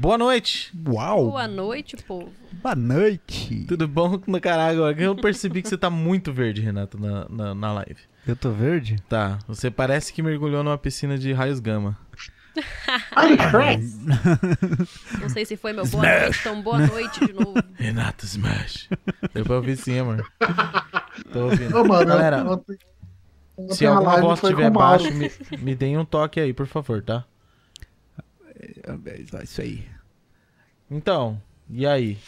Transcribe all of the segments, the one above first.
Boa noite. Uau! Boa noite, povo. Boa noite! Tudo bom no caralho? Agora eu percebi que você tá muito verde, Renato, na, na, na live. Eu tô verde? Tá, você parece que mergulhou numa piscina de raios gama. Não sei se foi meu boa noite, então boa noite de novo. Renato Smash. Deu pra ouvir sim, amor. Tô ouvindo. Ô, mano, Galera, ontem- ontem se a alguma live voz estiver baixo, me, me deem um toque aí, por favor, tá? É isso aí. Então, e aí?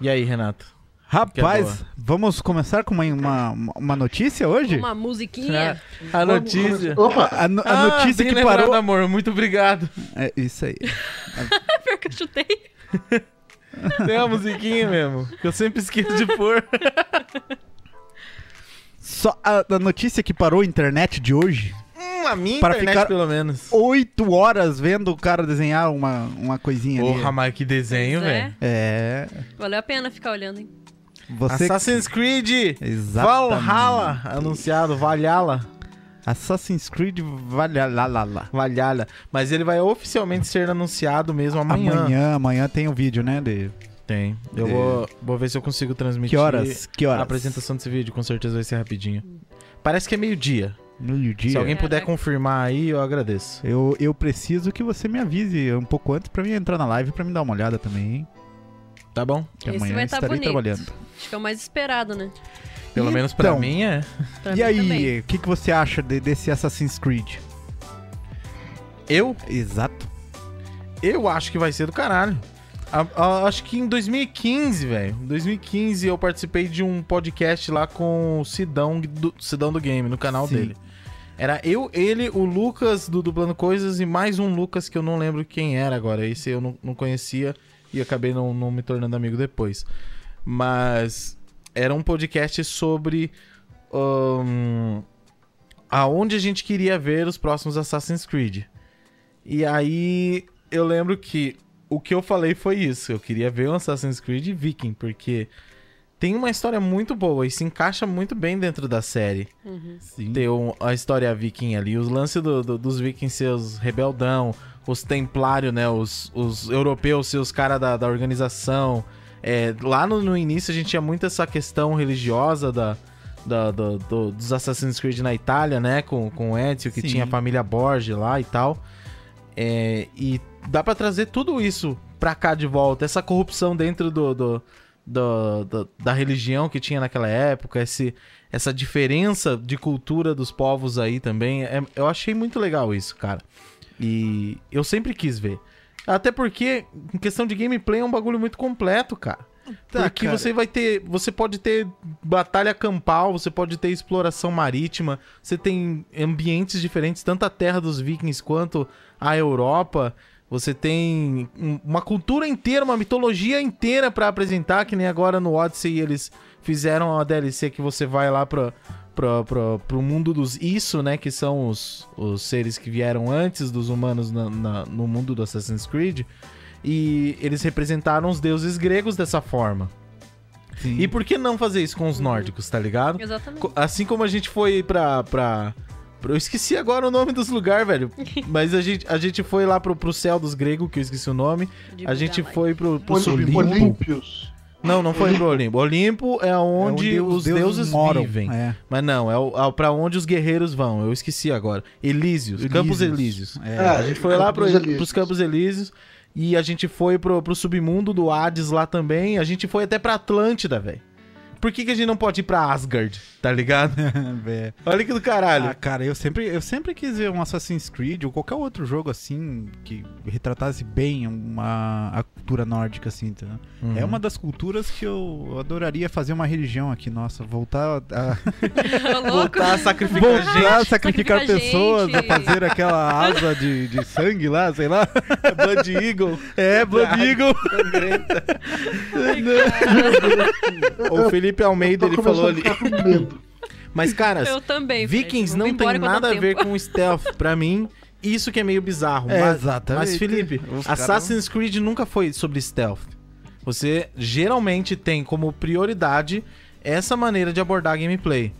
E aí, Renato? Rapaz, vamos começar com uma, uma, uma notícia hoje? Uma musiquinha. A Vamos notícia. Opa, A, no- a Ah, notícia bem que lembrado, parou. amor, muito obrigado. É isso aí. Pior que eu chutei. Tem uma musiquinha mesmo, que eu sempre esqueço de pôr. Só a, a notícia que parou a internet de hoje. Hum, a minha Para internet, ficar- pelo menos. Oito horas vendo o cara desenhar uma, uma coisinha Porra, ali. mas que desenho, Pois é. velho. É. Valeu a pena ficar olhando, hein? Você. Assassin's Creed Exatamente. Valhalla, anunciado, Valhalla. Assassin's Creed Valhalla. Valhalla. Mas ele vai oficialmente ser anunciado mesmo amanhã. Amanhã, amanhã tem um vídeo, né? De... Tem. Eu É. vou, vou ver se eu consigo transmitir Que horas? Que horas? a apresentação desse vídeo. Com certeza vai ser rapidinho. Parece que é meio-dia. Meio-dia. Se alguém puder confirmar aí, eu agradeço. Eu, eu preciso que você me avise um pouco antes pra mim entrar na live pra me dar uma olhada também, hein? Tá bom? Que Esse amanhã vai tá estarei bonito. trabalhando. Acho que é o mais esperado, né? Pelo menos pra Então, mim é. Pra E aí, o que, que você acha de- desse Assassin's Creed? Eu? Exato. Eu acho que vai ser do caralho. A- a- acho que em 2015, velho. Em 2015 eu participei de um podcast lá com o Sidão do, Sidão do Game, no canal Sim. dele. Era eu, ele, o Lucas do Dublando Coisas e mais um Lucas que eu não lembro quem era agora. Esse eu não, não conhecia e acabei não, não me tornando amigo depois. Mas era um podcast sobre ahn, aonde a gente queria ver os próximos Assassin's Creed. E aí eu lembro que o que eu falei foi isso. Eu queria ver um Assassin's Creed Viking, porque tem uma história muito boa e se encaixa muito bem dentro da série. Sim. Ter um- a história viking ali, os lances do- do- dos vikings ser os rebeldão, os templários, né? Os, os europeus ser os caras da, da organização. É, lá no, no início a gente tinha muito essa questão religiosa da, da- do- do- dos Assassin's Creed na Itália, né? Com, com o Ezio, que Sim. tinha a família Borgia lá e tal. É, e dá pra trazer tudo isso pra cá de volta. Essa corrupção dentro do, do- do- do- da religião que tinha naquela época, esse, essa diferença de cultura dos povos aí também. é- eu achei muito legal isso, cara. E eu sempre quis ver. Até porque, em questão de gameplay, é um bagulho muito completo, cara. Tá, Porque cara. você vai ter. Você pode ter batalha campal, você pode ter exploração marítima, você tem ambientes diferentes, tanto a terra dos vikings quanto a Europa. Você tem um- uma cultura inteira, uma mitologia inteira pra apresentar, que nem agora no Odyssey eles fizeram a DLC que você vai lá pra, pra, pra, pro mundo dos Isso, né? Que são os, os seres que vieram antes dos humanos na- na- no mundo do Assassin's Creed. E eles representaram os deuses gregos dessa forma. Sim. E por que não fazer isso com os nórdicos, tá ligado? Exatamente. Assim como a gente foi pra. pra... Eu esqueci agora o nome dos lugares, velho. Mas a gente, a gente foi lá pro, pro céu dos gregos, que eu esqueci o nome. A gente foi pro, pro Oli- submundo. Olímpios. Não, não foi pro Olimpo. Olimpo é onde, É os deuses, moram. vivem. É. Mas não, é, o, é pra onde os guerreiros vão. Eu esqueci agora. Elísios, Campos Elísios. É. É. A gente foi lá pro, Campos Elíseos. pros Campos Elíseos e a gente foi pro, pro submundo do Hades lá também. A gente foi até pra Atlântida, velho. Por que, que a gente não pode ir pra Asgard, tá ligado? É. Olha que do caralho. Ah, cara, eu sempre, eu sempre quis ver um Assassin's Creed ou qualquer outro jogo assim que retratasse bem uma, a cultura nórdica, assim, tá? Uhum. É uma das culturas que eu adoraria fazer uma religião aqui, nossa, voltar a, louco. Voltar a sacrificar voltar a gente. sacrificar Sacrificar pessoas, gente. a fazer aquela asa de, de sangue lá, sei lá. Blood Eagle. É, Blood Eagle. Sangrenta. Cara, o Felipe Almeida, ele falou ali. Mas, cara, eu também. Vikings não tem nada a ver tempo. com stealth. Pra mim, isso que é meio bizarro. É, mas, exatamente. mas, Felipe, Os Assassin's Creed nunca foi sobre stealth. Você geralmente tem como prioridade essa maneira de abordar a gameplay.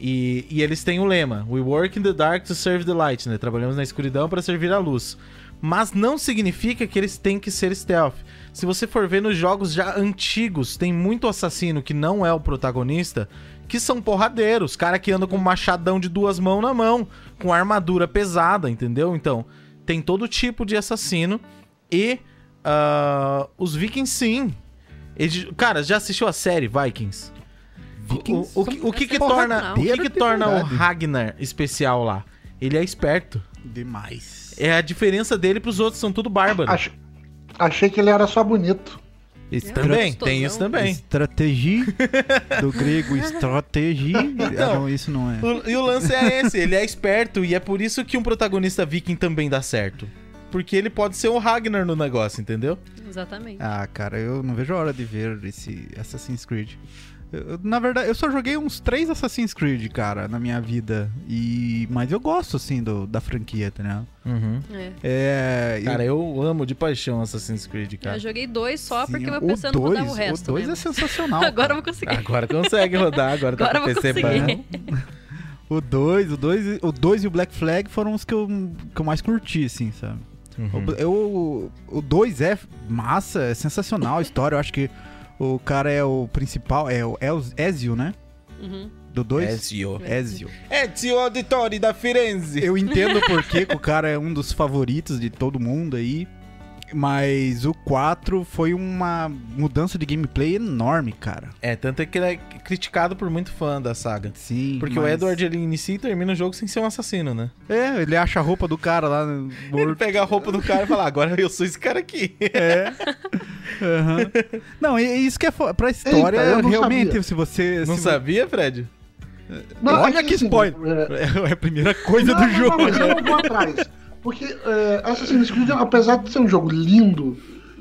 E, e eles têm o lema: We work in the dark to serve the light, né? Trabalhamos na escuridão para servir a luz. mas não significa que eles têm que ser stealth. Se você for ver nos jogos já antigos, tem muito assassino que não é o protagonista, que são porradeiros, cara que anda com um machadão de duas mãos na mão, com armadura pesada, entendeu? Então, tem todo tipo de assassino e ah, os vikings sim. Eles- cara, já assistiu a série Vikings? Vikings o, o, que, o que, que torna, o que, que torna o. Ragnar especial lá? Ele é esperto. Demais. É a diferença dele pros outros, são tudo bárbaros. Ach- Achei que ele era só bonito. Também, Gostosão. tem isso também. Estratégia, do grego estratégia. Ah, não, isso não é. O- e o lance é esse, ele é esperto e é por isso que um protagonista viking também dá certo. Porque ele pode ser o Ragnar no negócio, entendeu? Exatamente. Ah, cara, eu não vejo a hora de ver esse Assassin's Creed. Eu- eu- na verdade, eu só joguei uns três Assassin's Creed, cara, na minha vida. E mas eu gosto, assim, do, da franquia, tá ligado? Uhum. É. É. Cara, eu amo de paixão Assassin's Creed, cara. Eu joguei dois só sim, porque meu o PC não rodava o dois- resto. O 2 né? é sensacional. Agora eu vou conseguir. Agora consegue rodar, agora, Agora tá eu com vou PC conseguir. bom. O 2, o 2 o dois e o Black Flag foram os que eu, que eu mais curti, assim, sabe? Uhum. O- Eu, o 2 é massa, é sensacional a história. Eu acho que o cara é o principal, é o Ezio, né? Uhum. Do 2? Ezio. Ezio. Ezio Auditori da Firenze. Eu entendo porque que o cara é um dos favoritos de todo mundo aí. Mas o 4 foi uma mudança de gameplay enorme, cara. É, tanto é que ele é criticado por muito fã da saga. Sim. Porque o mas- Edward ele inicia e termina o jogo sem ser um assassino, né? É, ele acha a roupa do cara lá no Ele morto. pega a roupa do cara e fala: agora eu sou esse cara aqui. É. Aham. Não, isso que é fo- pra história, Eita, eu não realmente, sabia. se você. Não se sabia, Fred? Não, Olha é que assim, spoiler. é, É a primeira coisa não, do não, jogo. Não, mas eu não vou atrás. Porque é, Assassin's Creed, apesar de ser um jogo lindo,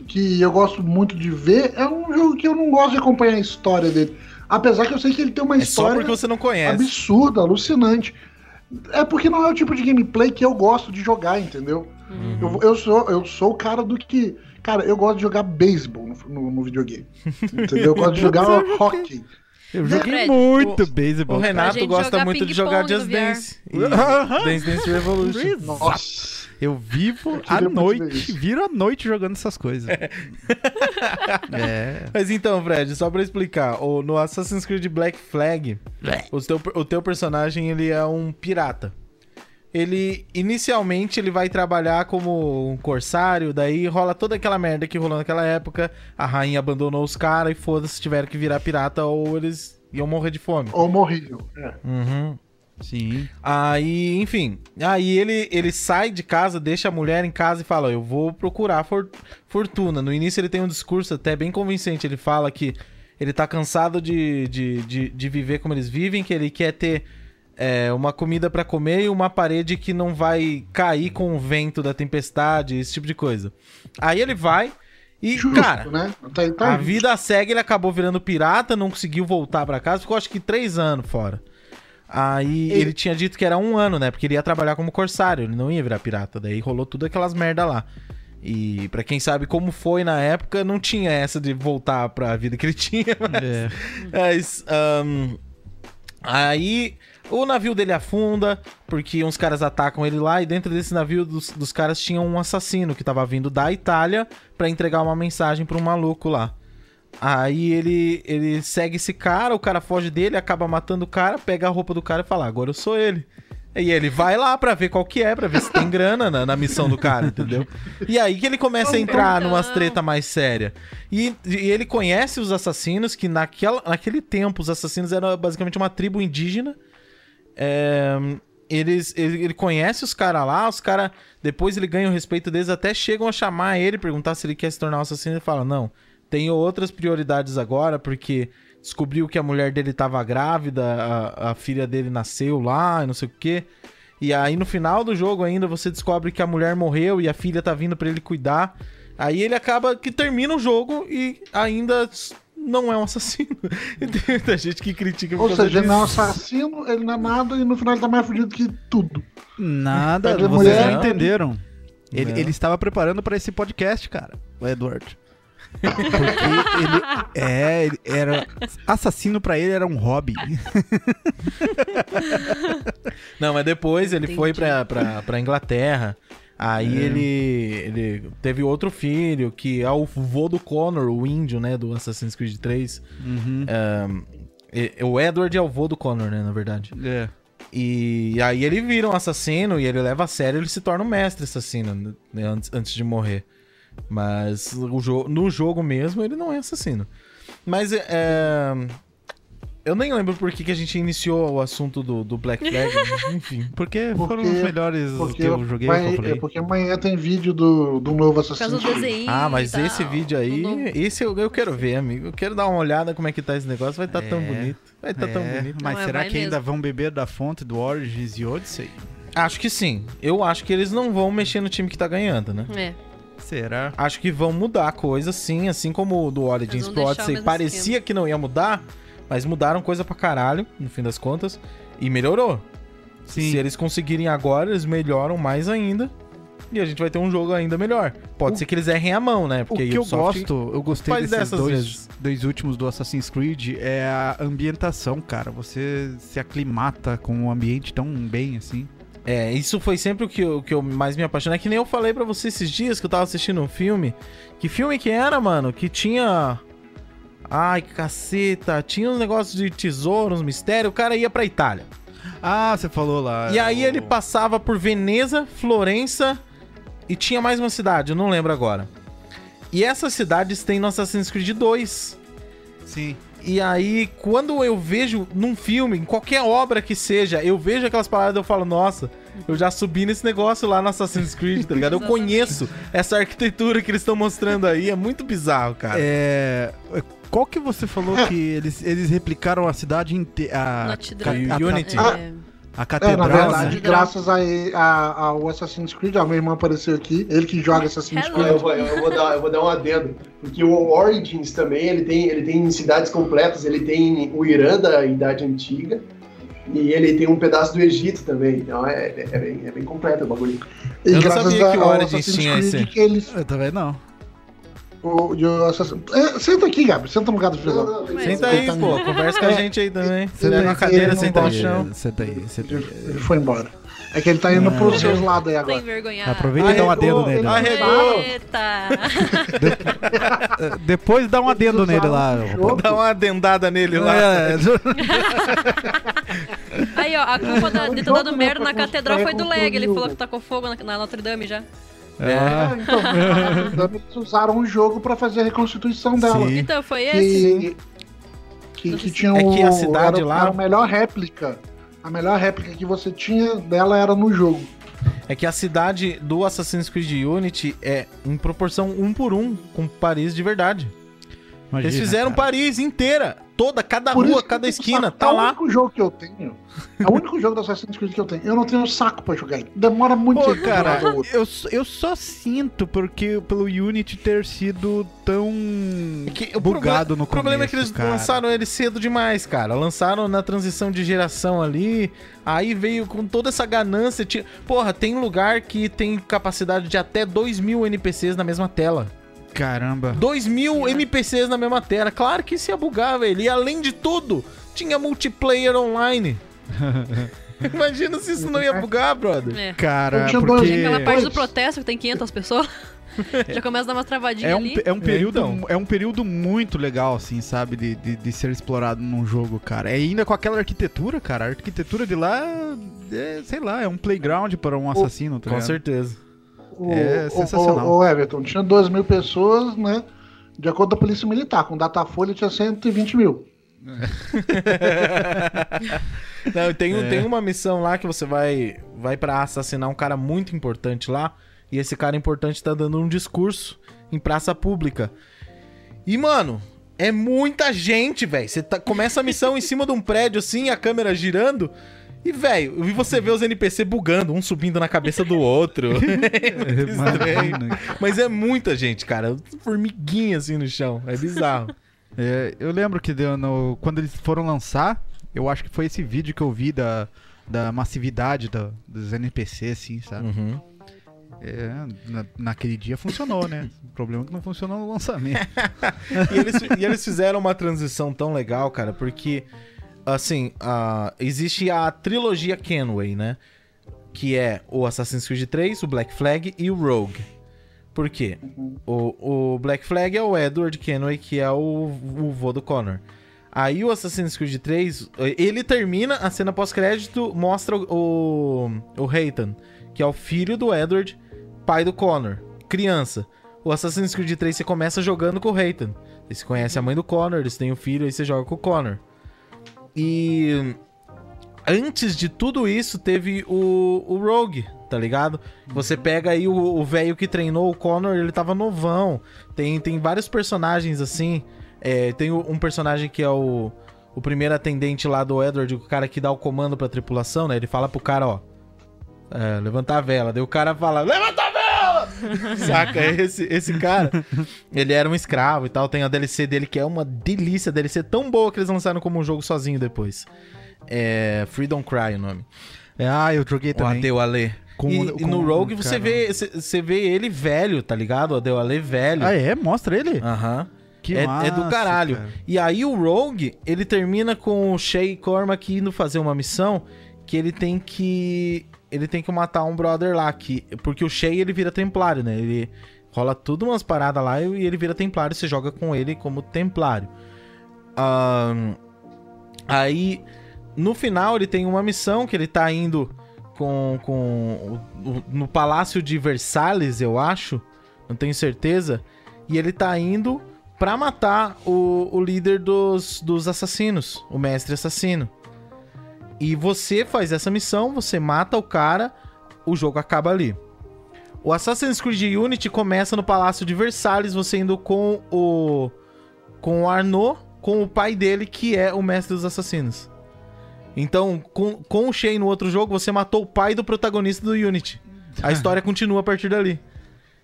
que eu gosto muito de ver, é um jogo que eu não gosto de acompanhar a história dele. Apesar que eu sei que ele tem uma É história porque você não conhece. absurda, alucinante. É porque não é o tipo de gameplay que eu gosto de jogar, entendeu? Uhum. Eu, eu sou, eu sou o cara do que. Cara, eu gosto de jogar beisebol no, no, no videogame. Entendeu? Eu gosto de jogar hockey. Eu joguei Fred, muito O beisebol. Renato gente gosta muito de jogar Just. Dance. E. Dance Dance Revolution. Nossa. Eu vivo à noite, viro à noite jogando essas coisas. é. Mas então, Fred, só pra explicar, o- no Assassin's Creed Black Flag, o teu, o teu personagem ele é um pirata. Ele, inicialmente, ele vai trabalhar como um corsário, daí rola toda aquela merda que rolou naquela época, a rainha abandonou os caras e foda-se, tiveram que virar pirata ou eles iam morrer de fome. Ou morriam. É. Uhum. Sim. Aí, enfim, aí ele, ele sai de casa, deixa a mulher em casa e fala: Eu vou procurar for- fortuna. No início ele tem um discurso até bem convincente. Ele fala que ele tá cansado de, de, de, de viver como eles vivem, que ele quer ter é, uma comida pra comer e uma parede que não vai cair com o vento da tempestade, esse tipo de coisa. Aí ele vai e, Justo, cara, né? Tá, tá a vida segue, ele acabou virando pirata, não conseguiu voltar pra casa, ficou acho que três anos fora. Aí ele... Ele- tinha dito que era um ano, né? Porque ele ia trabalhar como corsário, ele não ia virar pirata. Daí rolou tudo aquelas merda lá. E pra quem sabe como foi na época, não tinha essa de voltar pra vida que ele tinha. Mas, É. mas, ahn, aí o navio dele afunda, porque uns caras atacam ele lá, e dentro desse navio dos, dos caras tinha um assassino que tava vindo da Itália pra entregar uma mensagem pra um maluco lá. Aí ele, ele segue esse cara, o cara foge dele, acaba matando o cara, pega a roupa do cara e fala: Agora eu sou ele. E ele vai lá pra ver qual que é, pra ver se tem grana na, na missão do cara, entendeu? E aí que ele começa a entrar numas treta mais séria. E, e ele conhece os assassinos, que naquela, naquele tempo os assassinos eram basicamente uma tribo indígena. É, eles, ele, ele conhece os caras lá, os caras. Depois ele ganha o respeito deles, até chegam a chamar ele, perguntar se ele quer se tornar um assassino. Ele fala: Não, tenho outras prioridades agora, porque descobriu que a mulher dele tava grávida, a, a filha dele nasceu lá, e não sei o quê. E aí no final do jogo ainda você descobre que a mulher morreu e a filha tá vindo pra ele cuidar. Aí ele acaba que termina o jogo e ainda não é um assassino. E tem muita gente que critica Ou seja, ele não é um assassino, ele não é nada, e no final ele tá mais fudido que tudo. Nada, a vocês mulher. não entenderam. Ele, ele estava preparando pra esse podcast, cara, o Edward. Porque ele é, ele era assassino pra ele era um hobby. Não, mas depois ele Entendi. foi pra, pra, pra Inglaterra. Aí ele, ele teve outro filho, que é o vô do Connor, o índio, né, do Assassin's Creed 3. Uhum. E- O Edward é o vô do Connor, né, na verdade. É. E aí ele vira um assassino e ele leva a sério, ele se torna um mestre assassino né, antes, antes de morrer. Mas o jo no jogo mesmo ele não é assassino. Mas é. Eu nem lembro por que, que a gente iniciou o assunto do, do Black Flag, mas enfim. Porque, foram Porque- os melhores Porque, que eu joguei, amanhã- eu é porque amanhã tem vídeo do, do novo Assassin's Creed. Ah, mas e tal. esse vídeo aí, novo- esse eu, eu quero ver, amigo. Eu quero dar uma olhada como é que tá esse negócio. Vai estar tão É. bonito. Vai estar tão É, bonito. Mas Não, é, será que ainda mesmo. vão beber da fonte do Origins e Odyssey? Acho que sim. Eu acho que eles não vão mexer no time que tá ganhando, né? É. Será? Acho que vão mudar a coisa, sim. Assim como o do Origins pro o Odyssey parecia que não ia mudar, mas mudaram coisa pra caralho, no fim das contas. E melhorou. Sim. Se eles conseguirem agora, eles melhoram mais ainda. E a gente vai ter um jogo ainda melhor. Pode O- ser que eles errem a mão, né? O Porque que eu Ubisoft- gosto, eu gostei desses dessas dois, dois últimos do Assassin's Creed, é a ambientação, cara. Você se aclimata com o ambiente tão bem assim. É, isso foi sempre o que eu, que eu mais me apaixonei. É que nem eu falei pra você esses dias que eu tava assistindo um filme. Que filme que era, mano? Que tinha. Ai, caceta. Tinha uns negócios de tesouro, uns mistérios. O cara ia pra Itália. Ah, você falou lá. E aí o- ele passava por Veneza, Florença e tinha mais uma cidade, eu não lembro agora. E essas cidades tem no Assassin's Creed 2. Sim. E aí, quando eu vejo num filme, em qualquer obra que seja, eu vejo aquelas paradas eu falo, nossa, eu já subi nesse negócio lá no Assassin's Creed, tá ligado? Eu conheço essa arquitetura que eles estão mostrando aí, é muito bizarro, cara. É. Qual que você falou que eles, eles replicaram a cidade inteira? Notre A, Dame. a, Unity. É. a É, na catedral. verdade, né? graças a, a- ao Assassin's Creed, a minha irmã apareceu aqui, ele que joga Assassin's Hello. Ah, Creed. eu, vou, eu vou dar, eu vou dar um adendo. Porque o Origins também, ele tem, ele tem cidades completas. Ele tem o Irã da Idade Antiga. E ele tem um pedaço do Egito também. Então é, é, é bem, é bem completo o bagulho. E Eu não sabia que o Origins tinha esse. que eles... Eu também não. O, É, senta aqui, Gabi, senta no lugar do Frisão. Senta aí, pô, conversa com a gente aí também. Uma que- cadeira, senta no chão. Senta aí, senta aí. Ele foi embora. É que ele tá indo pros seus lados aí Tô agora. envergonhado. Aproveita e dá um Arregou, adendo nele. ele lá. arregou. Eita! É, Depois dá um adendo nele lá. um. Dá uma dendada nele lá. É, Aí, ó, a culpa da, de ter dado merda na catedral foi do. Leg. Ele falou que tacou fogo na, na Notre Dame já. Ah, É, então, eles usaram o jogo pra fazer a reconstituição dela. Sim. Então, foi esse. Que, que, que tinha É o, que a cidade era, lá- era a melhor réplica. A melhor réplica que você tinha dela era no jogo. É que a cidade do Assassin's Creed Unity é em proporção um por um com Paris de verdade. imagina, Eles fizeram cara. Paris inteira, toda, cada Por rua, cada esquina, saco- tá é o lá. único jogo que eu tenho. É o único jogo do Assassin's Creed que eu tenho. Eu não tenho saco pra jogar. Demora muito Pô, cara, o eu, eu só sinto porque pelo Unity ter sido tão É que o bugado no O problema é que eles começo, cara. lançaram ele cedo demais, cara. Lançaram na transição de geração ali. Aí veio com toda essa ganância. Tinha... Porra, tem lugar que tem capacidade de até 2 mil NPCs na mesma tela. Caramba. 2 mil NPCs na mesma tela. Claro que isso ia bugar, velho. E além de tudo, tinha multiplayer online. Imagina se isso não ia bugar, brother. É. Cara, tinha porque Aquela parte do protesto que tem 500 pessoas. Já começa a dar umas travadinhas é um, ali. é um período então. é um período muito legal assim, sabe, de, de, de ser explorado num jogo, cara. É ainda com aquela arquitetura, cara. A arquitetura de lá é, sei lá, é um playground para um assassino, tá Com certeza. O, É sensacional. O, o Everton tinha 2 mil pessoas, né? De acordo com a Polícia Militar. Com Datafolha tinha 120 mil. Não, tem, um- É. tem uma missão lá que você vai, vai para assassinar um cara muito importante lá. E esse cara importante tá dando um discurso em praça pública. E, mano, é muita gente, velho. Você tá- começa a missão em cima de um prédio assim, a câmera girando. E, velho, e você vê os NPC bugando, um subindo na cabeça do outro. É. Mas é muita gente, cara. Formiguinha assim no chão. É bizarro. É, eu lembro que deu no- quando eles foram lançar, eu acho que foi esse vídeo que eu vi da, da massividade da- dos NPC, assim, sabe? Uhum. É, na- naquele dia funcionou, né? O problema é que não funcionou no lançamento. e, eles, e eles fizeram uma transição tão legal, cara, porque, assim, a- existe a trilogia Kenway, né? que é o Assassin's Creed 3, o Black Flag e o Rogue. Por quê? O, o Black Flag é o Edward Kenway, que é o, o vô do Connor. Aí o Assassin's Creed 3, ele termina, a cena pós-crédito mostra o, o, Hayton, que é o filho do Edward, pai do Connor, criança. O Assassin's Creed 3 você começa jogando com o Hayton. Você conhece a mãe do Connor, eles têm o filho, aí você joga com o Connor. E antes de tudo isso, teve o, o Rogue, tá ligado? Você pega aí o velho que treinou o Connor, ele tava novão. Tem, tem vários personagens assim. É, tem um personagem que é o, o primeiro atendente lá do Edward, o cara que dá o comando pra tripulação, né? Ele fala pro cara, ó. É, levantar a vela. Daí o cara fala, levanta a vela! Saca? Esse, esse cara, ele era um escravo e tal. Tem a DLC dele que é uma delícia. A DLC tão boa que eles lançaram como um jogo sozinho depois. É Freedom Cry o nome. É, ah, eu joguei O também. Adeu Ale. Com- e, com e no o Rogue você vê, você vê ele velho, tá ligado? O Adeu Ale velho. Ah, é? Mostra ele? Aham. Que é, é massa, do caralho. cara. E aí o Rogue, ele termina com o Shay Cormac indo fazer uma missão que ele tem que ele tem que matar um brother lá que porque o Shay ele vira templário, né? Ele rola tudo umas paradas lá e ele vira templário, você joga com ele como templário. Ahn, aí no final ele tem uma missão que ele tá indo com, com no palácio de Versalhes, eu acho, não tenho certeza, e ele tá indo pra matar o, o líder dos, dos assassinos, o mestre assassino. E você faz essa missão, você mata o cara, o jogo acaba ali. O Assassin's Creed Unity começa no Palácio de Versalhes, você indo com o com o Arnaud, com o pai dele, que é o mestre dos assassinos. Então, com, com o Shay no outro jogo, você matou o pai do protagonista do Unity. A história continua a partir dali.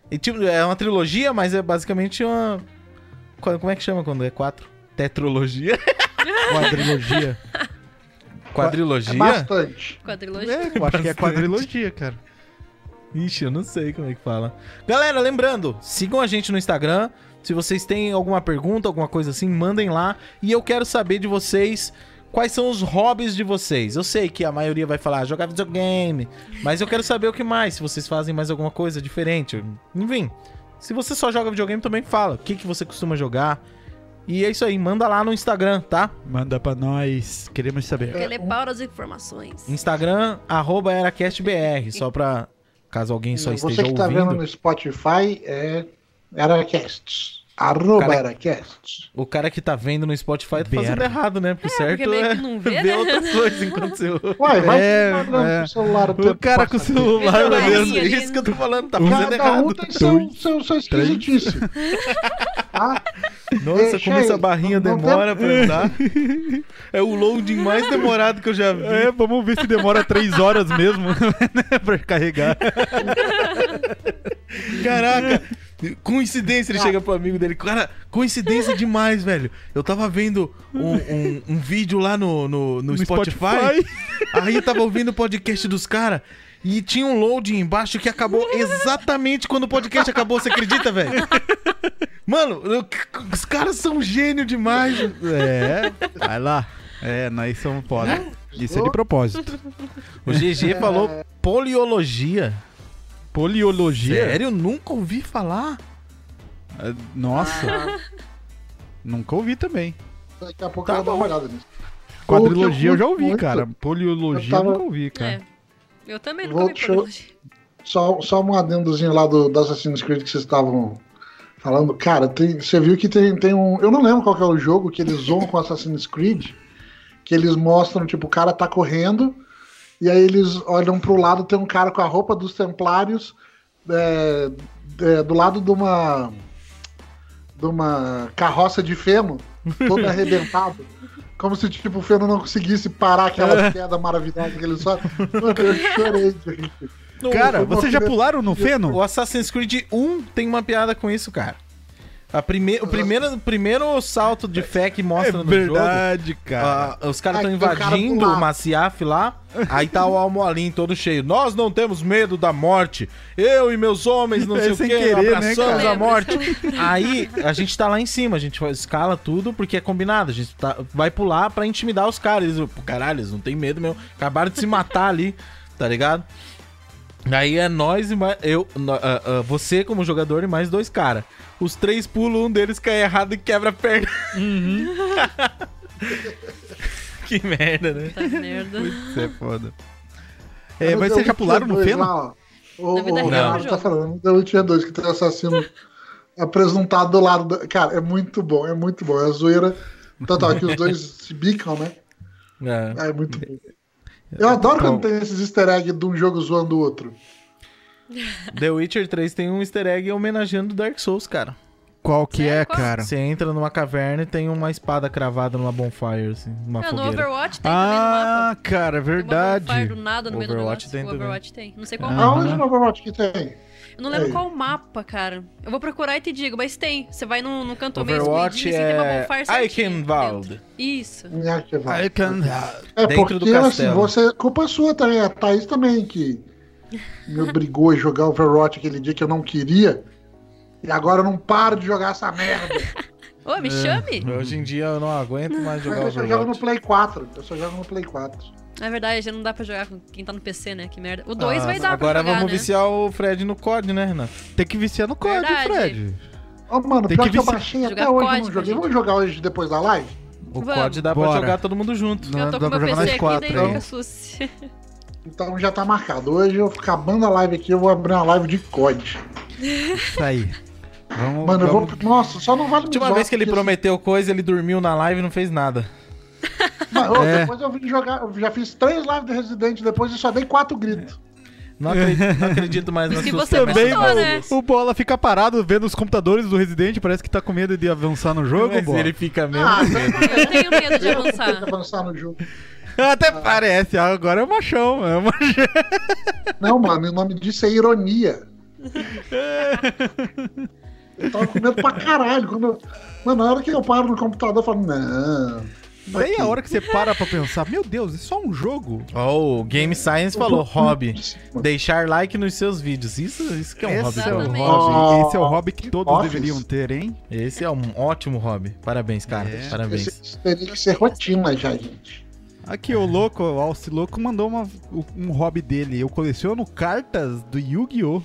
E, tipo, é uma trilogia, mas é basicamente uma. Como é que chama quando é quatro? Tetralogia? Quadrilogia. É Quadrilogia? bastante. Quadrilogia. é, eu acho que é quadrilogia, cara. Ixi, eu não sei como é que fala. Galera, lembrando, sigam a gente no Instagram. Se vocês têm alguma pergunta, alguma coisa assim, mandem lá. E eu quero saber de vocês quais são os hobbies de vocês. Eu sei que a maioria vai falar jogar videogame, mas eu quero saber o que mais. Se vocês fazem mais alguma coisa diferente. Enfim, se você só joga videogame, também fala. O que, que você costuma jogar. E é isso aí, manda lá no Instagram, tá? Manda pra nós, queremos saber. Porque ele é pau das informações. Instagram, arroba EraCastBR, só pra caso alguém só Você esteja que tá ouvindo. vendo no Spotify é Eracasts. Arroba Cara- Eracasts. O cara que tá vendo no Spotify tá BR. fazendo errado, né? Porque o certo porque é que não vê, né? outra coisa enquanto você. Uai, vai É, é. pro celular o O cara com o celular olhando. É isso que eu tô falando, tá fazendo Cada um errado. tem seu, seu, seu esquisitice. Tá? Nossa, Deixa como essa aí, barrinha não- não demora pra andar. É o loading mais demorado que eu já vi. É, vamos ver se demora três horas mesmo né, pra carregar. Caraca, coincidência, ele chega pro amigo dele. Cara, coincidência demais, velho. Eu tava vendo um, um- um vídeo lá no, no, no No Spotify, Spotify. aí eu tava ouvindo o podcast dos caras. E tinha um loading embaixo que acabou exatamente quando o podcast acabou, você acredita, velho? Mano, eu- os caras são gênio demais. É, vai lá. É, nós somos foda. Isso é de propósito. O GG falou poliologia. Poliologia? Sério? Nunca ouvi falar. Ah, Nossa. Nunca ouvi também. Daqui a pouco Tá eu vou dar uma olhada nisso. Quadrilogia eu que já eu ouvi, curto cara. Poliologia eu tava- eu nunca ouvi, cara. É. Eu também Vou- nunca vi deixa eu- polilogia. Só, só um adendozinho lá do, do Assassin's Creed que vocês estavam falando. Cara, tem- você viu que tem, tem um. Eu não lembro qual que é o jogo que eles zoam com Assassin's Creed. Que eles mostram, tipo, o cara tá correndo. E aí eles olham pro lado, tem um cara com a roupa dos Templários. é, é, do lado de uma. De uma carroça de feno, todo arrebentado. Como se tipo, o feno não conseguisse parar aquela queda maravilhosa que fazem. Mano, eu chorei de rir. Cara, vocês já primeira- pularam no feno? O Assassin's Creed 1 tem uma piada com isso, cara. A prime o, primeiro, o primeiro salto de fé que mostra no jogo. cara. ah, os caras É, estão cara invadindo pular. o Maciaf lá. Aí tá o Almoalim todo cheio. Nós não temos medo da morte. Eu e meus homens, não É sei o sem que, querer, né, abraçamos cara? a morte. Aí a gente tá lá em cima, a gente escala tudo porque é combinado. A gente tá- vai pular pra intimidar os caras. Eles, pô, caralho, eles não tem medo mesmo. Acabaram de se matar ali, tá ligado? Aí é nós e mais. Eu, ah, ah, você como jogador e mais dois caras. Os três pulam, um deles cai errado e quebra a perna. que merda, né? Tá merda. Isso é foda. É, mas vocês já pularam no feno? O Na vida o real, Renato tá falando. The Witcher 2 que tem o assassino apresentado do lado. Da... Cara, é muito bom, é muito bom. É a zoeira total, que os dois se bicam, né? É. É muito bom. Eu adoro Então- quando tem esses easter eggs de um jogo zoando o outro. The Witcher 3 tem um easter egg homenageando Dark Souls, cara. Qual que Sério? é, cara? Você entra numa caverna e tem uma espada cravada numa bonfire, assim, numa Ah, no fogueira. Overwatch tem também no Ah, cara, Tem uma verdade. bonfire do nada no meio do Overwatch negócio. tem o também. Overwatch tem. Não sei qual Ah. mapa. Aonde no Overwatch que tem? Eu não lembro Aí. qual mapa, cara. Eu vou procurar e te digo, mas tem. Você vai num, num canto meio Overwatch escondidinho, assim, tem uma é bonfire Eichenwald. Isso. Can... É Dentro do porque, assim, você. Culpa sua também, a Thaís também, que me obrigou a jogar Overwatch aquele dia que eu não queria. E agora eu não paro de jogar essa merda. Ô, me chame. Hoje em dia eu não aguento mais jogar eu só jogo no Overwatch. Play 4. Eu só jogo no Play 4. Na verdade, já não dá pra jogar com quem tá no PC, né? Que merda. O 2 Ah, vai dar Agora pra jogar, vamos né? viciar o Fred no COD, né, Renato? Tem que viciar no código, Verdade. Fred. Ô, mano, Tem pior que que, eu baixei Jogar até hoje, não joguei. Vamos jogar hoje depois da live? O Vamos. COD dá pra Bora. jogar todo mundo junto. Não, Eu tô dá com pra meu jogar PC nós aqui, quatro daí aí. fica sucio. Então já tá marcado. Hoje eu acabando a live aqui, eu vou abrir uma live de COD. Isso aí. Vamos, Mano, eu vou. vamos... Nossa, só não vale A última vez que ele prometeu coisa, ele dormiu na live e não fez nada. Mas, ô, É. Depois eu vim jogar. Eu já fiz três lives de Resident, depois eu só dei quatro gritos. Não acredito, não acredito mais nas que suas gostou, né? vazias. O Bola fica parado vendo os computadores do Resident, parece que tá com medo de avançar no jogo, Mas Bola. ele fica mesmo. Ah. Eu tenho medo de avançar. no jogo. Até parece, agora é o machão. É o machão. Não, mano, o nome disso é ironia. Eu tava com medo pra caralho. Quando eu... Mano, na hora que eu paro no computador, eu falo, não. Daí a hora que você para pra pensar, meu Deus, isso é só um jogo? Ó, o Game Science falou, hobby. Deixar like nos seus vídeos. Isso, isso que é um Esse hobby. é. Exatamente. hobby. Oh, Esse é o hobby que todos Office. deveriam ter, hein? Esse é um ótimo hobby. Parabéns, cara. É. Parabéns. Esse, isso teria que ser rotina já, gente. Aqui, o louco, o Alce Louco mandou uma- um hobby dele. Eu coleciono cartas do Yu-Gi-Oh!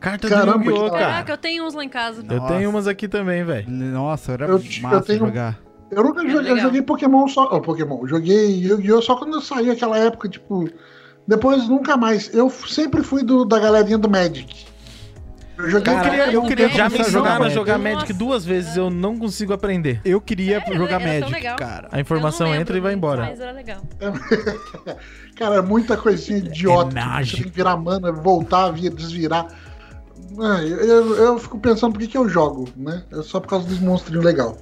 Carta Caramba, do Yu-Gi-Oh, cara. Caraca, eu tenho uns lá em casa. Eu Nossa. tenho umas aqui também, velho. Nossa, era Eu- massa eu tenho- jogar. Eu nunca joguei, eu joguei Pokémon só. Oh, Pokémon. eu Joguei Yu-Gi-Oh! só quando eu saí aquela época, tipo. Depois nunca mais. Eu sempre fui do, da galerinha do Magic. Eu joguei Cara, um queria- eu queria Já me começar a jogar ensinaram a Magic. jogar Nossa. Magic duas vezes, eu não consigo aprender. Eu queria Sério? jogar Era tão Magic, legal. cara. A informação Eu não entra e lembro vai embora. Mas era legal. Cara, é muita coisinha idiota. É tipo, você tem que virar mana, voltar, desvirar. Eu, eu, eu fico pensando por que, que eu jogo, né? É só por causa dos monstrinhos legal.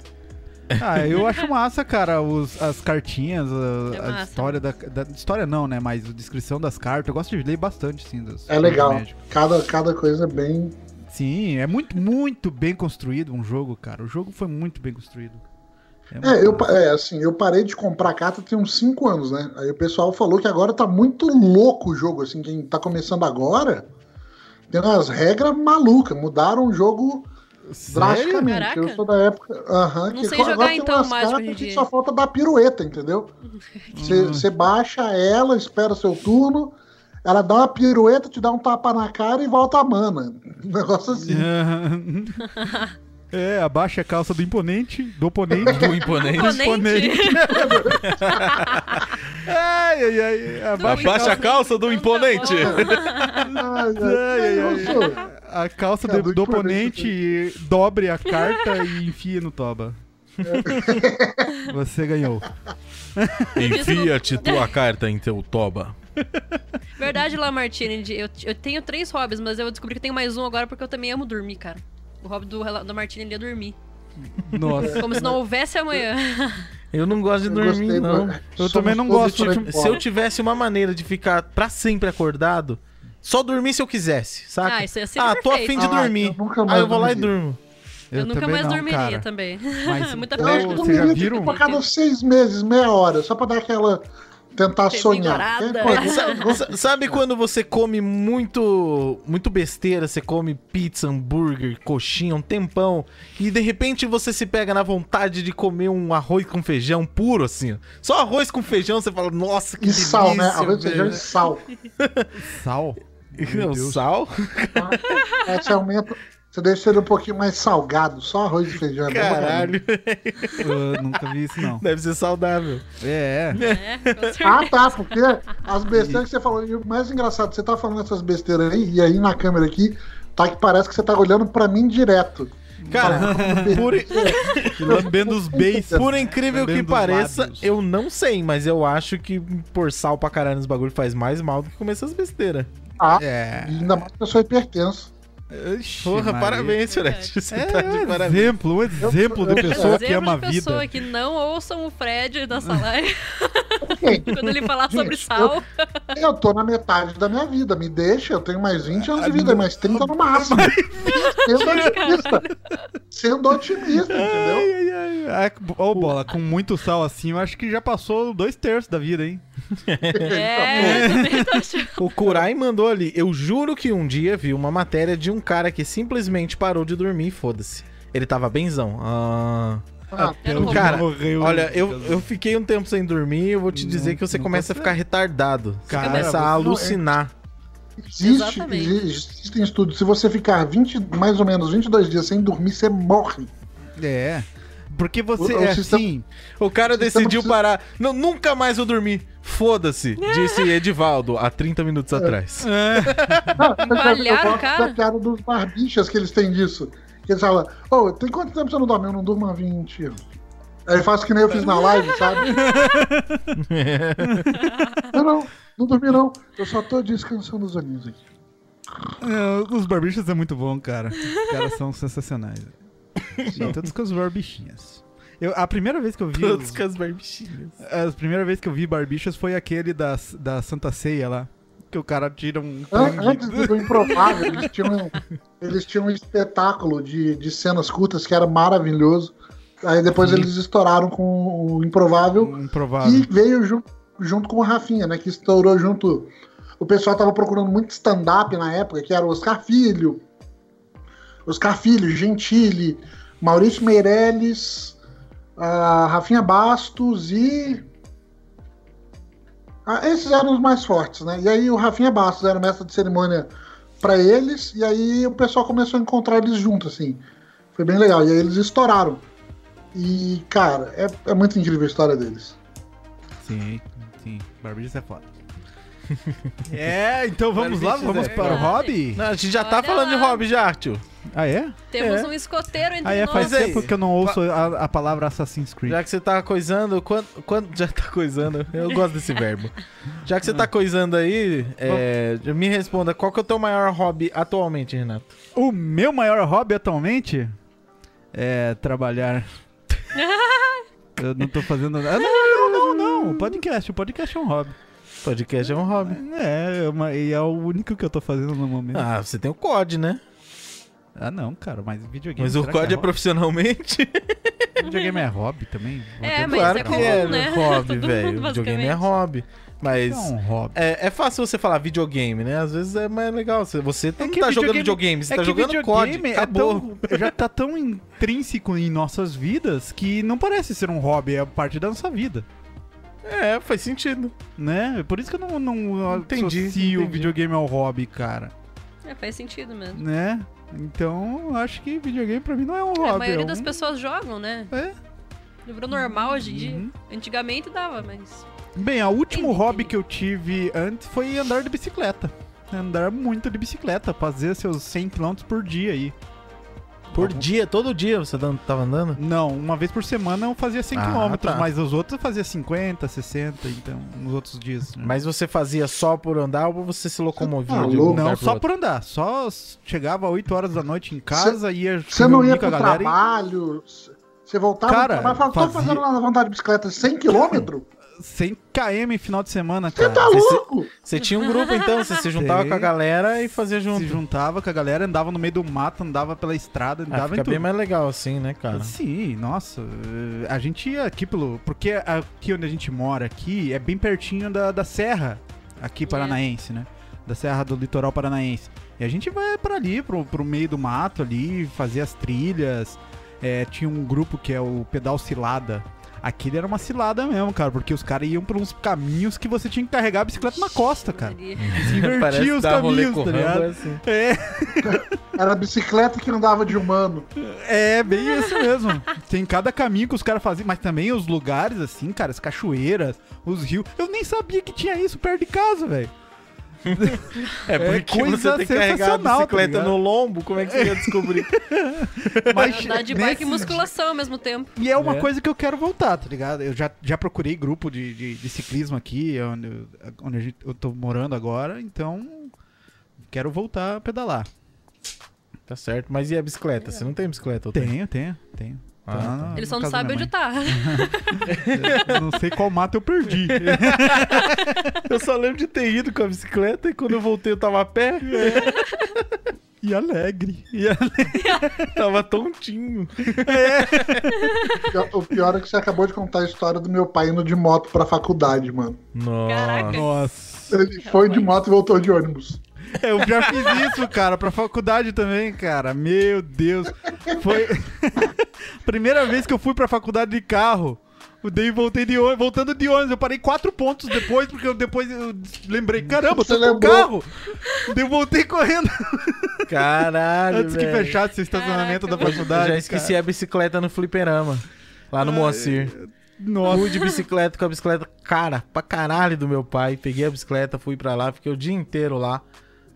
Ah, eu acho massa, cara, os- as cartinhas, a, É a história da, da- História não, né? Mas a descrição das cartas. Eu gosto de ler bastante, sim. Das, É legal. Cada, cada coisa é bem. Sim, é muito, muito bem construído um jogo, cara. O jogo foi muito bem construído. muito É, eu, é, assim, eu parei de comprar carta tem uns 5 anos, né? Aí o pessoal falou que agora tá muito louco o jogo, assim, quem tá começando agora tem umas regras malucas, mudaram o jogo drasticamente. Caraca. Eu sou da época. Aham, Não que sei agora jogar, tem então, umas mais hoje em que dia. só falta dar pirueta, entendeu? Você Hum. você baixa ela, espera seu turno, ela dá uma pirueta, te dá um tapa na cara e volta a mana. Um negócio assim. É, abaixa a calça do imponente, do oponente. Do imponente. Imponente. ai, ai, ai. Abaixa, Abaixa a calça do imponente. Ai, ai, ai, eu ai. A calça Cara, do, do imponente. oponente, dobre a carta e enfia no toba. Você ganhou. Enfia-te tua carta em teu toba. Verdade, Lamartine. Eu, eu tenho três hobbies, mas eu descobri que tenho mais um agora porque eu também amo dormir, cara. O hobby do, do Martini é dormir. Nossa. Como se não houvesse amanhã. Eu não gosto de eu dormir, gostei, não. mano. Eu Somos também não gosto de- diferentes. Se eu tivesse uma maneira de ficar pra sempre acordado, só dormir se eu quisesse, saca? Ah, isso ia ser ah, tô afim de Ah, dormir. eu nunca Aí mais eu vou lá e dormiria. durmo. Eu, nunca também mais não, dormiria cara. também. Mas Muita Eu acho que eu Vocês já dormiria viram? tipo, a cada seis meses, meia hora, só pra dar aquela. tentar sonhar. Revigorada. Que coisa- Sa- sa- Sabe quando você come muito muito besteira, você come pizza, hambúrguer, coxinha, um tempão, e de repente você se pega na vontade de comer um arroz com feijão puro, assim. ó. Só arroz com feijão, você fala, nossa, que E sal, né? delícia, Arroz, feijão e velho." sal. Sal? Meu sal? tá? Aí você aumenta. Você deixa ele um pouquinho mais salgado, só arroz e feijão. é. Caralho. Eu nunca vi isso, não. Deve ser saudável. É, É, certeza. Ah, tá, porque as besteiras que você falou, e o mais engraçado, você tá falando essas besteiras aí, e aí na câmera aqui, tá que parece que você tá olhando pra mim direto. Cara, por, lambendo os beis. por incrível que Lambendo pareça, lábios. eu não sei, mas eu acho que pôr sal pra caralho nos bagulho faz mais mal do que comer essas besteiras. Ah, É. e ainda mais que eu sou hipertenso. Ixi, Porra, Maria. parabéns, É Fred. Você É tá de um parabéns. exemplo, um exemplo de eu- pessoa que ama a de pessoa vida. que não ouçam o Fred nessa live quando ele falar sobre Gente, sal. Eu tô na metade da minha vida, me deixa, eu tenho mais 20 anos de vida, mais 30 no máximo. Sendo otimista. Sendo otimista, entendeu? Ai, ai, ai. ai. Ô, bola, com muito sal assim, eu acho que já passou dois terços da vida, hein? É, eu tô achando. O Kurai mandou ali. Eu juro que um dia vi uma matéria de um cara que simplesmente parou de dormir e foda-se. Ele tava benzão. Ah. Ah, um Cara, morreu. Olha, eu, eu fiquei um tempo sem dormir e eu vou te Não, dizer que você começa a consegue. ficar retardado. Você Cara, começa a você- alucinar. existe, existem estudos, se você ficar 20, mais ou menos 22 dias sem dormir, você morre. É. Porque você O- o é sistema- assim. O cara decidiu precisa- parar. Não, nunca mais vou dormir. Foda-se, disse Edivaldo há 30 minutos atrás. É, o gosto cara. da piada dos barbichas que eles têm disso. Que eles falam, ô, tem quanto tempo você não dorme? Eu não durmo há 20 anos. Aí eu faço que nem eu fiz na live, sabe? não, não, não dormi não. Eu só tô descansando os olhinhos aqui. é, os barbichas é muito bom, cara. Os caras são sensacionais. Sim, todos com os barbichinhas. Eu, a primeira vez que eu vi. Todos os- com as barbichinhas. a primeira vez que eu vi barbichas foi aquele da, da Santa Ceia lá. Que o cara tira um. An- sangue. Antes do Improvável, eles tinham, eles tinham um espetáculo de, de cenas curtas que era maravilhoso. Aí depois Sim. eles estouraram com o Improvável. Um Improvável. E veio ju- junto com o Rafinha, né? Que estourou junto. O pessoal tava procurando muito stand-up na época, que era o Oscar Filho, Oscar Filho, Gentili, Maurício Meirelles, a Rafinha Bastos e. Ah, esses eram os mais fortes, né? E aí o Rafinha Bastos era o mestre de cerimônia pra eles, e aí o pessoal começou a encontrar eles juntos, assim. Foi bem legal. E aí eles estouraram. E, cara, é, é muito incrível a história deles. Sim, sim. Barbichas é foda. é, então vamos lá, vamos é para o hobby? Não, a gente já tá Olha falando de lá. hobby já, tio. Ah, é? Temos É. um escoteiro entre Ah, é, nós. faz tempo que eu não ouço a, a palavra Assassin's Creed. Já que você tá coisando, quando, quando já tá coisando, eu gosto desse verbo. Já que você tá coisando aí, é, me responda, qual que é o teu maior hobby atualmente, Renato? O meu maior hobby atualmente é trabalhar. eu não tô fazendo nada. Ah, Não, não, não, não. O podcast, o podcast é um hobby. Podcast é um hobby. É, é uma- e é o único que eu tô fazendo no momento. Ah, Ah, você tem o COD, né? Não, cara, mas videogame. Mas o que COD é hobby? profissionalmente. Videogame é hobby também? É, mas claro é que comum, é né? hobby, velho. Videogame é hobby. Mas É um hobby. é, é fácil você falar videogame, né? Às vezes é mais legal. Você, você não que tá jogando videogame- você é tá que jogando COD. é tão- já tá tão intrínseco em nossas vidas que não parece ser um hobby, é parte da nossa vida. É, faz sentido. Né? Por isso que eu não, não Entendi, associo o entendi. videogame ao hobby, cara. É, faz sentido mesmo. Né? Então, acho que videogame pra mim não é um hobby. É, a maioria é das um... pessoas jogam, né? É. Virou normal hoje em dia. Uhum. Antigamente dava, mas. Bem, o último Entendi. hobby que eu tive antes foi andar de bicicleta. Andar muito de bicicleta, fazer seus 100 km por dia aí. Por dia, todo dia você tava andando? Não, uma vez por semana eu fazia 100 Ah, km, tá. mas os outros eu fazia 50, 60, então, nos outros dias. né? Mas você fazia só por andar ou você se locomovia? tá de um Não, só por andar. Só chegava 8 horas da noite em casa, ia Você não ia com a pro galera e- trabalho, você voltava Cara, pro trabalho e falava, tô fazia- fazendo lá na vontade de bicicleta 100 km? 100 km final de semana, Você cara. tá Você- louco? Você tinha um grupo então, você se juntava Tem. com a galera e fazia junto. Se juntava com a galera, andava no meio do mato, andava pela estrada, Ah, andava fica em tudo. bem mais legal assim, né, cara? Sim, nossa. A gente ia aqui pelo. Porque aqui onde a gente mora aqui é bem pertinho da, da serra aqui paranaense, né? Da serra do litoral paranaense. E a gente vai pra ali, pro, pro meio do mato ali, fazer as trilhas. Eh, tinha um grupo que é o Pedal Cilada. Aquele era uma cilada mesmo, cara, porque os caras iam por uns caminhos que você tinha que carregar a bicicleta na costa, cara. Se invertia os caminhos, tá ligado? é assim. É, Era a bicicleta que andava de humano. é, bem isso mesmo. Tem cada caminho que os caras faziam, mas também os lugares, assim, cara, as cachoeiras, os rios. Eu nem sabia que tinha isso perto de casa, velho. É porque coisa você tem que carregar a sensacional, tá bicicleta ligado? no lombo, como é que você ia descobrir? Mas Andar de bike nesse- e musculação ao mesmo tempo. E é uma É. coisa que eu quero voltar, tá ligado? Eu já, já procurei grupo de, de, de ciclismo aqui, onde, eu- onde a gente- eu tô morando agora, então quero voltar a pedalar. tá certo, mas e a bicicleta? Você não tem bicicleta? ou tem? Tenho, tenho, Ah, Tá na- Ele só não sabe onde tá. Eu não sei qual mato eu perdi. Eu só lembro de ter ido com a bicicleta e quando eu voltei eu tava a pé. e alegre. E a- Tava tontinho. O pior é que você acabou de contar a história do meu pai indo de moto pra faculdade, mano. Nossa. Caraca. Nossa. Ele foi de moto e voltou de ônibus. Eu já fiz isso, cara, pra faculdade também, cara. Meu Deus. Foi primeira vez que eu fui pra faculdade de carro. Eu dei voltei de ônibus, voltando de ônibus. Eu parei quatro pontos depois, porque eu depois eu lembrei, caramba, eu Você tô com o lembrou? carro. Daí eu voltei correndo Caralho, antes que velho. fechasse o estacionamento Caraca, da Eu faculdade. já esqueci cara. a bicicleta no fliperama. Lá no Moacir. Nossa. Fui de bicicleta com a bicicleta cara pra caralho do meu pai. Peguei a bicicleta, fui pra lá, fiquei o dia inteiro lá.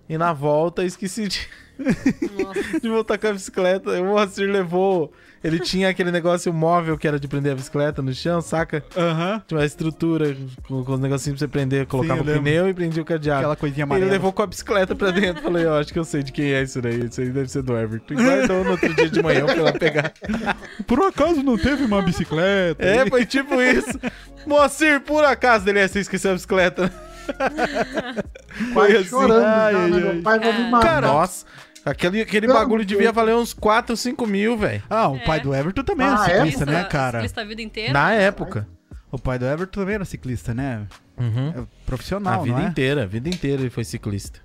E na volta esqueci de, de voltar com a bicicleta. O Moacir levou. Ele tinha aquele negócio móvel que era de prender a bicicleta no chão, saca? Aham. Tinha uma estrutura com, com os negocinhos pra você prender, colocava eu o pneu e prendia o cadeado. Aquela coisinha Ele amarela. levou com a bicicleta pra dentro. Falei, ó, acho que eu sei de quem é isso daí. Isso aí deve ser do Everton. E guardou no outro dia de manhã pra ela pegar. Por acaso não teve uma bicicleta? É, foi tipo isso. Moacir, por acaso dele é, você esqueceu a bicicleta. Quase Foi assim. chorando ai, ai, Meu ai. pai vai me Cara, matar. Nossa, aquele, aquele Não, bagulho devia valer uns 4, 5 mil, velho. Ah, o pai do Everton também Ah, era é? ciclista, né, cara? Ciclista a vida inteira. Na época. O pai do Everton também era ciclista, né? Uhum. É A profissional, vida não é? inteira, a vida inteira ele foi ciclista.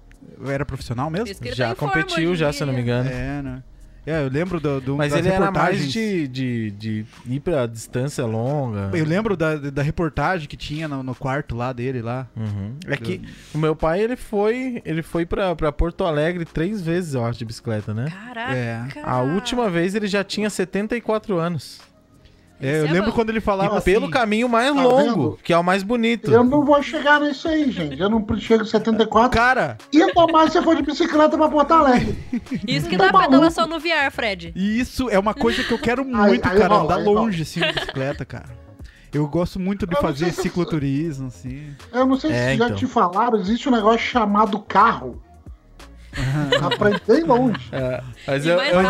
Era profissional mesmo? Já tá competiu, já, se eu não me engano. É, né? É, eu lembro do, do Mas das ele era mais de, de, de ir pra distância longa. Eu lembro da, da reportagem que tinha no, no quarto lá dele lá. Uhum. É que o meu pai, ele foi, ele foi pra, pra Porto Alegre três vezes, eu acho, de bicicleta, né? Caraca. É. A última vez ele já tinha 74 anos. É, eu é lembro bom. quando ele falava e pelo assim, caminho mais Tá longo, vendo? que é o mais bonito. Eu não vou chegar nisso aí, gente. Eu não chego em 74. Cara, E ainda mais se eu for de bicicleta pra Porto Alegre. Isso que Tá dá pra pedalar maluco? só no VR, Fred. e isso é uma coisa que eu quero muito, aí cara, rola, andar aí longe assim de bicicleta, cara. Eu gosto muito de fazer se- cicloturismo, assim. Eu não sei É, se já então. te falaram, existe um negócio chamado carro. Aprendi bem longe. É, mas eu, eu,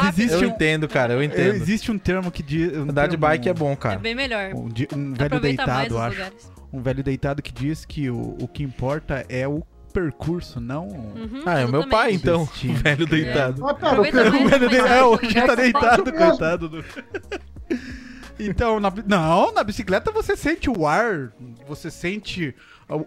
eu entendo, cara, eu entendo. Existe um termo que diz. Um Andar de bike é bom, É cara. bem melhor. Um, um velho deitado, acho. lugares. Um velho deitado que diz que o, o que importa é o percurso, não. Uhum, Ah, é o meu cara, então. Destino. Velho deitado. Mas pera, Aproveita eu mais, O velho mais de- É, rápido, hoje tá deitado, coitado do. Então, na, não, na bicicleta você sente o ar, você sente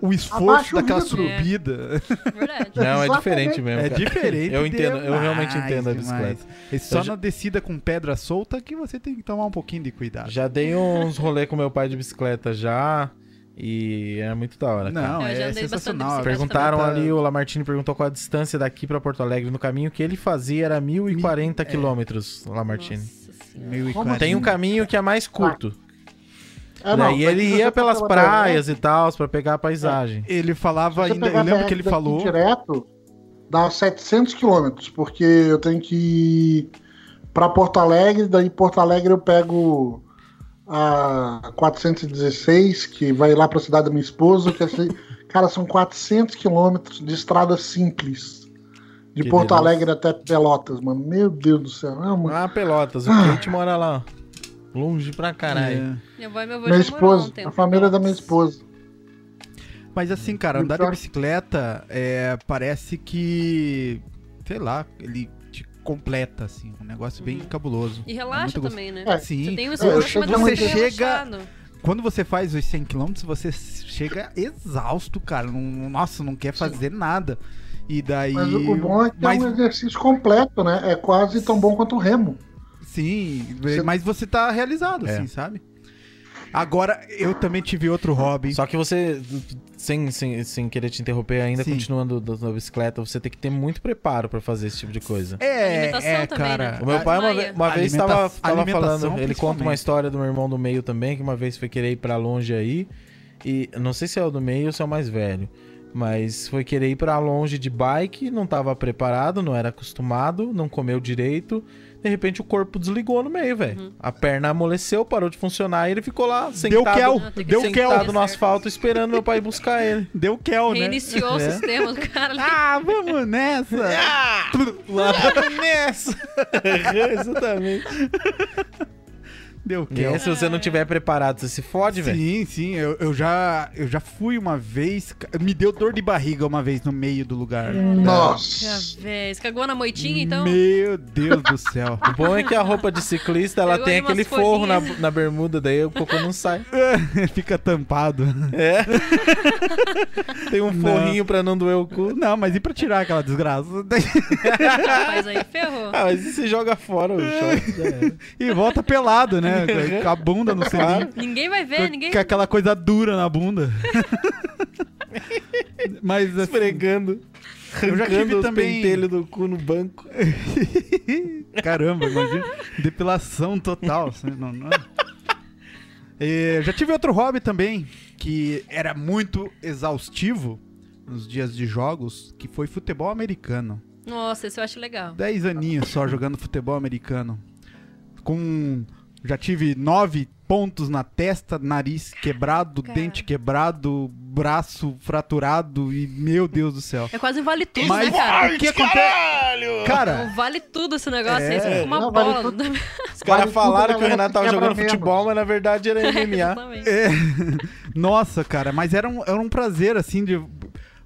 o, esforço Abaixa daquela subida. Verdade. Não, é diferente mesmo. É cara. diferente. Eu entendo, eu realmente entendo a bicicleta. É só já- na descida com pedra solta que você tem que tomar um pouquinho de cuidado. Já dei uns rolê com meu pai de bicicleta já. E é muito da hora. Não, Eu já é sensacional. Perguntaram ali, o Lamartine perguntou qual a distância daqui pra Porto Alegre no caminho que ele fazia era 1040 é. quilômetros, Lamartine. Nossa senhora. Meio e Como quarenta. Tem um caminho que é mais curto. É, né? e mas ele ia pelas pela praias e tal, pra pegar a paisagem. Ele falava ainda, eu lembro BR que ele falou. direto, dá 700 quilômetros, porque eu tenho que ir pra Porto Alegre, daí Porto Alegre eu pego a 416, que vai lá pra cidade da minha esposa, que é assim, cara, são 400 quilômetros de estrada simples. De Que Porto delícia. Alegre até Pelotas, mano. Meu Deus do céu. É uma... Ah, Pelotas, o Kate mora lá. Longe pra caralho. É. Minha avó e meu avô Minha já moraram um esposa, tempo a família da minha esposa. Mas assim, cara, andar de forte. bicicleta é, parece que. Sei lá, ele te completa, assim. Um negócio bem Uhum. cabuloso. E É relaxa gostoso. também, né? É, Sim. Você tem um esforço, mas você chega- relaxado. Quando você faz os 100 km, você chega exausto, cara. Não- nossa, não quer fazer nada. E daí. Mas o, o bom é que mas, é um exercício completo, né? É quase tão bom quanto o remo. Sim, Você- mas você tá realizado, É. assim, sabe? Agora, eu também tive outro hobby. Só que você, sem, sem, sem querer te interromper ainda, Sim. continuando da bicicleta, você tem que ter muito preparo pra fazer esse tipo de coisa. É, é, também, cara. né? O meu pai uma, uma vez estava falando, ele conta uma história do meu irmão do meio também, que uma vez foi querer ir pra longe aí, e não sei se é o do meio ou se é o mais velho, mas foi querer ir pra longe de bike, não tava preparado, não era acostumado, não comeu direito, de repente o corpo desligou no meio, velho. Uhum. A perna amoleceu, parou de funcionar e ele ficou lá Deu sentado, kel, Não, deu ser kel, sentado no certo. asfalto esperando meu pai buscar ele. deu kel, né? Reiniciou É. o sistema do cara ali. Ah, vamos nessa. Ah! Lá nessa! Exatamente. Deu E kel. aí, se você não tiver preparado, você se fode, velho. Sim, sim, eu, eu já, eu já fui uma vez, me deu dor de barriga uma vez no meio do lugar. Nossa. Você cagou na moitinha, então? Meu Deus do céu. O bom é que a roupa de ciclista, ela Pegou tem aquele forro na, na bermuda, daí o cocô não sai. Fica tampado. É. Tem um forrinho pra não doer o cu. Não, mas e pra tirar aquela desgraça? Rapaz, aí ferrou. Ah, mas e você joga fora o short? era. E volta pelado, né? Com a bunda no selinho. Ninguém vai ver, ninguém. Com aquela coisa dura na bunda. Mas assim, Esfregando. Eu já tive também- pentelhos do cu no banco. Caramba, imagina. Depilação total. assim, não- não. É, já tive outro hobby também, que era muito exaustivo nos dias de jogos, que foi futebol americano. Nossa, esse eu acho legal. 10 aninhos só jogando futebol americano. Com. Já tive nove pontos na testa, nariz quebrado, Cara. dente quebrado, braço fraturado e meu Deus do céu. É quase vale tudo, Mas né, cara? o que acontece? Cara, Não vale tudo esse negócio aí. É. Você fica uma Não, vale bola. tudo. Os caras Vale falaram tudo, que o Renato tava jogando menos. futebol, mas na verdade era MMA. É. Nossa, cara, mas era um, era um prazer, assim, de.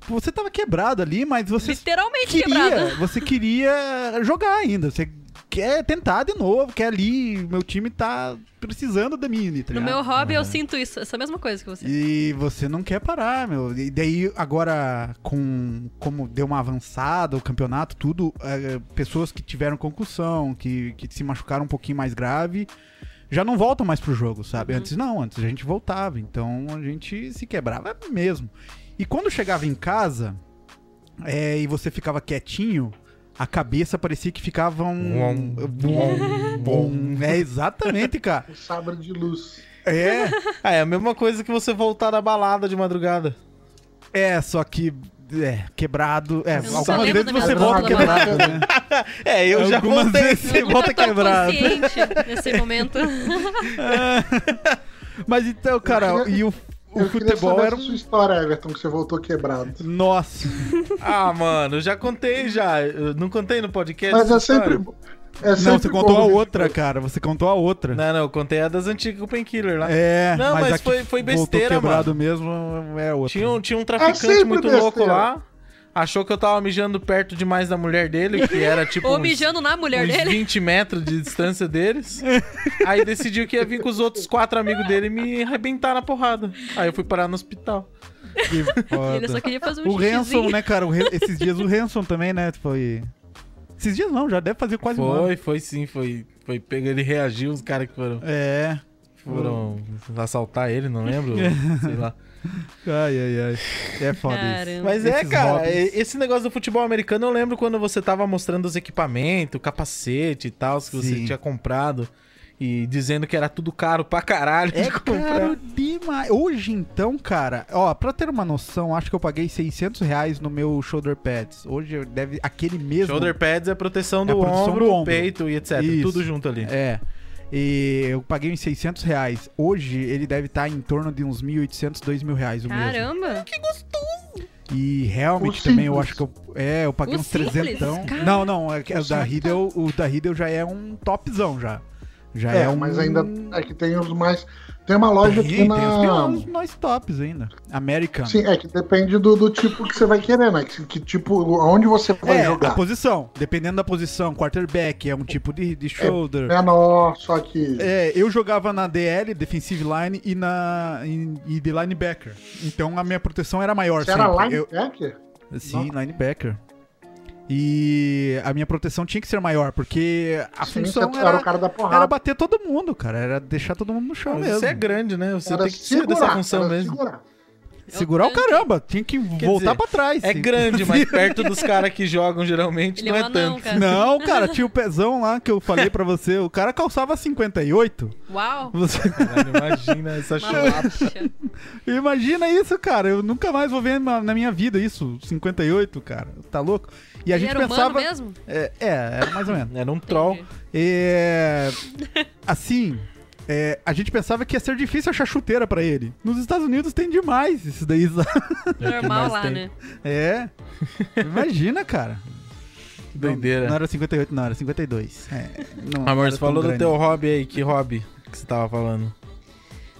Você tava quebrado ali, mas você Literalmente queria. quebrado. Você queria jogar ainda. Você quer tentar de novo, quer ali. Meu time tá precisando da mim, tá No ligado? meu hobby eu sinto isso, essa mesma coisa que você. E você não quer parar, meu. E daí, agora, com como deu uma avançada, o campeonato, tudo, é, pessoas que tiveram concussão, que, que se machucaram um pouquinho mais grave, já não voltam mais pro jogo, sabe? Uhum. Antes não, antes a gente voltava. Então a gente se quebrava mesmo. E quando chegava em casa é, e você ficava quietinho, a cabeça parecia que ficava um. Bom, Bom, é exatamente, cara. Um sabre de luz. É, Ah, é a mesma coisa que você voltar da balada de madrugada. É, só que. É, quebrado. É, Eu algumas vezes você volta quebrado, né? É, eu já Algumas voltei. vezes você volta quebrado. nesse momento. Mas então, cara, e o, o eu futebol saber era um. sua história, Everton, que você voltou quebrado. Nossa. Ah, mano, eu já contei já. Eu não contei no podcast. Mas é sempre. É Não, sempre você contou bom, a outra, cara. Você contou a outra. Não, não, eu contei a das antigas com o Painkiller lá. É, Não, mas que foi- foi voltou besteira, quebrado mesmo é outra. Tinha um, tinha um traficante sempre muito besteira. louco lá. Achou que eu tava mijando perto demais da mulher dele, que era tipo. Ou uns- mijando na mulher uns dele. 20 metros de distância deles. Aí decidiu que ia vir com os outros quatro amigos dele e me arrebentar na porrada. Aí eu fui parar no hospital. Que foda. Ele só queria fazer um O Hanson, né, cara? Esses dias o Hanson também, né? Foi. Esses dias não, já deve fazer quase um ano. Foi, foi sim, foi. Foi pega, ele reagiu, os caras que foram, É. foram assaltar ele, não lembro. sei lá. Ai, ai, ai. É foda isso. Caramba. Mas é, Esses cara, hobbies. esse negócio do futebol americano, eu lembro quando você tava mostrando os equipamentos, capacete e tal, que você Sim. tinha comprado. E dizendo que era tudo caro pra caralho É de comprar. caro demais. Hoje, então, cara, ó, pra ter uma noção, acho que eu paguei 600 reais no meu shoulder pads. Hoje deve aquele mesmo. Shoulder pads é proteção É do, a proteção ombro, do ombro. peito e etc. Isso. Tudo junto ali. É. E eu paguei uns 600 reais. Hoje ele deve estar em torno de uns 1.800, 2.000 reais o mesmo. Caramba. E helmet O também, eu simples. acho que eu. É, eu paguei O uns simples? 300. Cara. Não, não, é que o da. Riddle, o da Riddle já é um topzão já. Já é, É, um. mas ainda é que tem os mais. Tem uma loja tem, aqui tem na. os piores, nós tops ainda. American. Sim, é que depende do, do tipo que você vai querer, né? Que, que tipo, aonde você vai É, a jogar. posição. Dependendo da posição, quarterback é um tipo de, de shoulder. Menor, só que. É, eu jogava na DL, defensive line, e na e, e de linebacker. Então a minha proteção era maior Você era sempre. Eu- linebacker? sim, linebacker. E a minha proteção tinha que ser maior, porque a Sim, função era, era o cara da era porrada. bater todo mundo, cara. Era deixar todo mundo no chão mesmo. Você é grande, né? Você Era tem que ser dessa função mesmo. segurar. Segurar o caramba, tinha que voltar dizer, pra trás. É Sim. grande, mas perto dos caras que jogam geralmente Ele não é tanto. cara. Não, cara, tinha o pezão lá que eu falei pra você. O cara calçava 58. Uau. Você... Caralho, imagina essa chulapa. Imagina isso, cara. Eu nunca mais vou ver na, na minha vida isso. 58, cara. Tá louco? E a Ele gente era pensava. humano mesmo? É, é, era mais ou menos. Era um troll. É, assim, é, a gente pensava que ia ser difícil achar chuteira pra ele. Nos Estados Unidos tem demais isso daí. sabe? Normal lá, tem. né? É. Imagina, cara. Doideira. Não, não era 58, não, era 52. É, não Amor, era você falou do grande. teu hobby aí. Que hobby que você tava falando?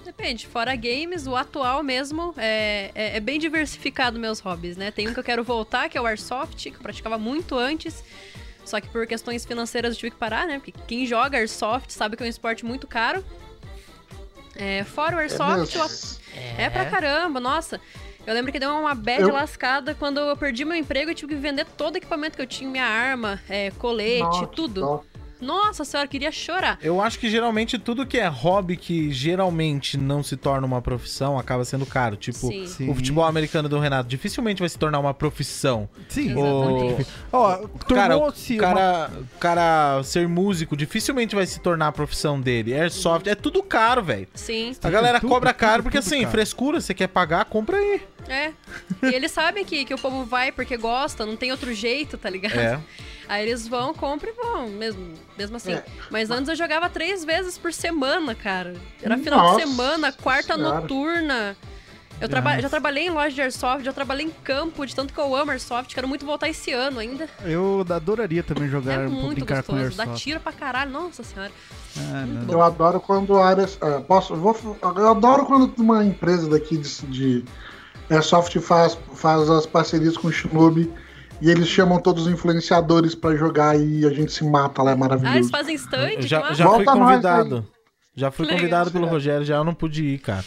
Depende, fora games, o atual mesmo é, é, é bem diversificado meus hobbies, né? Tem um que eu quero voltar, que é o Airsoft, que eu praticava muito antes. Só que por questões financeiras eu tive que parar, né? Porque quem joga Airsoft sabe que é um esporte muito caro. É, fora o É Airsoft, mesmo. eu É pra caramba, nossa. Eu lembro que deu uma bad Eu- lascada quando eu perdi meu emprego e tive que vender todo o equipamento que eu tinha, minha arma, é, colete, Nossa, tudo. nossa. Nossa senhora, eu queria chorar. Eu acho que geralmente tudo que é hobby que geralmente não se torna uma profissão acaba sendo caro. Tipo, Sim. Sim. o futebol americano do Renato dificilmente vai se tornar uma profissão. Sim. Exatamente. Ó, Cara, o tornou-se uma- cara, o cara ser músico dificilmente vai se tornar a profissão dele. Airsoft é tudo caro, velho. Sim. A galera tudo, cobra tudo, caro porque tudo assim, caro. frescura, você quer pagar, compra aí. É. E eles sabem que, que o povo vai porque gosta, não tem outro jeito, tá ligado? É. Aí eles vão, compram e vão, mesmo, mesmo assim. É. Mas antes eu jogava três vezes por semana, cara. Era final Nossa de semana, quarta Senhora. noturna. Eu traba- já trabalhei em loja de Airsoft, já trabalhei em campo, de tanto que eu amo Airsoft. Quero muito voltar esse ano ainda. Eu adoraria também jogar, é um muito brincar com gostoso. Dá Airsoft. tiro pra caralho, nossa senhora. Ah, não. Eu adoro quando a área. é, posso, eu, vou, eu adoro quando uma empresa daqui de, de Airsoft faz, faz as parcerias com o Shinobi e eles chamam todos os influenciadores pra jogar e a gente se mata lá, é Ah, eles maravilhoso. fazem stand? Eu já, já fui Volta nós convidado. Já fui Legal. convidado pelo Rogério, já eu não pude ir, cara.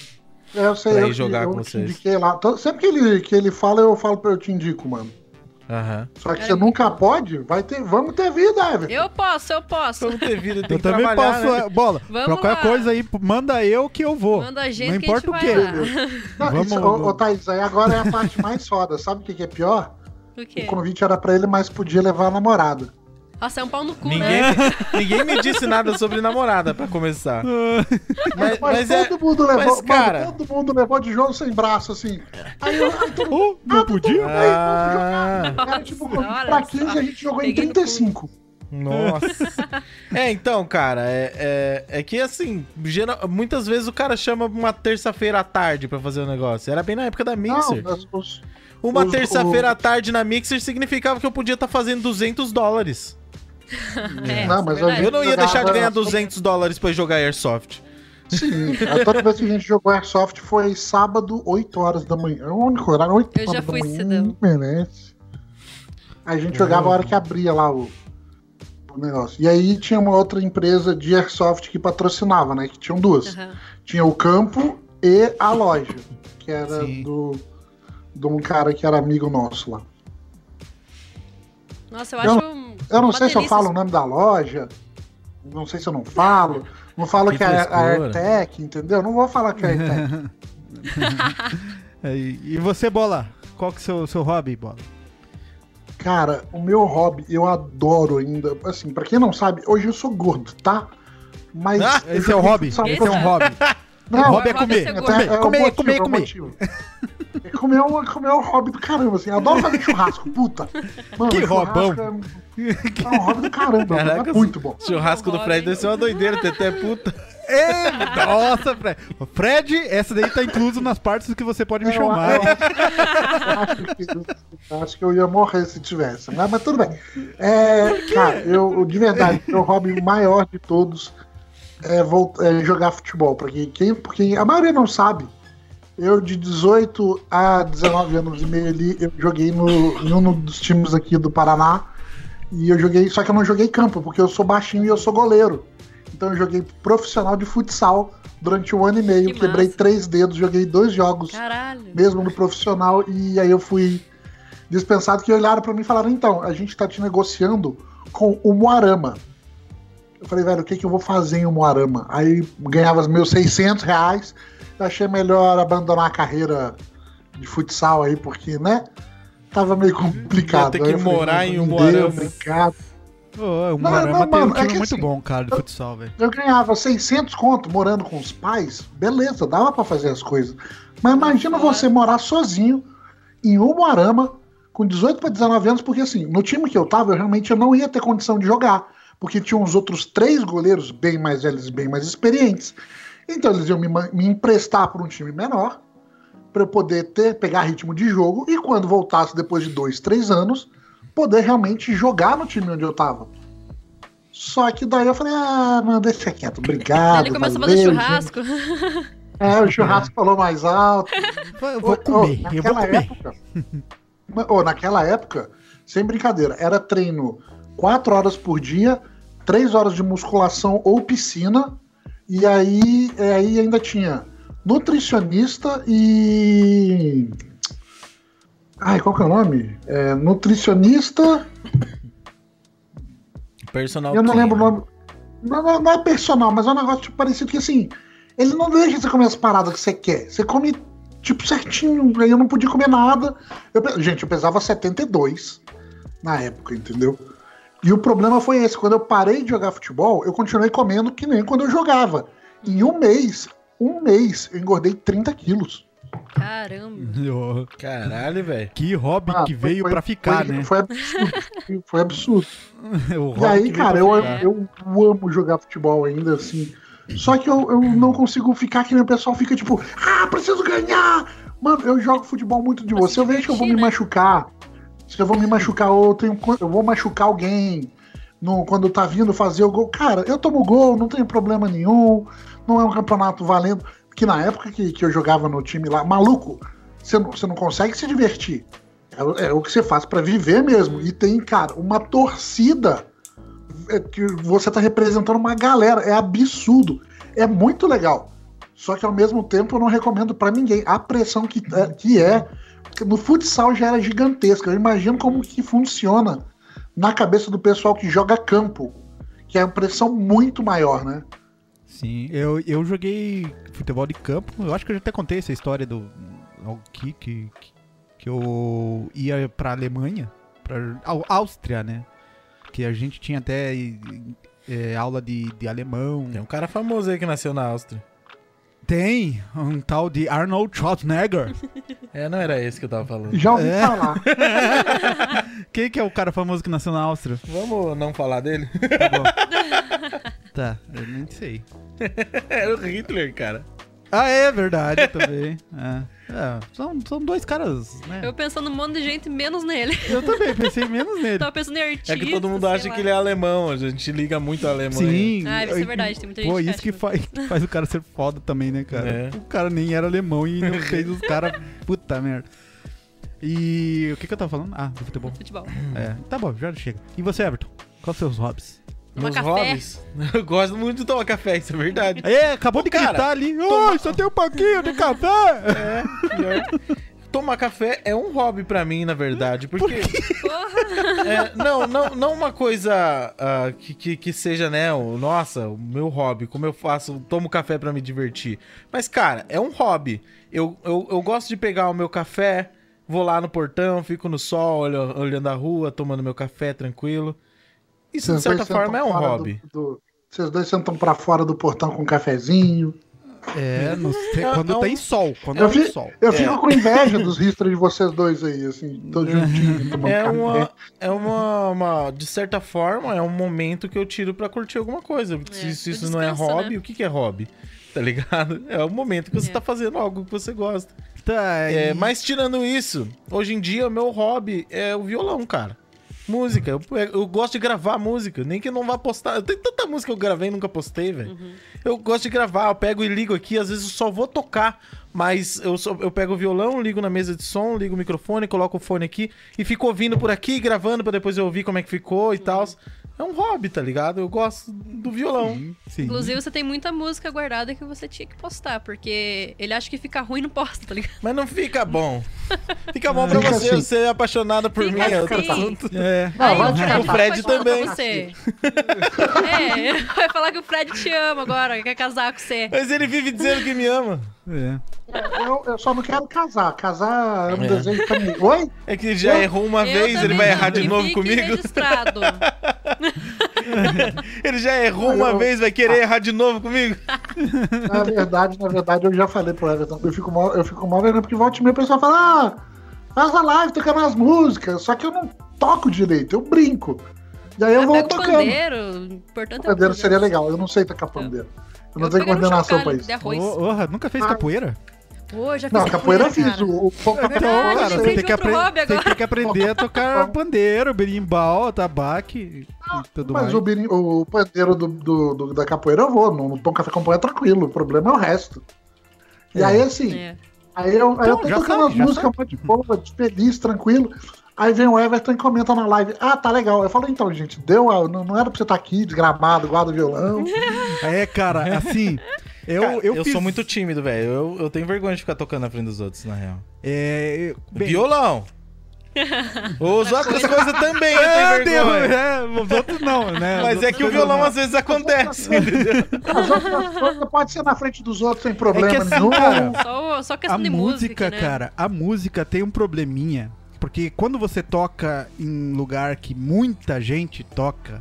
É, eu sei, pra ir eu, jogar eu com te vocês. indiquei lá. Todo- sempre que ele, que ele fala, eu falo pra eu te indico, mano. Aham. Só que É. você nunca pode, vai ter, vamos ter vida, Everton. Eu posso, eu posso. Vamos ter vida, tem Eu que também trabalhar, posso, né? é, bola. Vamos qualquer lá. coisa aí, manda eu que eu vou. Manda a gente Não que a gente importa o quê. Não, Vamos- isso, ô, ô, Thaís, aí agora é a parte mais foda. Sabe o que, que é pior? O quê? O convite era pra ele, mas podia levar a namorada. Nossa, é um pau no cu, Ninguém, né? ninguém me disse nada sobre namorada, pra começar. Mas, Mas, mas é. todo mundo levou, mas, cara- mano, todo mundo levou de jogo sem braço, assim. Aí eu, aí todo mundo, Oh, não podia? Ah, era tipo, Nossa, pra olha 15 só. a gente jogou em Peguei no 35. nossa. É, então, cara, é, é, é que assim, geral- muitas vezes o cara chama uma terça-feira à tarde pra fazer o negócio. Era bem na época da Não, Mixer. mas os- Uma terça-feira à tarde na Mixer significava que eu podia estar fazendo 200 dólares. É, Não, isso mas é. Eu não ia deixar de ganhar 200 dólares pra jogar Airsoft. Sim, a toda vez que a gente jogou Airsoft foi sábado, 8 horas da manhã. É o único horário, 8 Eu já horas da fui manhã. cedão. não Merece. A gente jogava a hora que abria lá o, o negócio. E aí tinha uma outra empresa de Airsoft que patrocinava, né? Que tinham duas. Aham. Tinha o campo e a loja, que era Sim. do de um cara que era amigo nosso lá. Nossa, eu Eu- acho. Eu não sei se eu falo o nome da loja, não sei se eu não falo, não falo Que que, é a, a frescura. AirTech, entendeu? Não vou falar que é a AirTech. É, E você, Bola? Qual que é o seu, seu hobby, Bola? Cara, o meu hobby, eu adoro ainda. Assim, pra quem não sabe, hoje eu sou gordo, tá? Mas. Ah, Esse é o hobby. Esse por- é um hobby. Não, hobby é hobby comer. é É comer, é o comer, comer, é o comer. É comer, é um, comer é um hobby do caramba, assim. Eu adoro fazer churrasco, puta. Mano, Que churrasco roubão. É, é um hobby do caramba, Caraca, é muito bom. Churrasco do. Fred deve ser uma doideira, até puta. Ei, nossa, Fred. Fred, essa daí tá incluso nas partes que você pode me Eu- chamar. eu- eu acho, que, eu acho que eu ia morrer se tivesse. Mas, mas tudo bem. É, cara, eu, de verdade, meu hobby maior de todos é, é jogar futebol. Porque, quem, porque a maioria não sabe. Eu, de 18 a 19 anos e meio ali, eu joguei no, em um dos times aqui do Paraná. E eu joguei, só que eu não joguei campo, porque eu sou baixinho e eu sou goleiro. Então eu joguei profissional de futsal durante um ano e meio. Que quebrei massa. três dedos, joguei dois jogos Caralho. mesmo no profissional, e aí eu fui dispensado que olharam pra mim e falaram: então, a gente tá te negociando com o Moarama. Eu falei, velho, o que, que eu vou fazer em Moarama? Aí ganhava os meus 600 reais. Eu achei melhor abandonar a carreira de futsal aí, porque, né? Tava meio complicado. Ia ter que falei, morar não, em Umuarama. Obrigado. Ô, o Não, não, tem um mano, é que muito assim, bom, cara, de futsal, velho. Eu ganhava 600 conto morando com os pais, beleza, dava pra fazer as coisas. Mas imagina você morar sozinho em Umuarama com 18 para 19 anos, porque assim, no time que eu tava, eu realmente eu não ia ter condição de jogar, porque tinha uns outros três goleiros bem mais velhos, bem mais experientes. Então eles iam me, me emprestar para um time menor, para eu poder ter pegar ritmo de jogo e quando voltasse depois de dois, três anos, poder realmente jogar no time onde eu tava. Só que daí eu falei, ah, não, deixa quieto, obrigado. Ele começou a valeu, fazer gente. churrasco. É, o churrasco falou mais alto. Eu vou comer, eu vou naquela comer. Época, ô, naquela época, sem brincadeira, era treino quatro horas por dia, três horas de musculação ou piscina, e aí, é, aí ainda tinha nutricionista e. Ai, qual que é o nome? É, nutricionista. Personal Eu não lembro o nome. Não, não- não é personal, mas é um negócio tipo, parecido que assim. Ele não deixa você comer as paradas que você quer. Você come, tipo, certinho. Aí eu não podia comer nada. Eu gente, eu pesava 72 na época, entendeu? E o problema foi esse. Quando eu parei de jogar futebol, eu continuei comendo que nem quando eu jogava. Em um mês, um mês, eu engordei 30 quilos. Caramba. Caralho, velho. Que hobby Ah, que foi- veio foi- pra ficar, foi, né? Foi absurdo. foi absurdo. O E aí, cara, eu, eu amo jogar futebol ainda, assim. Só que eu, eu não consigo ficar que nem o pessoal fica tipo, ah, preciso ganhar! Mano, eu jogo futebol muito de você. se Eu vejo que eu vou me né? machucar. Se eu vou me machucar ou eu, tenho, eu vou machucar alguém no, quando tá vindo fazer o gol. Cara, eu tomo gol, não tenho problema nenhum. Não é um campeonato valendo. Porque na época que, que eu jogava no time lá, maluco, você não, não consegue se divertir. É, é o que você faz pra viver mesmo. E tem, cara, uma torcida é que você tá representando uma galera. É absurdo. É muito legal. Só que ao mesmo tempo eu não recomendo pra ninguém. A pressão que é, que é no futsal já era gigantesca. Eu imagino como que funciona na cabeça do pessoal que joga campo. Que é uma pressão muito maior, né? Sim, eu, eu joguei futebol de campo. Eu acho que eu já até contei essa história do que, que, que eu ia pra Alemanha, Au- Áustria, né? Que a gente tinha até é, aula de, de alemão. Tem um cara famoso aí que nasceu na Áustria. Tem um tal de Arnold Schwarzenegger. É, não era esse que eu tava falando. Já ouvi É. falar. Quem que é o cara famoso que nasceu na Áustria? Vamos não falar dele? Tá bom. tá, eu nem sei. Era o Hitler, cara. Ah, é verdade também. É. É, são, são dois caras, né? Eu pensando um monte de gente, menos nele. Eu também pensei menos nele. Tava pensando em artista. É que todo mundo acha que ele é alemão, a gente liga muito alemão. Sim. Ah, isso é verdade, tem muita gente Pô, isso que que- faz, faz o cara ser foda também, né, cara? É. O cara nem era alemão e não fez os caras. Puta merda. E o que, que eu tava falando? Ah, do futebol. Futebol. É, tá bom, já chega. E você, Everton? Quais são os seus hobbies? Tomar Meus café. hobbies. Eu gosto muito de tomar café, isso é verdade. É, acabou de Cara, gritar ali. Oi, só tem um pouquinho de café! É, pior. Tomar café é um hobby pra mim, na verdade, porque Porra. é, não, não, não uma coisa ah, que, que, que seja, né, o, nossa, o meu hobby, como eu faço, tomo café pra me divertir. Mas, cara, é um hobby. Eu, eu, eu gosto de pegar o meu café, vou lá no portão, fico no sol, olho- olhando a rua, tomando meu café tranquilo. Isso, de Vocês dois certa forma, é um hobby. do- do- vocês dois sentam pra fora do portão com um cafezinho. É, no- É, quando é um- tem sol. Quando Eu, tem fi- sol. eu É. fico com inveja dos histras de vocês dois aí, assim, todos juntinhos. tomando É café. uma, é uma, uma- de certa forma, é um momento que eu tiro pra curtir alguma coisa. Se, É, se isso não é descanso, hobby, né? o que, que é hobby? Tá ligado? É o momento que você É. tá fazendo algo que você gosta. Tá, É, e- mas tirando isso, hoje em dia o meu hobby é o violão, cara. Música. Eu, eu gosto de gravar música, nem que eu não vá postar. Tem tanta música que eu gravei e nunca postei, velho. Uhum. Eu gosto de gravar, eu pego e ligo aqui, às vezes eu só vou tocar, mas eu, só, eu pego o violão, ligo na mesa de som, ligo o microfone, coloco o fone aqui e fico ouvindo por aqui, gravando pra depois eu ouvir como é que ficou e tal. É um hobby, tá ligado? Eu gosto do violão. Sim, sim. Inclusive, você tem muita música guardada que você tinha que postar, porque ele acha que fica ruim e não posta, tá ligado? Mas não fica bom. Fica bom pra Fica você, assim. você é apaixonada por Fica mim. é outro assim. assunto. É. Não, Aí vai o ficar Fred, o também. pra você. é, vai falar que o Fred te ama agora, quer casar com você. Mas ele vive dizendo que me ama. É. Eu, eu só não quero casar. Casar é um É. desejo pra mim. Oi? É que ele já Eu- errou uma Eu vez, ele vai errar de novo comigo. Ele já errou uma Eu- vez, vai querer errar de novo comigo? Na verdade, na verdade, eu já falei pro Everton. Eu fico mal, eu fico mal vendo porque volta e meia o pessoal fala: ah, faz a live tocando as músicas. Só que eu não toco direito, eu brinco. E aí eu Ah, vou tocando. pandeiro, importante é o Pandeiro seria legal, eu não sei tocar pandeiro. Eu não tenho um coordenação chocalho pra isso. de arroz. Ô, Orra, nunca fez Ah. capoeira? Pô, já fiz Não, capoeira eu fiz. O, o verdade, Então, eu cara, você tem que, apre- tem que aprender a tocar pandeiro, berimbau, tabaque e tudo Mas mais. o, birim- o pandeiro do, do- do- da capoeira eu vou. No, no pão café com pão é tranquilo. O problema é o resto. E É. aí, assim, É. aí eu, aí eu tô tocando sabe, as músicas sabe. de boa, de feliz, tranquilo. Aí vem o Everton e comenta na live: Ah, tá legal. Eu falo, então, gente, deu. a- Não, não era pra você estar aqui, desgramado, guarda o violão. É, cara, assim, eu, Cara, eu, eu fiz, sou muito tímido, velho. Eu, eu tenho vergonha de ficar tocando na frente dos outros, na real. É, eu- bem, Violão! Os outras coisas também eu É, tenho vergonha. Deus, é, os outros não, né? Mas é que o não. violão às vezes acontece. As outras coisas pode ser na frente dos outros sem problema É que assim, nenhum. cara, Só, só A questão de música, música, né? cara, a música tem um probleminha. Porque quando você toca em lugar que muita gente toca,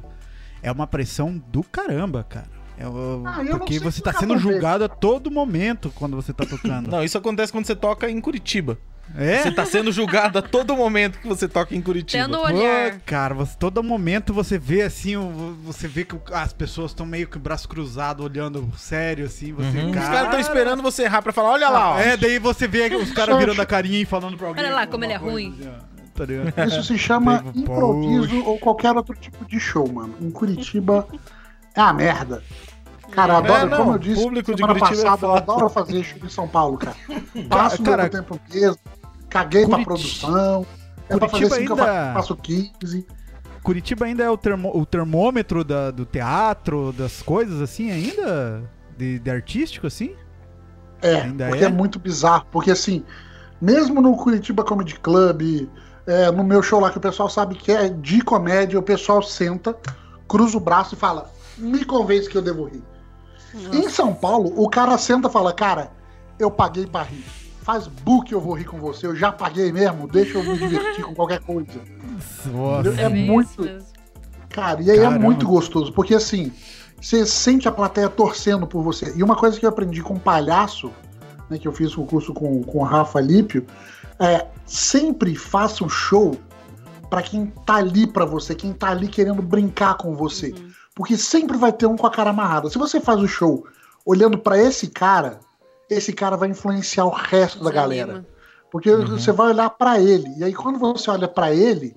é uma pressão do caramba, cara. É o- Ah, porque você tá sendo julgado a todo momento quando você tá tocando. Não, isso acontece quando você toca em Curitiba. É? Você tá sendo julgado a todo momento que você toca em Curitiba. Tendo Pô, olhar. cara, você, todo momento você vê assim, você vê que as pessoas estão meio que o braço cruzado, olhando sério, assim, você, Uhum. Os cara... caras estão esperando você errar pra falar, olha lá, ó. É, daí você vê os caras virando a carinha e falando pra alguém. Olha lá como ele é ruim. assim, tá? Isso se chama improviso ou qualquer outro tipo de show, mano. Em Curitiba é a merda. Cara, eu adoro, É, não, como eu disse, público de Curitiba é passada, eu foda. adoro fazer show em São Paulo, cara. Passo Cara, meu tempo mesmo, caguei pra Curiti- produção. É pra fazer Curitiba assim que eu ainda- faço 15. Curitiba ainda é o, termo- o termômetro da- do teatro, das coisas assim, ainda? De, de artístico, assim? É, Ainda porque é? é? muito bizarro. Porque assim, mesmo no Curitiba Comedy Club, é, no meu show lá que o pessoal sabe que é de comédia, o pessoal senta, cruza o braço e fala: me convence que eu devo rir. Em São Paulo, o cara senta e fala: cara, eu paguei pra rir. Faz book, eu vou rir com você. Eu já paguei mesmo, deixa eu me divertir com qualquer coisa. Nossa. É bem muito-. Cara, e aí Caramba. é muito gostoso, porque assim, você sente a plateia torcendo por você. E uma coisa que eu aprendi com palhaço, né, que eu fiz o curso com, com o Rafa Lípio, é sempre faça um show pra quem tá ali pra você, quem tá ali querendo brincar com você. Uhum. Porque sempre vai ter um com a cara amarrada. Se você faz o show olhando pra esse cara, esse cara vai influenciar o resto da galera. Porque você vai olhar pra ele. E aí, quando você olha pra ele,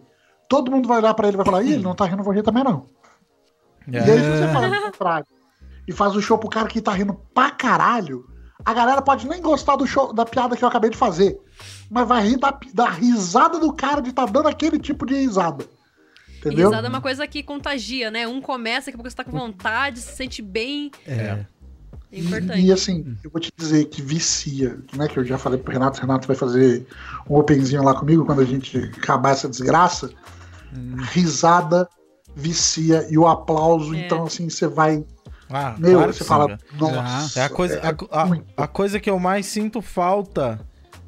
todo mundo vai olhar pra ele e vai falar: Ih, ele não tá rindo, vou rir também não. E aí, se você fala o contrário e faz o show pro cara que tá rindo pra caralho, a galera pode nem gostar do show, da piada que eu acabei de fazer. Mas vai rir da, da risada do cara de tá dando aquele tipo de risada. E Entendeu? risada é uma coisa que contagia, né? Um começa, daqui a pouco você tá com vontade, se sente bem. É. É importante. E, e, assim, eu vou te dizer que vicia, né? Que eu já falei pro Renato, o Renato vai fazer um openzinho lá comigo quando a gente acabar essa desgraça. Risada vicia e o aplauso, É. então assim, você vai. Ah, Meu, claro você sim, fala, velho. nossa. É a coisa, a, a- muito. a coisa que eu mais sinto falta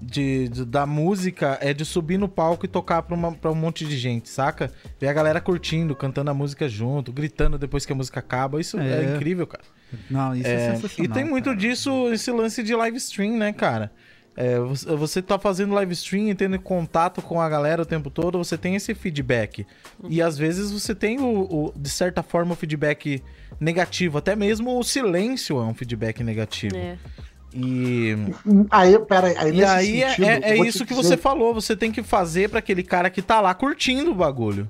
de, de- da música é de subir no palco e tocar pra, uma- pra um monte de gente, saca? Ver a galera curtindo, cantando a música junto, gritando depois que a música acaba. Isso é, É. incrível, cara. Não, isso é, É, sensacional. e tem muito cara. disso, esse lance de live stream, né, cara? É, você, tá fazendo live stream e tendo contato com a galera o tempo todo, você tem esse feedback. E às vezes você tem, o, o- de certa forma, o feedback negativo. Até mesmo o silêncio é um feedback negativo. É. E, Aí, pera aí, e aí é- sentido, é, é isso que dizer- você falou. Você tem que fazer pra aquele cara que tá lá curtindo o bagulho.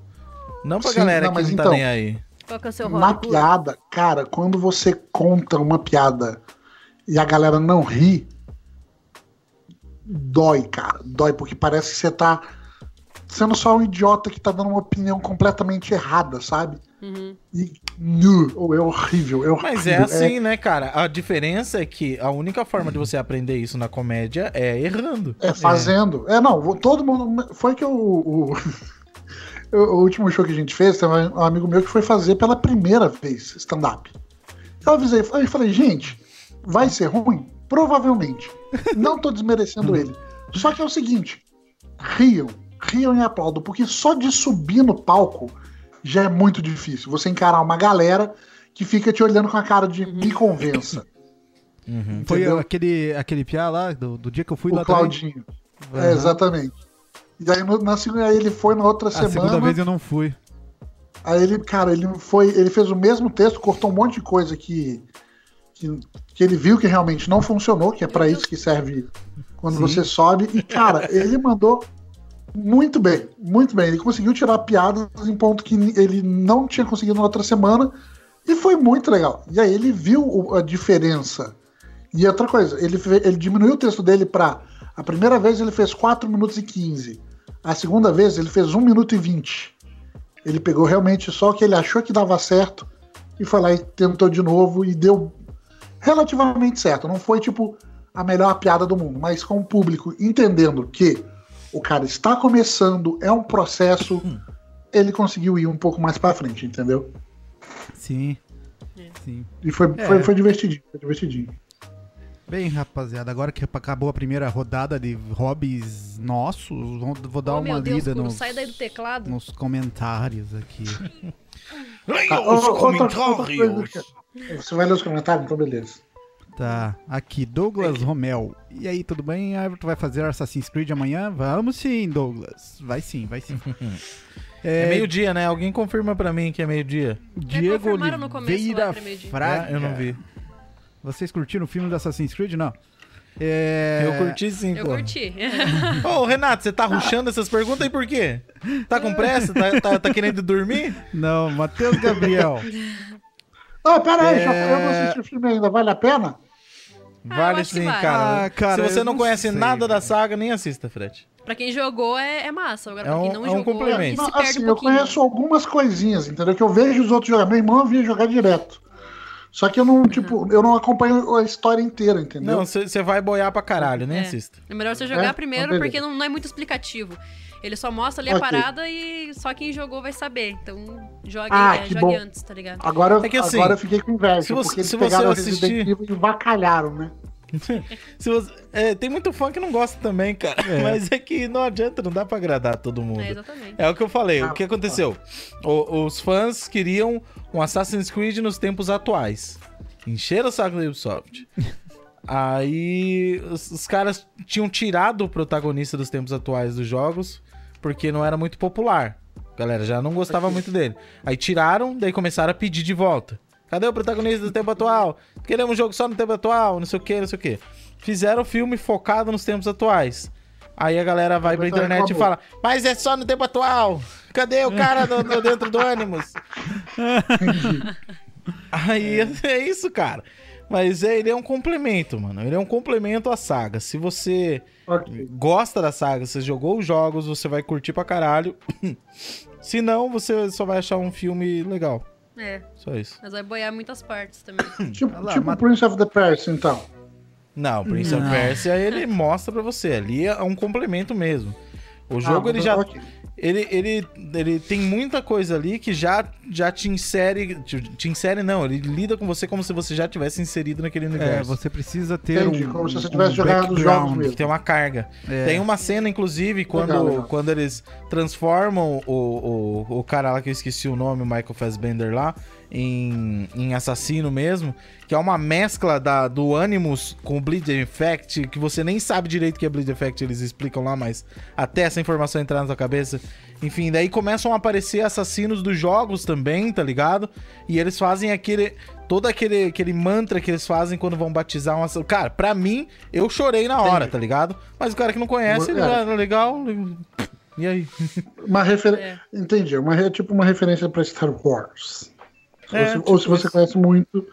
Não pra Sim, galera não, que mas não tá então, nem aí. Qual que é o seu Na piada, cara, quando você conta uma piada e a galera não ri, dói, cara. Dói, porque parece que você tá sendo só um idiota que tá dando uma opinião completamente errada, sabe? Uhum. E nu, ou é horrível, é horrível. Mas é assim, né, cara? A diferença é que a única forma de você aprender isso na comédia é errando. É, fazendo. É, não, vou- todo mundo. Foi que o, o, o- último show que a gente fez, tem um amigo meu que foi fazer pela primeira vez stand-up. Eu avisei, eu falei, gente, vai ser ruim? Provavelmente. Não tô desmerecendo ele. Só que é o seguinte: riam, riam e aplaudam, porque só de subir no palco já é muito difícil. Você encarar uma galera que fica te olhando com a cara de me convença. Foi Entendeu? aquele, aquele piá lá, do, do dia que eu fui o lá também. Claudinho. É, exatamente. E aí no- na segunda, aí ele foi na outra A segunda semana. vez eu não fui. Aí ele, cara, ele foi, ele fez o mesmo texto, cortou um monte de coisa que que, que ele viu que realmente não funcionou, que é pra isso que serve quando Sim. você sobe. E cara, ele mandou muito bem, muito bem. Ele conseguiu tirar piadas em ponto que ele não tinha conseguido na outra semana e foi muito legal. E aí ele viu a diferença. E outra coisa, ele, ele diminuiu o texto dele pra. A primeira vez ele fez 4 minutos e 15. A segunda vez ele fez 1 minuto e 20. Ele pegou realmente só o que ele achou que dava certo e foi lá e tentou de novo e deu relativamente certo. Não foi tipo a melhor piada do mundo, mas com o público entendendo que o cara está começando, é um processo, ele conseguiu ir um pouco mais pra frente, entendeu? Sim. É. Sim. E foi, É. foi, foi divertidinho, foi divertidinho. Bem, rapaziada, agora que acabou a primeira rodada de hobbies nossos, vou, vou dar oh, uma Deus, lida nos, sai daí do teclado. nos comentários aqui. Ah, coisa que- Você vai ler os comentários? Então beleza. Tá, aqui, Douglas Romel. E aí, tudo bem? Everton vai fazer Assassin's Creed amanhã? Vamos sim, Douglas. Vai sim, vai sim. É, meio-dia, né? Alguém confirma pra mim que é meio-dia. Diego confirmaram no começo lá Oliveira que era meio-dia. Fraga. É, eu não vi. Vocês curtiram o filme do Assassin's Creed? Não. É... Eu curti sim, Eu pô. curti. Ô, Renato, você tá ruxando essas perguntas aí por quê? Tá com pressa? Tá, tá, tá querendo dormir? Não, Matheus Gabriel. Ah, pera aí, É. já, eu não assisti o filme ainda, vale a pena? Ah, eu Vale que sim, vale. cara. Ah, cara, Se você eu não não conhece sei, nada da velho. saga, nem assista, Fred. pra quem jogou é, é massa. Agora, É pra quem um- não é um jogou, complemento. se Não, perde assim, um eu conheço algumas coisinhas, entendeu? Que eu vejo os outros jogar. Meu irmão via jogar direto. Só que eu não, tipo, eu não acompanho a história inteira, entendeu? Não, você vai boiar pra caralho, nem É. assista. É melhor você jogar É? primeiro, Então, porque não, não é muito explicativo. Ele só mostra ali a Ok. parada e só quem jogou vai saber. Então, jogue, Ah, é, que jogue bom. antes, tá ligado? Agora, É que assim, agora eu fiquei com inveja, se você- porque eles se você pegaram o assistir- Resident Evil e vacalharam, né? Se você- é, tem muito fã que não gosta também, cara. Mas é que não adianta, não dá pra agradar todo mundo. É, exatamente. É o que eu falei. Ah, o que aconteceu? O- os fãs queriam um Assassin's Creed nos tempos atuais. Encheram o saco da Ubisoft. Aí os, os caras tinham tirado o protagonista dos tempos atuais dos jogos porque não era muito popular. A galera já não gostava muito dele. Aí tiraram, daí começaram a pedir de volta. Cadê o protagonista do tempo atual? Queremos um jogo só no tempo atual, não sei o que, não sei o que. Fizeram o filme focado nos tempos atuais. Aí a galera vai pra internet e fala, mas é só no tempo atual. Cadê o cara do, do- dentro do ânimos? Aí é isso, cara. Mas é, ele é um complemento, mano. Ele é um complemento à saga. Se você Ok. gosta da saga, você jogou os jogos, você vai curtir pra caralho. Se não, você só vai achar um filme legal. É, Só isso. mas vai boiar muitas partes também. Tipo, lá, tipo Prince of the Persia, então. Não, Prince of. Persia, ele mostra pra você. Ali é um complemento mesmo. O jogo, Ah, ele já... ok. Ele, ele, ele tem muita coisa ali que já, já te insere... Te, te insere, não. Ele lida com você como se você já tivesse inserido naquele É, universo. você precisa ter Entendi, um. como se você um tivesse jogado os jogos mesmo. Tem uma carga. É. Tem uma cena, inclusive, quando, Legal, legal. quando eles transformam o, o, o cara lá que eu esqueci o nome, o Michael Fassbender lá, em, em assassino mesmo, que é uma mescla da, do Animus com o Bleed Effect, que você nem sabe direito o que é Bleed Effect, eles explicam lá, mas até essa informação entrar na sua cabeça. Enfim, daí começam a aparecer assassinos dos jogos também, tá ligado? E eles fazem aquele. Todo aquele, aquele mantra que eles fazem quando vão batizar um assassino. Cara, pra mim, eu chorei na hora, Entendi. tá ligado? Mas o cara que não conhece, ele É. era legal. E aí? Uma referência. É. Entendi, uma, tipo uma referência pra Star Wars. É, ou se, tipo ou se você isso. conhece muito,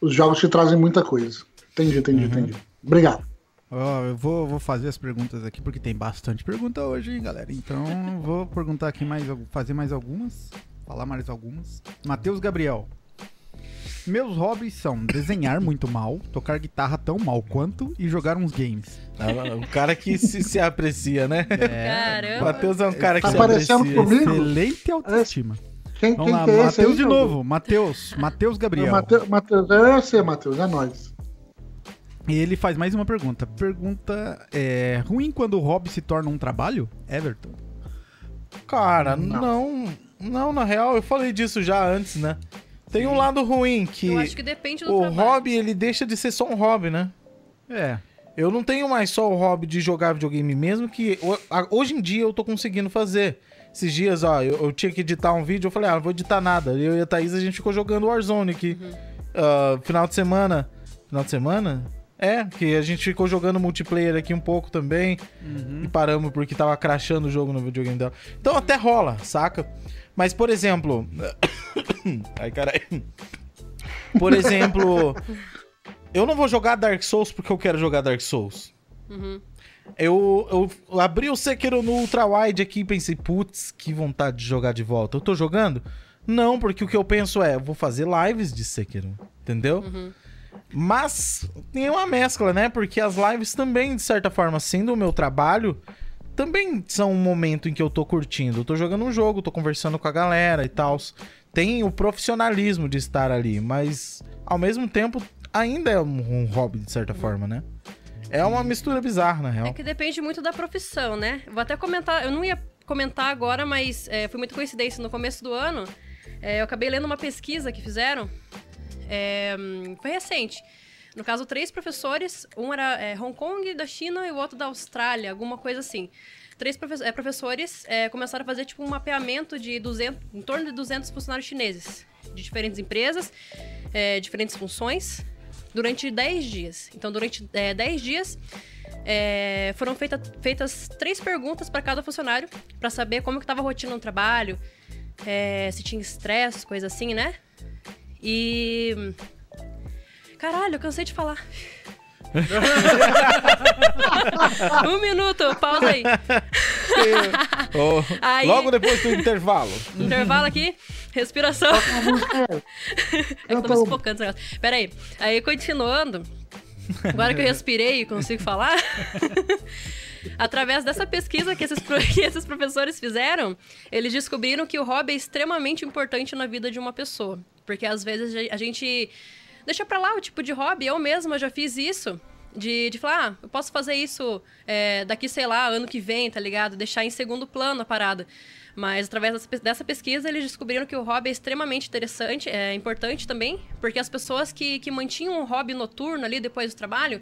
os jogos te trazem muita coisa. Entendi, entendi, Uhum. entendi. Obrigado. Ó, eu vou, vou fazer as perguntas aqui, porque tem bastante pergunta hoje, hein, galera. Então, vou perguntar aqui mais, fazer mais algumas, falar mais algumas. Matheus Gabriel. Meus hobbies são desenhar muito mal, tocar guitarra tão mal quanto e jogar uns games. Ah, O cara que se, se aprecia, né? É, Caramba. Matheus é um cara que Tá se parecendo aprecia. comigo? Excelente autoestima. Quem, Vamos quem lá, é esse Matheus de novo. Matheus, Matheus Gabriel. Matheus, é você, Matheus, é nóis. E ele faz mais uma pergunta. Pergunta: é ruim quando o hobby se torna um trabalho? Everton. Cara, não. não. na real, eu falei disso já antes, né? Tem um lado ruim que, Eu acho que depende do o trabalho. hobby ele deixa de ser só um hobby, né? É. Eu não tenho mais só o hobby de jogar videogame mesmo, que hoje em dia eu tô conseguindo fazer. Esses dias, ó, eu, eu tinha que editar um vídeo, eu falei, ah, não vou editar nada. Eu e a Thaís, a gente ficou jogando Warzone aqui. Ah, final de semana. Final de semana? É, que a gente ficou jogando multiplayer aqui um pouco também. E paramos porque tava crashando o jogo no videogame dela. Então até rola, saca? Mas, por exemplo. Ai, caralho. Por exemplo. Eu não vou jogar Dark Souls porque eu quero jogar Dark Souls. Uhum. Eu, eu abri o Sekiro no Ultra Wide aqui e pensei, putz, que vontade de jogar de volta. Eu tô jogando? Não, porque o que eu penso é, eu vou fazer lives de Sekiro, entendeu? Mas tem uma mescla, né? Porque as lives também, de certa forma, sendo o meu trabalho, também são um momento em que eu tô curtindo. Eu tô jogando um jogo, tô conversando com a galera e tal. Tem o profissionalismo de estar ali, mas ao mesmo tempo ainda é um, um hobby, de certa forma, né? É uma mistura bizarra, na real. É que depende muito da profissão, né? Vou até comentar, eu não ia comentar agora, mas é, foi muita coincidência. No começo do ano, é, eu acabei lendo uma pesquisa que fizeram. é, foi recente. No caso, três professores, um era é, Hong Kong, da China, e o outro da Austrália, alguma coisa assim. Três profe- é, professores é, começaram a fazer tipo um mapeamento de 200, em torno de 200 funcionários chineses, de diferentes empresas, é, diferentes funções, durante 10 dias. Então, durante é, 10 dias, é, foram feita, feitas três perguntas para cada funcionário, para saber como que estava a rotina no trabalho, é, se tinha estresse, coisa assim, né? E... Caralho, eu cansei de falar. um minuto, pausa aí. Ô, Aí- Logo depois do intervalo. Intervalo aqui, respiração. É que eu tô me sufocando esse negócio. Pera aí. Aí, continuando. Agora que eu respirei e consigo falar. Através dessa pesquisa que esses, que esses professores fizeram, eles descobriram que o hobby é extremamente importante na vida de uma pessoa. Porque às vezes a a gente deixa pra lá o tipo de hobby. Eu mesma já fiz isso. De, de falar, ah, eu posso fazer isso é, daqui, sei lá, ano que vem, tá ligado? Deixar em segundo plano a parada. Mas através dessa pe- dessa pesquisa, eles descobriram que o hobby é extremamente interessante, é importante também, porque as pessoas que, que mantinham um hobby noturno ali depois do trabalho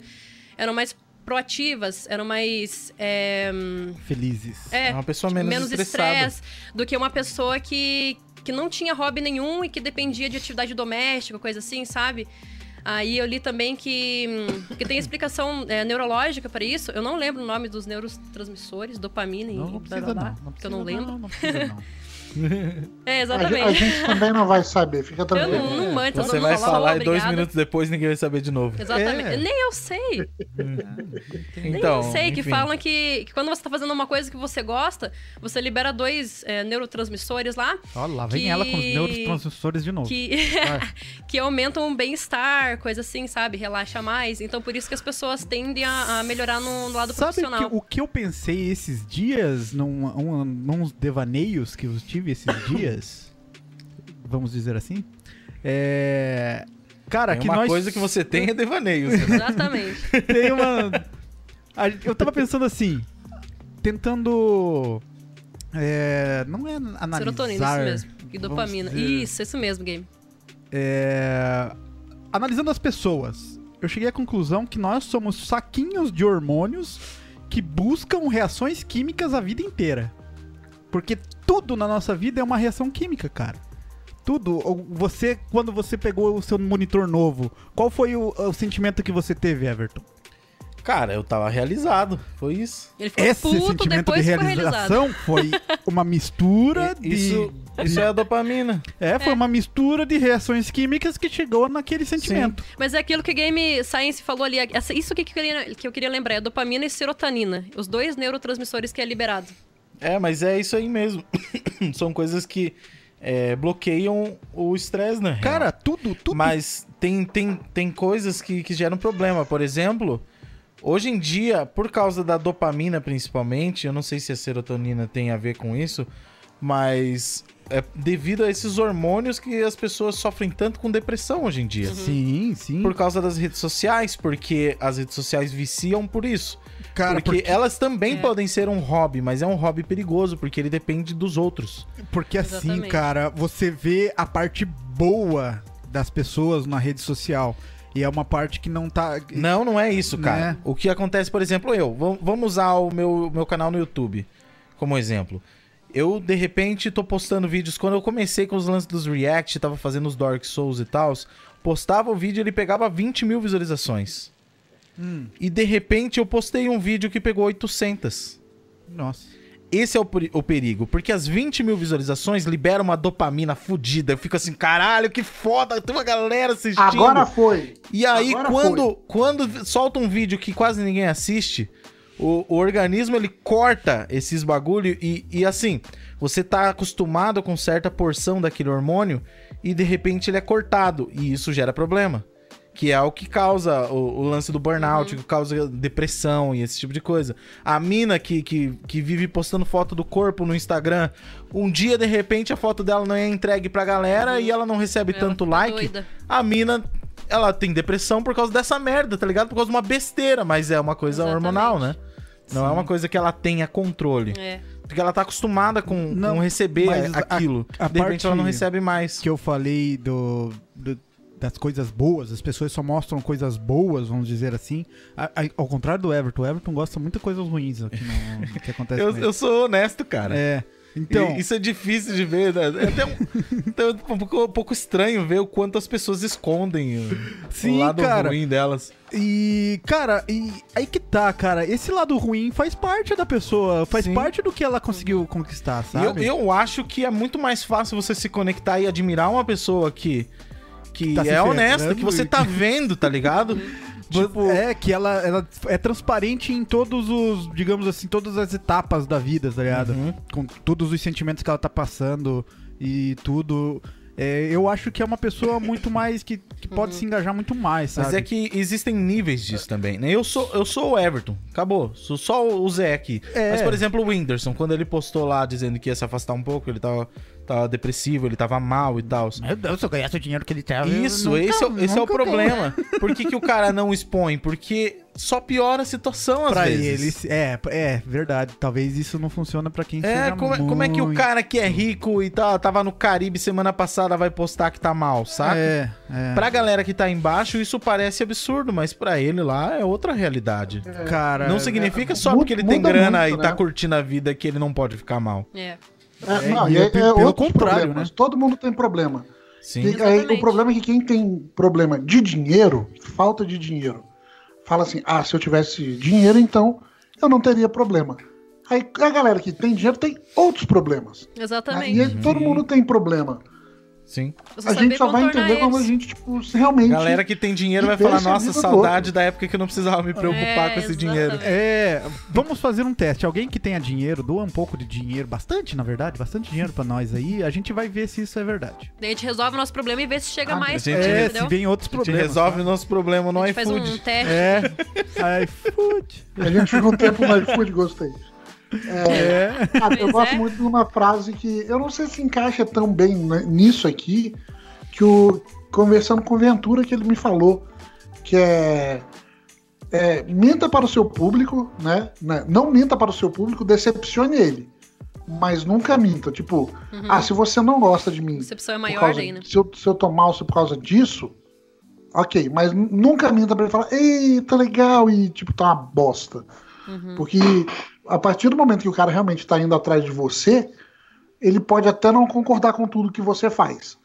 eram mais proativas, eram mais. é, Felizes. é, É uma pessoa menos estressada. estresse do que uma pessoa que, que não tinha hobby nenhum e que dependia de atividade doméstica, coisa assim, sabe? Aí eu li também que, que tem explicação é, neurológica para isso. Eu não lembro o nome dos neurotransmissores, dopamina e Não, não blá, precisa blá, blá, não. não que eu não lembro. Não, não precisa não. É, A, ge- a exatamente. gente também não vai saber, fica Eu tranquilo. não, não manjo, Você não, vai sou falar e dois minutos depois ninguém vai saber de novo. Exatamente. É. Nem eu sei. Nem Então, eu sei, que enfim. falam que, que quando você tá fazendo uma coisa que você gosta, você libera dois é, neurotransmissores lá Olha lá, vem Que- ela com os neurotransmissores de novo. que, que aumentam o bem-estar, coisa assim, sabe? Relaxa mais. Então, por isso que as pessoas tendem a, a melhorar no, no lado Sabe que, profissional. o que eu pensei esses dias, num, um, nos devaneios que eu tive esses dias, vamos dizer assim? É. Cara, Tem que uma nós coisa que você tem é devaneios. né? Exatamente. tem uma. Eu tava pensando assim, tentando. É, não é analisar. Serotonina, isso mesmo. E dopamina. dizer, Isso, isso mesmo, game. É, analisando as pessoas, eu cheguei à conclusão que nós somos saquinhos de hormônios que buscam reações químicas a vida inteira. Porque tudo na nossa vida é uma reação química, cara. Tudo. Você, quando você pegou o seu monitor novo, qual foi o, o sentimento que você teve, Everton? Cara, eu tava realizado. Foi isso. Ele ficou Esse puto, sentimento depois de realização foi uma mistura E- Isso, de Isso é a dopamina. É, foi uma mistura de reações químicas que chegou naquele sentimento. Mas é aquilo que o Game Science falou ali. Isso que eu queria, que eu queria lembrar. É dopamina e serotonina. Os dois neurotransmissores que é liberado. É, mas é isso aí mesmo. São coisas que é, bloqueiam o estresse, né? Cara, tudo, tudo. Mas tem, tem, tem coisas que, que geram problema. Por exemplo, hoje em dia, por causa da dopamina principalmente, eu não sei se a serotonina tem a ver com isso, mas é devido a esses hormônios que as pessoas sofrem tanto com depressão hoje em dia. Sim, sim. Por causa das redes sociais, porque as redes sociais viciam por isso. Cara, porque, porque, elas também É. podem ser um hobby, mas é um hobby perigoso, porque ele depende dos outros. porque assim, Exatamente. cara, você vê a parte boa das pessoas na rede social. E é uma parte que não tá. Não, não é isso, cara. Né? O que acontece, por exemplo, eu, vam- vamos usar o meu, meu canal no YouTube como exemplo. Eu, de repente, tô postando vídeos. Quando eu comecei com os lances dos React, tava fazendo os Dark Souls e tal, postava o vídeo ele pegava 20 mil visualizações. Hum, E de repente eu postei um vídeo que pegou 800. nossa. Esse é o, o perigo, porque as 20 mil visualizações liberam uma dopamina fodida. Eu fico assim, caralho, que foda, tem uma galera assistindo. Agora foi. E aí, Agora quando, quando solta um vídeo que quase ninguém assiste, o, o organismo ele corta esses bagulho e, e assim, você tá acostumado com certa porção daquele hormônio e de repente ele é cortado e isso gera problema. Que é o que causa o, o lance do burnout, que causa depressão e esse tipo de coisa. A mina que, que, que vive postando foto do corpo no Instagram, um dia de repente a foto dela não é entregue pra galera e ela não recebe Ela tanto fica like doida. a mina, ela tem depressão por causa dessa merda, tá ligado? Por causa de uma besteira, mas é uma coisa Exatamente. hormonal, né? Não é uma coisa que ela tenha controle. É. Porque ela tá acostumada com, Não, com receber mas a- aquilo. a de repente parte ela não recebe mais. Que eu falei do- das coisas boas, as pessoas só mostram coisas boas, vamos dizer assim. A- a- ao contrário do Everton, o Everton gosta muito de coisas ruins aqui no, que acontece Eu, eu sou honesto, cara. É. Então, E isso é difícil de ver, né? É até um, até um pouco, um pouco estranho ver o quanto as pessoas escondem o, Sim, o lado cara. ruim delas. E, cara, e aí que tá, cara. Esse lado ruim faz parte da pessoa, faz Sim. parte do que ela conseguiu conquistar, E eu, sabe? eu acho que é muito mais fácil você se conectar e admirar uma pessoa que, que Tá é honesta, que você tá vendo, tá ligado? tipo, É, que ela, ela é transparente em todos os, digamos assim, todas as etapas da vida, tá ligado? Uhum. Com todos os sentimentos que ela tá passando e tudo. É, eu acho que é uma pessoa muito mais que, que pode se engajar muito mais, sabe? Mas é que existem níveis disso também, né? Eu sou, eu sou o Everton, acabou. Sou só o Zé aqui. É. Mas, por exemplo, o Whindersson, quando ele postou lá dizendo que ia se afastar um pouco, ele tava, tava depressivo, ele tava mal e tal. Meu Deus, se eu ganhasse o dinheiro que ele tava. Isso, esse, é, o- esse é o problema. Por que, que o cara não expõe? Porque só piora a situação às Pra vezes. eles. É, é verdade. Talvez isso não funcione pra quem É, seja como, é- como é que o muito- cara que é rico e tá, tava no Caribe semana passada vai postar que tá mal, saca? É, é. Pra galera que tá embaixo, isso parece absurdo, mas pra ele lá é outra realidade. Cara, Não significa só muda- porque ele tem grana muito, e tá né? curtindo a vida que ele não pode ficar mal. É. É, É, não, e e é é, pe- é pelo contrário, né? Todo mundo tem problema. Sim. E aí, o problema é que quem tem problema de dinheiro, falta de dinheiro, fala assim: ah, se eu tivesse dinheiro, então eu não teria problema. Aí a galera que tem dinheiro tem outros problemas. né? Exatamente. E aí, todo mundo tem problema. Sim. Você a gente só vai entender quando a gente, tipo, realmente. Galera que tem dinheiro vai falar, nossa, saudade da época que eu não precisava me preocupar É, com esse dinheiro. exatamente. É, vamos fazer um teste. Alguém que tenha dinheiro, doa um pouco de dinheiro, bastante, na verdade, bastante dinheiro pra nós aí. A gente vai ver se isso é verdade. Daí a gente resolve o nosso problema e vê se chega Ah, mais. a gente- é, se vem outros A gente problemas. resolve o nosso problema no a gente faz um iFood. teste. É, iFood. A gente fica um tempo no iFood, gostei. É. Cara, eu Pois gosto é. muito de uma frase que eu não sei se encaixa tão bem né, nisso aqui, que o conversando com o Ventura que ele me falou, que é, é, minta para o seu público, né? né, Não minta para o seu público, decepcione ele, mas nunca minta. Tipo, ah, se você não gosta de mim, Decepção é maior causa- daí, né? se, eu, se eu tô mal por causa disso, ok, mas nunca minta pra ele falar, ei, tá legal, e tipo, tá uma bosta. Uhum. Porque a partir do momento que o cara realmente tá indo atrás de você, ele pode até não concordar com tudo que você faz.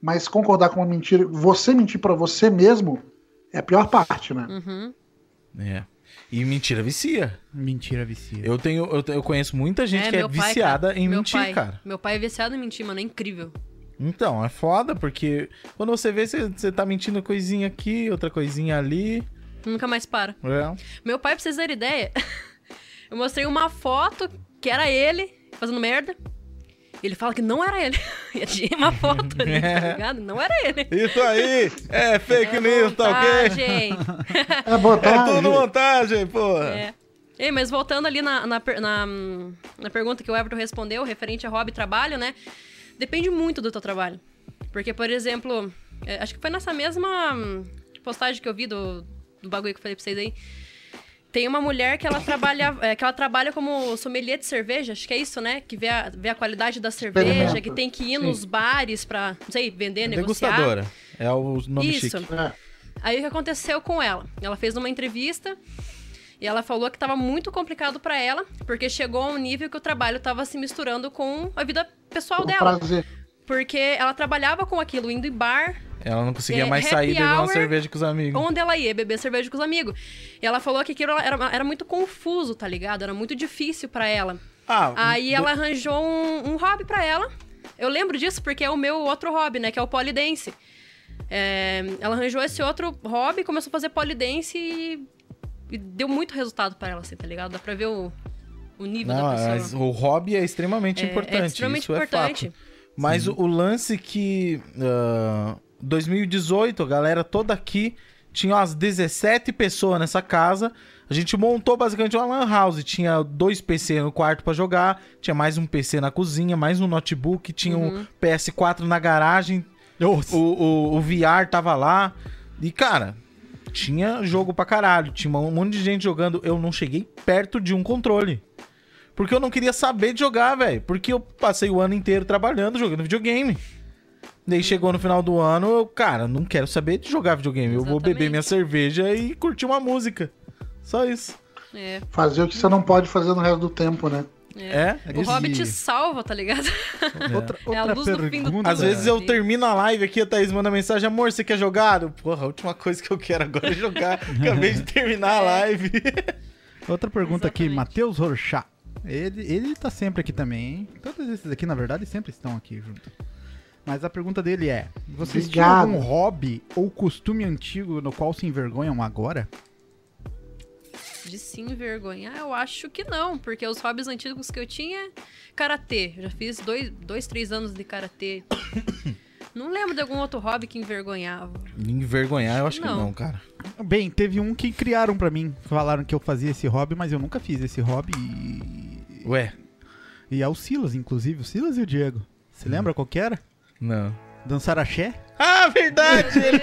Mas concordar com uma mentira, você mentir pra você mesmo, é a pior parte, né? Uhum. É. E mentira vicia. Mentira, vicia. Eu tenho, eu, eu conheço muita gente que é pai, viciada cara. em Meu mentir, pai. cara. Meu pai é viciado em mentir, mano. É incrível. Então, é foda, porque quando você vê, você, você tá mentindo coisinha aqui, outra coisinha ali. Nunca mais para. É. Meu pai, pra vocês terem ideia, eu mostrei uma foto que era ele fazendo merda. Ele fala que não era ele. E tinha uma foto ali, tá ligado? Não era ele. Isso aí é fake news, tá ok? montagem. É botar. É tudo montagem, porra. É. Ei, mas voltando ali na, na, na, na pergunta que o Everton respondeu, referente a hobby e trabalho, né? Depende muito do teu trabalho. Porque, por exemplo, é, acho que foi nessa mesma postagem que eu vi do, do bagulho que eu falei pra vocês aí. Tem uma mulher que ela trabalha, é, que ela trabalha como sommelier de cerveja, acho que é isso, né? Que vê a, vê a qualidade da cerveja, que tem que ir Sim. nos bares pra, não sei, vender, negociar. Degustadora. É o nome Isso. chique. É. Aí o que aconteceu com ela? Ela fez uma entrevista e ela falou que tava muito complicado pra ela, porque chegou a um nível que o trabalho tava se misturando com a vida pessoal Um dela. prazer. Porque ela trabalhava com aquilo, indo em bar, Ela não conseguia É, mais sair e beber uma cerveja com os amigos. onde ela ia beber cerveja com os amigos. E ela falou que aquilo era, era muito confuso, tá ligado? Era muito difícil pra ela. Ah, Aí do- ela arranjou um, um hobby pra ela. Eu lembro disso porque é o meu outro hobby, né? Que é o polidense. É, ela arranjou esse outro hobby, começou a fazer polidense e, e deu muito resultado pra ela, assim, tá ligado? Dá pra ver o, o nível Não, da pessoa. o hobby é extremamente É- importante. É extremamente isso importante. É fato. Mas o, o lance que. ah, 2018, a galera toda aqui tinha umas 17 pessoas nessa casa. A gente montou basicamente uma lan house. Tinha dois PC no quarto pra jogar, tinha mais um PC na cozinha, mais um notebook, tinha Uhum. um PS4 na garagem, o, o, o VR tava lá. E, cara, tinha jogo pra caralho. Tinha um monte de gente jogando. Eu não cheguei perto de um controle. Porque eu não queria saber de jogar, velho. Porque eu passei o ano inteiro trabalhando, jogando videogame. Daí chegou no final do ano, eu, cara, não quero saber de jogar videogame. Eu vou beber Exatamente. minha cerveja e curtir uma música. Só isso. É, Fazer o que você não pode fazer no resto do tempo, né? é. É? O hobby te salva, tá ligado? Outra, É a luz do fim do pergunta. Às vezes eu Sim. termino a live aqui, a Thaís manda mensagem, amor, você quer jogar? Eu, Porra, a última coisa que eu quero agora é jogar. Acabei de terminar a live. Outra pergunta aqui, Exatamente. Matheus Rorschach. Ele, ele tá sempre aqui também, hein? Todos esses aqui, na verdade, sempre estão aqui junto. Mas a pergunta dele é: vocês tinham algum hobby ou costume antigo no qual se envergonham agora? De se envergonhar, eu acho que não, porque os hobbies antigos que eu tinha, karatê. Eu já fiz dois, dois três anos de karatê. não lembro de algum outro hobby que envergonhava. Envergonhar, eu acho que Não. não, cara. Bem, teve um que criaram pra mim. Falaram que eu fazia esse hobby, mas eu nunca fiz esse hobby. E, Ué, e é o Silas, inclusive. O Silas e o Diego. Você lembra qual que era? Não. Dançar axé? Ah, verdade! Ele,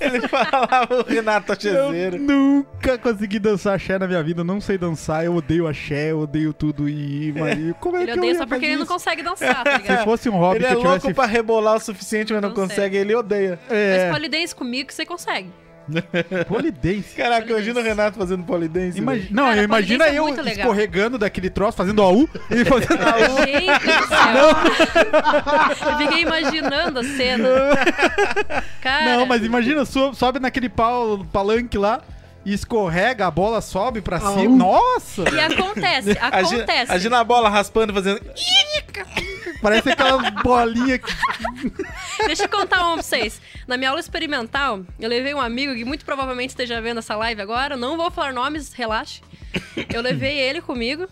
ele falava o Renato Eu Achezeiro. nunca consegui dançar axé na minha vida. Eu não sei dançar. Eu odeio axé, eu odeio tudo. E, mas como é Ele que eu odeia ia só porque ele não consegue dançar, tá ligado? Se fosse um hobby Ele que é eu louco tivesse. pra rebolar o suficiente, mas não Consegue. consegue, ele odeia. É, Mas polidense comigo você consegue. polidense. Caraca, Polidense. imagina o Renato fazendo polidense. Velho. Não, Cara, imagina é eu legal. escorregando daquele troço, fazendo AU e fazendo Gente do céu! Eu fiquei imaginando a cena. Cara, Não, mas imagina, so- sobe naquele pau, palanque lá e escorrega, a bola sobe pra cima. Nossa! E acontece, acontece. imagina a bola raspando, fazendo. Parece aquela bolinha que. Deixa eu contar uma pra vocês. Na minha aula experimental, eu levei um amigo que muito provavelmente esteja vendo essa live agora. Não vou falar nomes, relaxe. Eu levei ele comigo.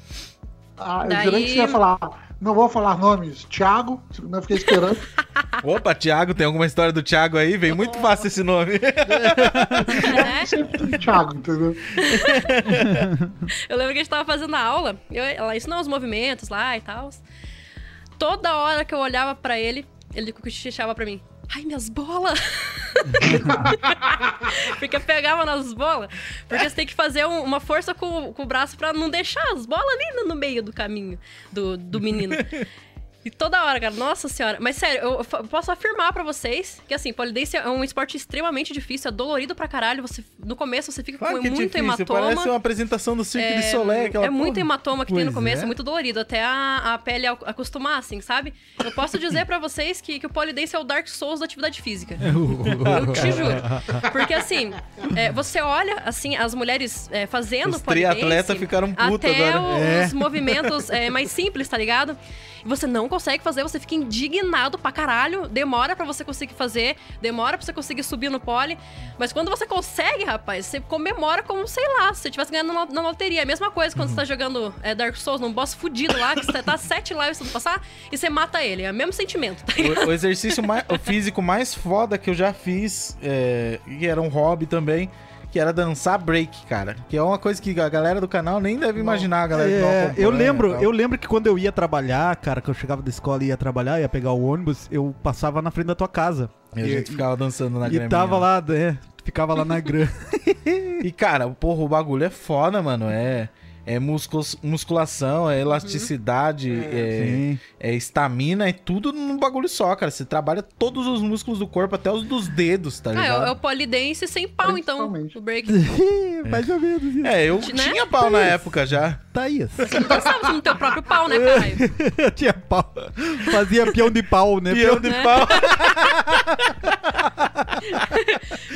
Ah, eu Daí- jurei que você ia falar. Não vou falar nomes. Thiago, eu fiquei esperando. Opa, Thiago, tem alguma história do Thiago aí? Vem muito fácil esse nome. né? Sempre tem Thiago, entendeu? Eu lembro que a gente tava fazendo a aula, eu, ela ensinou os movimentos lá e tal. Toda hora que eu olhava pra ele, ele cochichava pra mim. Ai, minhas bolas! Porque pegava nas bolas. Porque você tem que fazer um- uma força com, com o braço pra não deixar as bolas ali no, no meio do caminho do, do menino. E toda hora, cara. Nossa senhora. Mas sério, eu posso afirmar pra vocês que, assim, polidense é um esporte extremamente difícil, é dolorido pra caralho. Você, no começo você fica Claro com é muito difícil, hematoma. parece uma apresentação do Cirque de É, Soleil. Aquela é muito porra. hematoma que tem no Pois começo, é. é muito dolorido, até a, a pele ac- acostumar, assim, sabe? Eu posso dizer pra vocês que, que o polidense é o Dark Souls da atividade física. Eu te juro. Porque assim, é, você olha, assim, as mulheres é, fazendo Os polidense, triatletas ficaram putos até agora. os movimentos é, mais simples, tá ligado? E você não consegue fazer, você fica indignado pra caralho, demora pra você conseguir fazer, demora pra você conseguir subir no pole, mas quando você consegue, rapaz, você comemora como, sei lá, se você tivesse ganhando na, na loteria. A mesma coisa quando você tá jogando é, Dark Souls num boss fudido lá, que você tá sete lives tentando passar, e você mata ele. É o mesmo sentimento, tá? O, o exercício mais, o físico mais foda que eu já fiz, é, e era um hobby também, que era dançar break, cara. Que é uma coisa que a galera do canal nem deve imaginar, a galera É, eu lembro, e eu lembro que quando eu ia trabalhar, cara, que eu chegava da escola e ia trabalhar, ia pegar o ônibus, eu passava na frente da tua casa. E a gente ficava dançando na e graminha. tava lá, é, ficava lá na grama. E, cara, porra, o bagulho é foda, mano. É, é muscus- musculação, é elasticidade, é Sim. é estamina, é tudo num bagulho só, cara. Você trabalha todos os músculos do corpo, até os dos dedos, tá Ah, é, o- ligado? é o polidense sem pau, então, o break. Mais ou menos isso. É, eu Né? tinha pau na época já. Thaís. Você não pensava no teu próprio pau, né, caralho? Eu tinha pau. Fazia peão de pau, né? Pião de né? pau.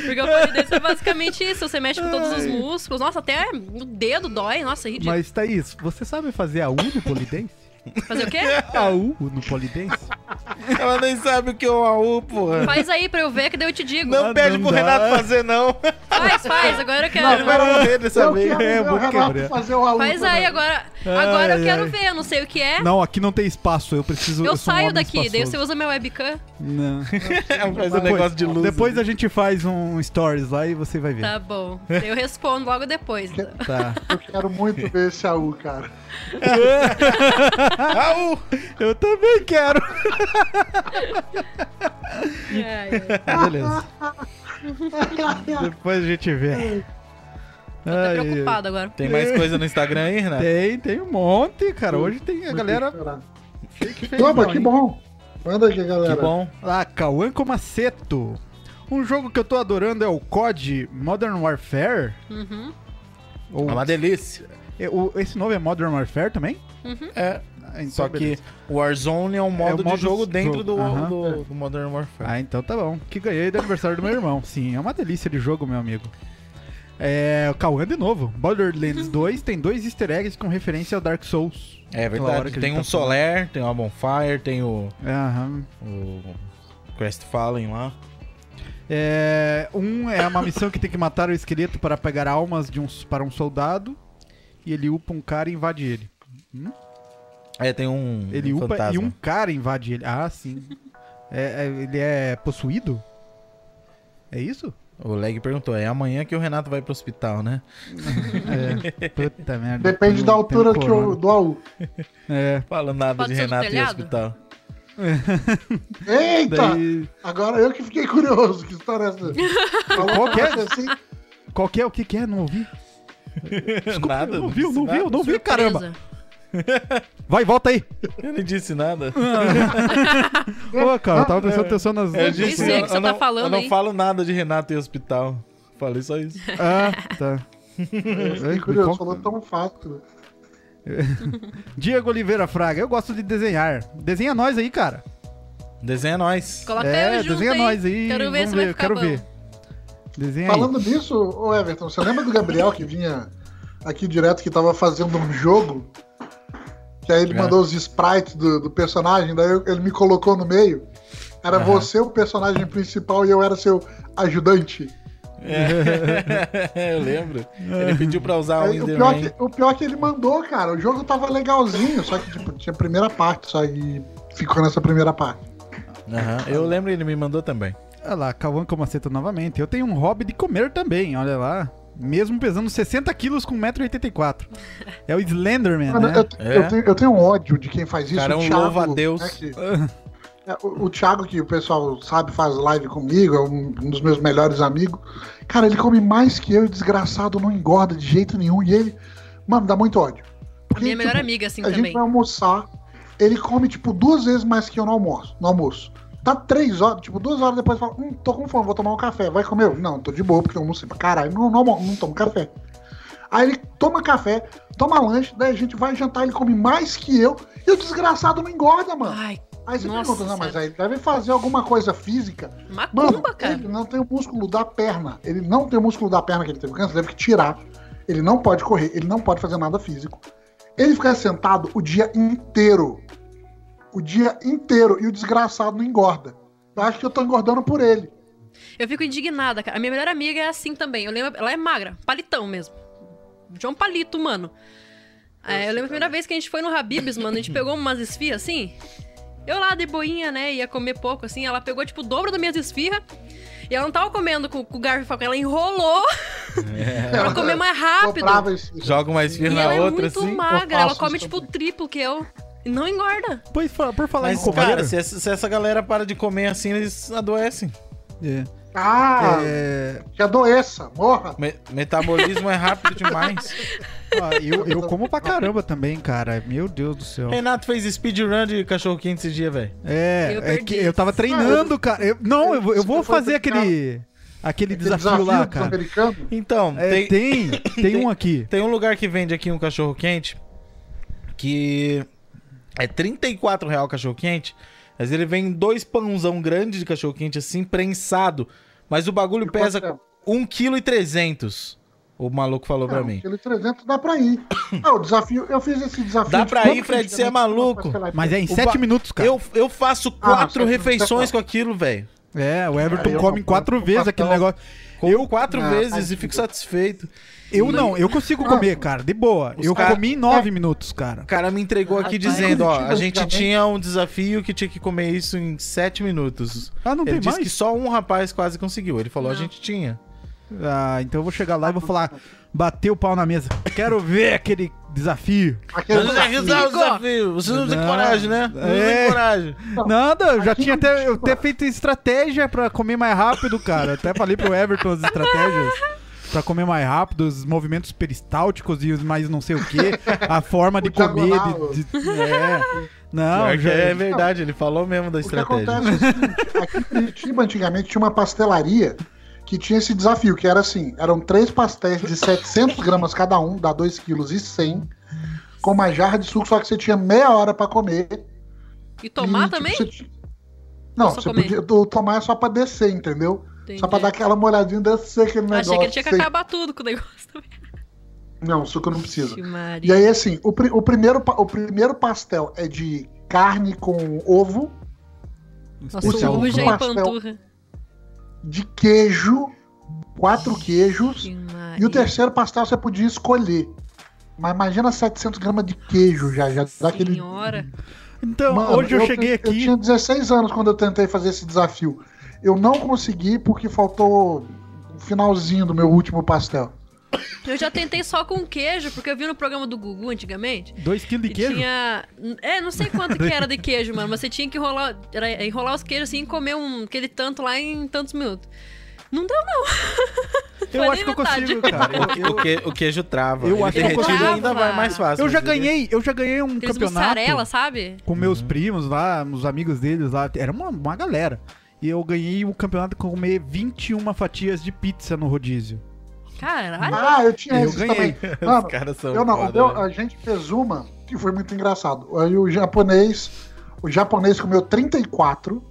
Porque o polidense é basicamente isso. Você mexe com todos os músculos. Nossa, até o dedo dói. Nossa, é. Mas, Thaís, você sabe fazer a U no polidense? Fazer o quê? A U no polidense? Ela nem sabe o que é um AU, porra. Faz aí pra eu ver, que daí eu te digo. Não Ah, pede não pro dá. Renato fazer, não. Faz, faz. Agora eu Não, quero. vai morrer dessa Eu vez. quero É, ver vou Renato quebrar. fazer o AU Faz aí agora. Agora Ai, eu quero ai. ver. Eu não sei o que é. Não, aqui não tem espaço. Eu preciso. Eu sou um saio homem daqui. Daí você espaçoso. usa meu webcam. Não. Faz um negócio de luz. Depois a gente faz um stories lá e você vai ver. Tá bom. Eu respondo logo depois. então. Tá. Eu quero muito ver esse AU, cara. AU! Eu também quero. Ai, ai. Beleza. Depois a gente vê. Tô até Ai, preocupado agora. Tem mais coisa no Instagram aí, Renato? Tem, tem um monte, cara. Hoje tem a galera. Toma, que bom. Manda aqui, galera. Que bom. Ah, Cauã Comaceto. Um jogo que eu tô adorando é o COD Modern Warfare. Uhum. Ou, É uma delícia. É, o- esse novo é Modern Warfare também? É. Ah, então Só que beleza. o Warzone é um modo, modo de jogo de dentro do, Aham. do, do Modern Warfare. Ah, então tá bom. Que ganhei do aniversário do meu irmão. Sim, é uma delícia de jogo, meu amigo. É, o Cauã de novo. Borderlands 2 tem dois easter eggs com referência ao Dark Souls. É verdade. que Tem gente um tá. Soler, tem uma Bonfire, tem o, Aham. o Crestfallen lá. É, um é uma missão que tem que matar o esqueleto para pegar almas de um, para um soldado. E ele upa um cara e invade ele. É, tem um, Ele um upa fantasma. e um cara invade ele. Ah, sim. É- é- ele é possuído? É isso? O Leg perguntou, é amanhã que o Renato vai pro hospital, né? É. Puta merda. Depende da altura que o, do AU. É. Fala nada Pode de Renato e hospital. Eita! Daí, Agora eu que fiquei curioso. Que história é essa? Qual que é? assim, qual que é? O que que é? Não ouvi. Nada. não viu, disse não nada. viu, não viu, caramba. Vai, volta aí. Eu não disse nada. Pô, cara, eu tava prestando atenção nas... Eu nem disse, eu, que você eu tá não, falando eu não falo nada de Renato e hospital. Falei só isso. Ah, tá. eu fiquei Ei, curioso. Falou tão fácil. Diego Oliveira Fraga, eu gosto de desenhar. Desenha nós aí, cara. Desenha nós. Coloca é, eu junto desenha aí. nós aí. Quero ver Vamos se vai ver, ficar quero bom. ver. Desenha aí. Falando nisso, ô Everton, você lembra do Gabriel que vinha aqui direto que tava fazendo um jogo? Que aí ele É. mandou os sprites do, do personagem, daí eu- ele me colocou no meio. Era Aham. você o personagem principal e eu era seu ajudante. É, eu lembro. Ele pediu pra usar o Aí, o, Wither pior que, o pior que ele mandou, cara, o jogo tava legalzinho, só que tipo, tinha a primeira parte só e ficou nessa primeira parte. Aham, Eu lembro, ele me mandou também. Olha lá, Cauã Comaceta novamente. Eu tenho um hobby de comer também, olha lá. Mesmo pesando 60 quilos com 1,84m. É o Slenderman, Mano, né? eu, É. eu tenho, eu tenho um ódio de quem faz isso. Cara, é o um Thiago, louva-a-Deus. né, que- é, o, o Thiago, que o pessoal sabe, faz live comigo, é um, um dos meus melhores amigos. Cara, ele come mais que eu e desgraçado não engorda de jeito nenhum. E ele, mano, dá muito ódio. Porque, Minha melhor tipo, amiga, assim, a gente também. vai almoçar, ele come, tipo, duas vezes mais que eu no almoço. No almoço. Tá três horas, tipo, duas horas depois fala, hum, tô com fome, vou tomar um café. Vai comer? Eu, Não, tô de boa, porque eu almocei pra caralho. Não, não, não, tomo café. Aí ele toma café, toma lanche, daí a gente vai jantar, ele come mais que eu, e o desgraçado não engorda, mano. Ai, Aí você Nossa pergunta, não, mas aí deve fazer alguma coisa física. macumba, Mano, cara. ele não tem o músculo da perna. Ele não tem o músculo da perna que ele teve câncer, teve que tirar. Ele não pode correr, ele não pode fazer nada físico. Ele fica sentado o dia inteiro. O dia inteiro. E o desgraçado não engorda. Eu acho que eu tô engordando por ele. Eu fico indignada, cara. A minha melhor amiga é assim também. Eu lembro, ela é magra, palitão mesmo. João Palito, mano. É, eu lembro a primeira vez que a gente foi no Habib's, mano, a gente pegou umas esfirras assim. Eu lá de boinha, né, ia comer pouco, assim. Ela pegou, tipo, o dobro das minhas esfirras. E ela não tava comendo com, com o garfo e faca, ela enrolou pra comer mais rápido. Joga uma esfirra E na ela é outra, muito assim. magra, ela come, isso tipo, o triplo que eu. Não engorda. Pois, por falar Mas, em comer... cara, se essa, se essa galera para de comer assim, eles adoecem. É. Ah, É, que adoeça, morra. Me- metabolismo é rápido demais. ó, eu, eu como pra caramba também, cara. Meu Deus do céu. Renato fez speedrun de cachorro quente esse dia, velho. É, Eu é que eu tava treinando, cara. Eu- não, eu, vou- eu vou fazer aquele, aquele Aquele desafio, lá, cara. Então, É, tem, tem, tem um aqui. tem um lugar que vende aqui um cachorro quente que é 34 real o cachorro quente, mas ele vem dois pãozão grande de cachorro quente assim, prensado, mas o bagulho E pesa quanto 1,3 kg. O maluco falou pra Não, mim. Aquele 300 dá pra ir. Ah, o desafio, eu fiz esse desafio. Dá de pra ir, Fred, você é maluco. Mas é em O 7 ba- minutos, cara. Eu, eu faço quatro sete refeições com aquilo, velho. É, o Everton eu come quatro vezes aquele negócio. Eu- quatro Ah, vezes e fico satisfeito. Eu não, eu consigo comer, cara, de boa. Os eu cara- comi em 9 minutos, cara. O cara me entregou aqui Rapaz, dizendo, ó, a gente tinha um desafio que tinha que comer isso em sete minutos. Ah, não Ele tem disse mais? que só um rapaz quase conseguiu. Ele falou, a Não. gente tinha. Ah, então eu vou chegar lá e vou falar, bater o pau na mesa. Quero ver aquele desafio. Aquele Mas não tem que usar o Igor. desafio. Você não tem Não. coragem, né? Não É. tem coragem. Nada, eu já tinha até, tem eu ter feito estratégia pra comer mais rápido, cara. Até falei pro Everton as estratégias. Pra comer mais rápido, os movimentos peristálticos e os mais não sei o que, a forma de O comer. De, de- é. Não, que já, é verdade, ele falou mesmo da O que estratégia. acontece é o seguinte, aqui em Curitiba antigamente tinha uma pastelaria que tinha esse desafio, que era assim, eram três pastéis de 700 gramas cada um, dá 2 kg e 100, com uma jarra de suco, só que você tinha meia hora pra comer. E tomar e, tipo, também? você ti- Não, você comer? podia, o tomar é só pra descer, entendeu? Entendi. Só pra dar aquela molhadinha e descer aquele negócio. Achei que ele tinha que sem- acabar tudo com o negócio também. Não, suco não precisa. E aí, assim, o, o primeiro, o primeiro pastel é de carne com ovo, Nossa, o segundo suja e pastel- panturra. de queijo, quatro queijos, Que e o terceiro pastel você podia escolher. Mas imagina 700 gramas de queijo já, já dá aquele... Senhora. Então, Mano, hoje eu, cheguei te- Eu aqui. tinha 16 anos quando eu tentei fazer esse desafio. Eu não consegui porque faltou o finalzinho do meu último pastel. Eu já tentei só com queijo, porque eu vi no programa do Gugu antigamente. 2 quilos de queijo? tinha. É, não sei quanto que era de queijo, mano, mas você tinha que enrolar, era enrolar os queijos assim e comer um, aquele tanto lá em tantos minutos. Não deu, não. Eu Foi acho que eu metade. consigo, cara. Eu, eu- O, que, o queijo trava. Eu Ele acho que eu consigo. ainda vai mais fácil. eu já ganhei, eu já ganhei um Aqueles campeonato sabe? com meus primos lá, os amigos deles lá. Era uma, uma galera. E eu ganhei o campeonato com comer 21 fatias de pizza no rodízio. Caralho. Ah, eu tinha Eu ganhei. também. Os Mano, caras são eu não, o foda, meu- né? a gente fez uma que foi muito engraçado. Aí o japonês, o japonês comeu 34,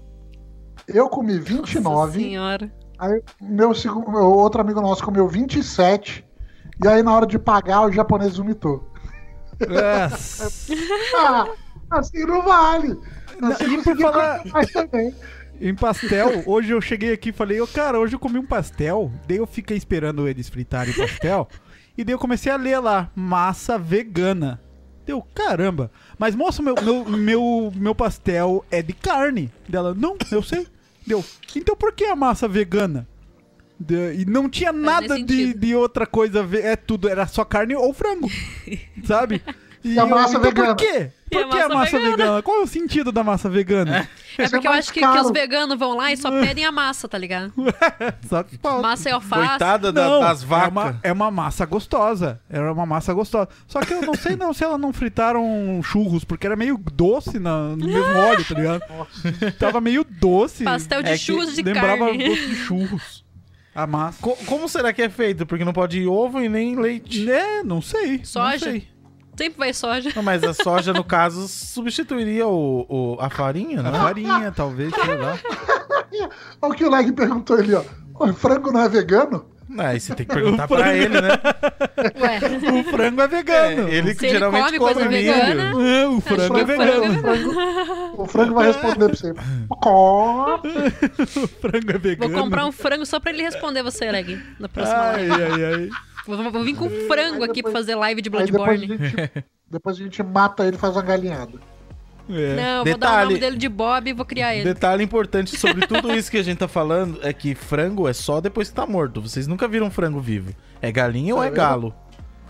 eu comi Nossa 29, senhora. aí meu, segundo, meu outro amigo nosso comeu 27, e aí na hora de pagar o japonês vomitou. Nossa. Ah, assim não vale. Não, Assim e por falar- mais também. Em pastel, hoje eu cheguei aqui e falei, ô cara, hoje eu comi um pastel. Daí eu fiquei esperando eles fritarem o pastel. e daí eu comecei a ler lá, massa vegana. Deu, caramba. Mas moça, meu, meu, meu, meu pastel é de carne. Dela, não, eu sei. Deu, então por que a massa vegana? De- e não tinha nada de, sentido. de outra coisa, é tudo, era só carne ou frango, sabe? E, a eu- massa então vegana? Por quê? E a Por que a massa massa vegana? vegana? Qual é o sentido da massa vegana? É Isso é porque eu mais acho que, que os veganos vão lá e só pedem a massa, tá ligado? Só que falta. Massa e alface. Coitada da- Não, das É vacas. uma, é uma massa gostosa. Era uma massa gostosa. Só que eu não sei não se ela não fritaram churros, porque era meio doce na- no mesmo óleo, tá ligado? Tava meio doce. Pastel de É churros de Lembrava carne. gosto de churros. A massa. Co- como será que é feito? Porque não pode ir ovo e nem leite. É, não sei. Soja? Não sei. Sempre vai soja. Não, mas a soja, no caso, substituiria o, o- a farinha, A né? farinha, talvez, sei lá. Olha o que o Leg perguntou ali, ó. O frango não é vegano? Ah, Aí você tem que perguntar pra ele, né? Ué, O frango é vegano. ele Se ele geralmente come coisa milho. vegana- É, o frango é que o vegano. frango O frango, o frango vai responder pra você. O frango é vou vegano. comprar um frango só pra ele responder você, Leg. Na próxima Ai, live. ai, ai. Vou, vou vir com um frango aqui pra fazer live de Aí depois a, Bloodborne. gente, depois a gente mata ele e faz uma galinhada. É. Não, eu vou dar o Detalhe. nome dele de Bob e vou criar ele. Detalhe importante sobre tudo isso que a gente tá falando é que frango é só depois que tá morto. Vocês nunca viram frango vivo. É galinha ou é galo?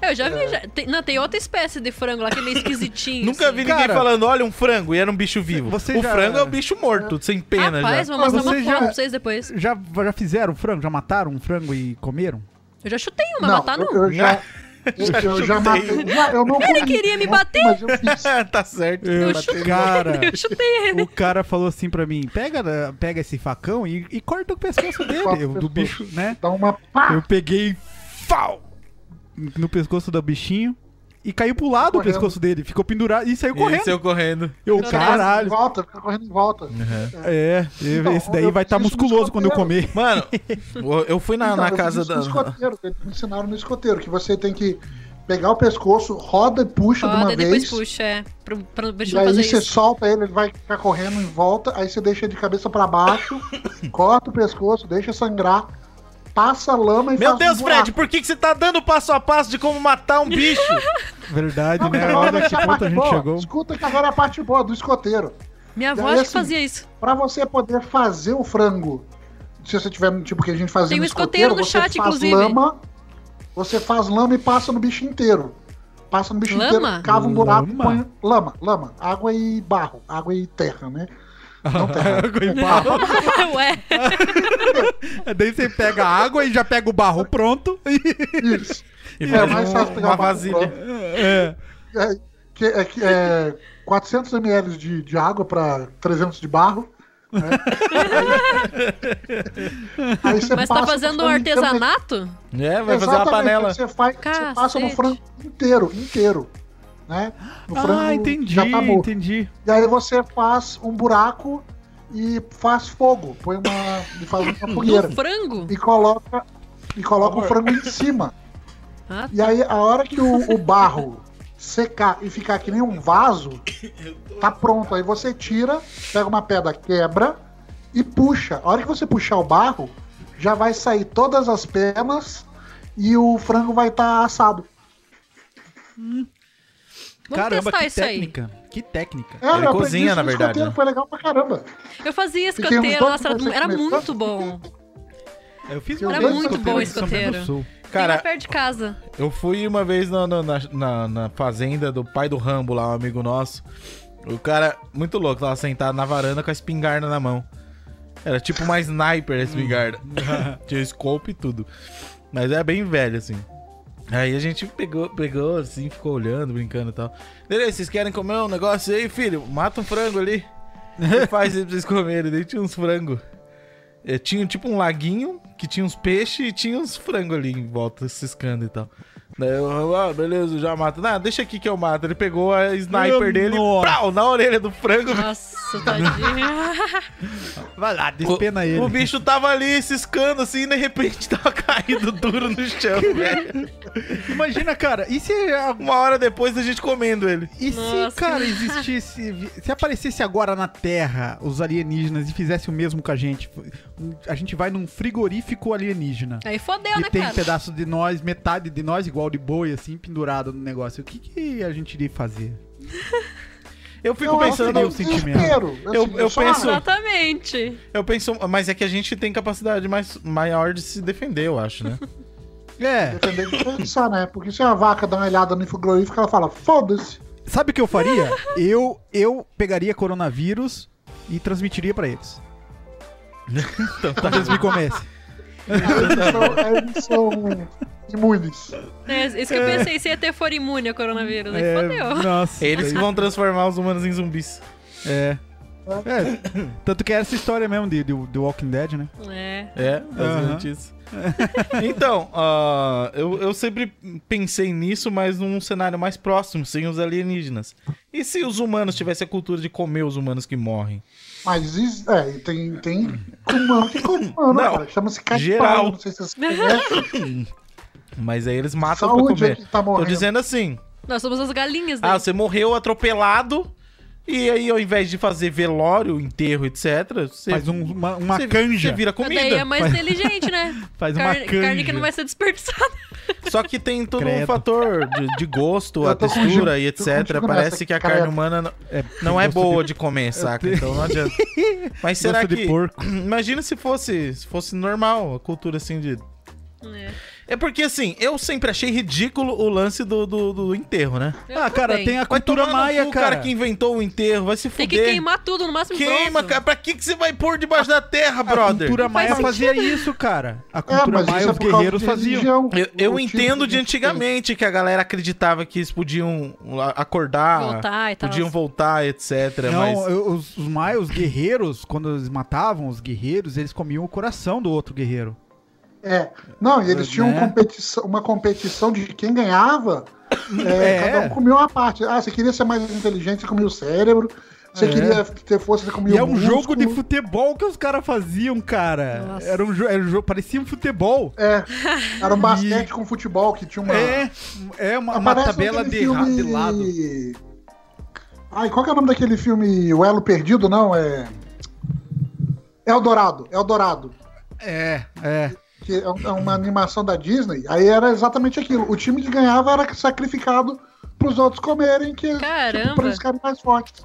Eu já vi, já. Tem, não, tem outra espécie de frango lá que é meio esquisitinho. Nunca assim. vi ninguém Cara, falando, olha um frango e era um bicho vivo. você o já- frango é o bicho morto, sem pena Rapaz, já. vou mostrar uma já- foto pra vocês depois. Já, já fizeram frango? Já mataram um frango e comeram? Eu já chutei uma, não, matar eu, não. eu já. Eu, Já eu já matei. Já, eu não Ele queria me bater? Mas eu fiz. tá certo. Eu, chutei. cara, Eu chutei ele. o cara falou assim pra mim: pega, pega esse facão e, e corta o pescoço dele, o eu- do bicho, né? Dá uma. Pá! Eu peguei fau, no pescoço do bichinho e caiu pro lado o Correndo. pescoço dele. Ficou pendurado e saiu E correndo. saiu correndo. Eu, caralho. volta, fica correndo em volta. É, Então, esse daí vai estar no musculoso quando eu comer. Mano, eu fui na, Então, na eu casa da. No escoteiro, eles me ensinaram no escoteiro, que você tem que pegar o pescoço, roda e puxa de Roda uma e depois vez. puxa, é. Pro, pro bicho E aí fazer você isso. solta ele, ele vai ficar correndo em volta, aí você deixa de cabeça pra baixo, corta o pescoço, deixa sangrar, passa lama e Meu faz Deus, um Fred, por que, que você tá dando passo a passo de como matar um bicho? Verdade, Não, né? agora Olha que a ponto a parte gente boa. chegou. Escuta que agora é a parte boa do escoteiro. Minha avó assim, fazia isso. Pra você poder fazer o frango, se você tiver, tipo, que a gente fazia Tem um no escoteiro no você chat, faz inclusive. lama, você faz lama e passa no bicho inteiro. Passa no bicho Lama? inteiro, cava um buraco e Lama? põe... Lama, lama. Água e barro. Água e terra, né? Não terra. Água e barro. Ué, Daí você pega a água e já pega o barro pronto. Isso. E É mais um- fácil pegar uma vasilha. É. É, que, é, que é 400 ml de, de água para 300 de barro. né? Aí, aí você mas tá fazendo o um inteiro artesanato? É, vai fazer uma Exatamente, panela. Você, faz, você passa no frango inteiro, inteiro. Né? No frango Ah, entendi, já tá morto. entendi. E aí você faz um buraco e faz fogo. Põe uma. e faz uma fogueira. No frango? E coloca, e coloca o frango em cima. Ah, E aí, a hora que o, o barro secar e ficar que nem um vaso, tá pronto. Aí você tira, pega uma pedra, quebra e puxa. A hora que você puxar o barro, já vai sair todas as penas e o frango vai estar assado. Vamos Caramba, testar que isso aí. técnica. Que técnica. É, Ele eu cozinha, na verdade, né? Foi legal pra caramba. Eu fazia escoteiro, nossa, era, era muito bom. Eu fiz Era uma vez muito bom escoteiro. Cara, perto de casa. Eu fui uma vez na, na, na- na fazenda do pai do Rambo lá, um amigo nosso. O cara, muito louco, tava sentado na varanda com a espingarda na mão. Era tipo uma sniper a espingarda. Tinha scope e tudo. Mas é bem velho, assim. Aí a gente pegou, pegou assim, ficou olhando, brincando e tal. Beleza, vocês querem comer um negócio aí, filho? Mata um frango ali. E faz aí pra vocês comerem. Daí tinha uns frangos. É, tinha tipo um laguinho que tinha uns peixes e tinha uns frangos ali em volta, ciscando e tal. Daí eu, ah, beleza, já mato. Não, deixa aqui que eu mato. Ele pegou a sniper Meu dele prau, na orelha do frango. Nossa, tadinho. Vai lá, despena ele. O bicho tava ali ciscando assim e de repente tava caído duro no chão, velho. Imagina, cara, e se, a- Uma hora depois a gente comendo ele. e se Nossa. cara, existisse. Se aparecesse agora na Terra os alienígenas e fizesse o mesmo com a gente, a gente vai num frigorífico alienígena. Aí fodeu, E né, tem cara? pedaço de nós, metade de nós, igual de boi, assim, pendurado no negócio. O que, que a gente iria fazer? Eu fico Não, pensando pensando. o sentimento. desespero, Eu- eu penso- Exatamente. Eu penso, mas é que a gente tem capacidade mais, maior de se defender, eu acho, né? É, Defender de pensar, né? Porque se a vaca dá uma olhada no frigorífico, ela fala, foda-se. sabe o que eu faria? Eu, eu pegaria coronavírus e transmitiria pra eles. Eles me comessem. Eles são, eles são imunes. É, isso que eu pensei, se ET for imune ao coronavírus, aí É, fodeu. nossa. Eles que vão transformar os humanos em zumbis. É. É, tanto que é essa história mesmo de, de, de Walking Dead, né? É. É, basicamente isso. então, ah, eu, eu sempre pensei nisso, mas num cenário mais próximo, sem os alienígenas. E se os humanos tivessem a cultura de comer os humanos que morrem? Mas isso, é, tem, tem humano que come humano, cara. Chama-se geral. não sei se vocês conhecem. Mas aí eles matam Saúde pra comer. tá Tô dizendo assim, Nós somos as galinhas, né? ah, você morreu atropelado, e aí ao invés de fazer velório, enterro, etc., você, Faz um- uma, uma você- canja. você vira Daí comida. é mais inteligente, né? Faz uma carne, canja. carne que não vai ser desperdiçada. Só que tem todo um Credo. fator de, de gosto, a textura e etc. Parece que a carne humana não, É, não é boa de- de comer, saca? tenho- Então não adianta. Mas será gosto de que. porco. Imagina se fosse, se fosse normal a cultura assim de. É. É porque assim, eu sempre achei ridículo o lance do, do, do enterro, né? Eu Ah, cara, tem a cultura maia, cu, cara. que inventou o enterro, vai se Tem fuder. que queimar tudo no máximo Queima, pronto. cara. Pra que, que você vai pôr debaixo da terra, A brother? cultura maia faz fazia isso, cara. A É, cultura mas maia, é os guerreiros faziam. religião. Eu, eu O tipo entendo de de- antigamente que a galera acreditava que eles podiam a- acordar, Voltar e tal. podiam voltar, etc. Não, mas eu- os, os maias, os guerreiros, quando eles matavam os guerreiros, eles comiam o coração do outro guerreiro. É. Não, e eles tinham Né? competição, uma competição de quem ganhava. é, É. Cada um comia uma parte. Ah, você queria ser mais inteligente, você comia o cérebro. Você É. queria ter força, você comia E é o um músculo. jogo de futebol que os caras faziam, cara. Nossa. Era um, jo era um jogo, parecia um futebol. É. Era um basquete com futebol que tinha uma. É, é uma, uma tabela de, ra- de filme- lado. Ai, qual que é o nome daquele filme? O Elo Perdido, não? É. Eldorado, Eldorado. É, é. Que é é uma animação da Disney. Aí era exatamente aquilo. O time que ganhava era sacrificado pros outros comerem, que Caramba. tipo, pra eles ficarem mais fortes.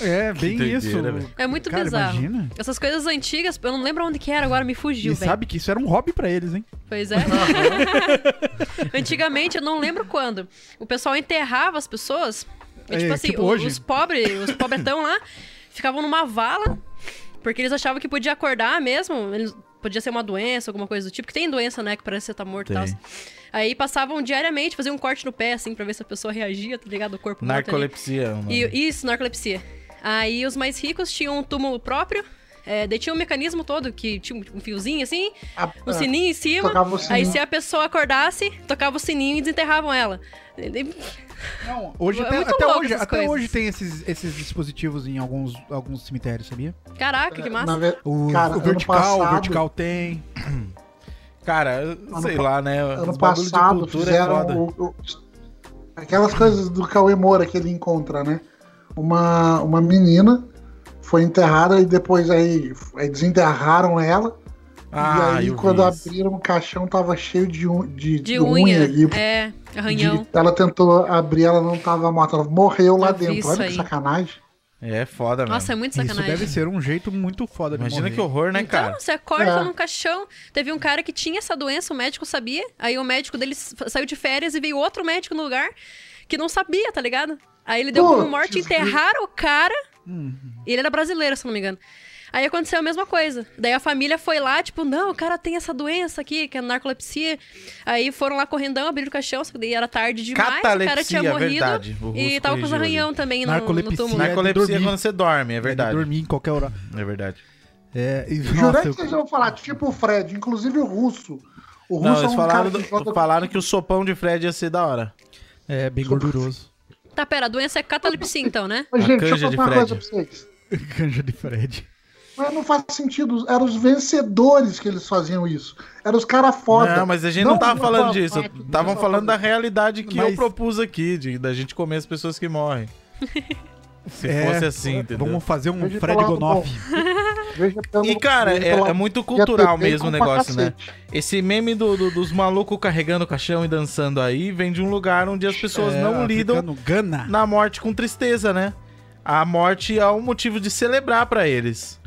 É, bem doideira, isso. velho. É muito Cara, bizarro. imagina. Essas coisas antigas, eu não lembro onde que era, agora me fugiu, E velho. sabe que isso era um hobby pra eles, hein? Pois é. Antigamente, eu não lembro quando, o pessoal enterrava as pessoas. E, É, tipo assim, tipo o- hoje. os pobres, os pobretão lá, ficavam numa vala, porque eles achavam que podia acordar mesmo. Eles, podia ser uma doença, alguma coisa do tipo, que tem doença, né, que parece que você tá morto e tal. Aí passavam diariamente, faziam um corte no pé, assim, pra ver se a pessoa reagia, tá ligado? O corpo. Narcolepsia. é. E, isso, narcolepsia. Aí os mais ricos tinham um túmulo próprio, é, daí tinha um mecanismo todo, que tinha um fiozinho assim, A- um sininho em cima. tocava o Aí sininho. se a pessoa acordasse, tocava o sininho e desenterravam ela. Não, hoje É até, até hoje, até coisas. hoje tem esses, esses dispositivos em alguns, alguns cemitérios, sabia? Caraca, que massa. ve- O, Cara, o ano vertical, o passado- vertical tem. Cara, sei pa- lá, né? Ano passado é fizeram foda. o- o- aquelas coisas do Cauê Moura que ele encontra, né? Uma, uma menina foi enterrada e depois aí, aí desenterraram ela. Ah, e aí quando isso. abriram o caixão tava cheio de, un- de, De unha. e É, de- arranhão. ela tentou abrir, ela não tava morta, ela morreu lá Eu dentro. isso Olha aí. que sacanagem. É foda, mesmo. Nossa, é muito Isso sacanagem. deve ser um jeito muito foda de Imagina morrer. que horror, né, Então, cara? você acorda É. num caixão. Teve um cara que tinha essa doença, o médico sabia. Aí o médico dele saiu de férias e veio outro médico no lugar que não sabia, tá ligado? Aí ele deu como Putz, morte, enterraram o cara. Uhum. E ele era brasileiro, se não me engano. Aí aconteceu a mesma coisa. Daí a família foi lá, tipo, não, o cara tem essa doença aqui, que é narcolepsia. Aí foram lá correndão, abriram o caixão, só que daí era tarde demais, o cara Catalepsia, tinha morrido. verdade. E tava com os corrigiu ali. arranhão também no, no Narcolepsia. túmulo. Nar- Narcolepsia é dormir. quando você dorme, é verdade. Dormir em qualquer hora. É verdade. É, e, Jurei nossa, que eu- vocês vão falar, tipo o Fred, inclusive o russo. O russo Não, é eles um falaram, cara do- que joga- falaram que o sopão de Fred ia ser da hora. é bem gorduroso. Tá, pera, a doença é catalepsia então, né? Mas, gente, deixa canja eu de falar uma coisa Fred. pra vocês. Canja de Fred. Mas não faz sentido. Eram os vencedores que eles faziam isso. Eram os caras foda. Não, mas a gente não, tava uma falando disso. Estavam falando da realidade que eu Mas- propus aqui, de, da gente comer as pessoas que morrem. Se É, fosse assim, entendeu? Vamos fazer um Veja Fred Gonoff. E, cara, é, é muito é cultural mesmo o negócio, né? Esse meme do, do- dos malucos carregando o caixão e dançando aí vem de um lugar onde as pessoas É, não lidam na morte com tristeza, né? A morte é um motivo de celebrar pra eles.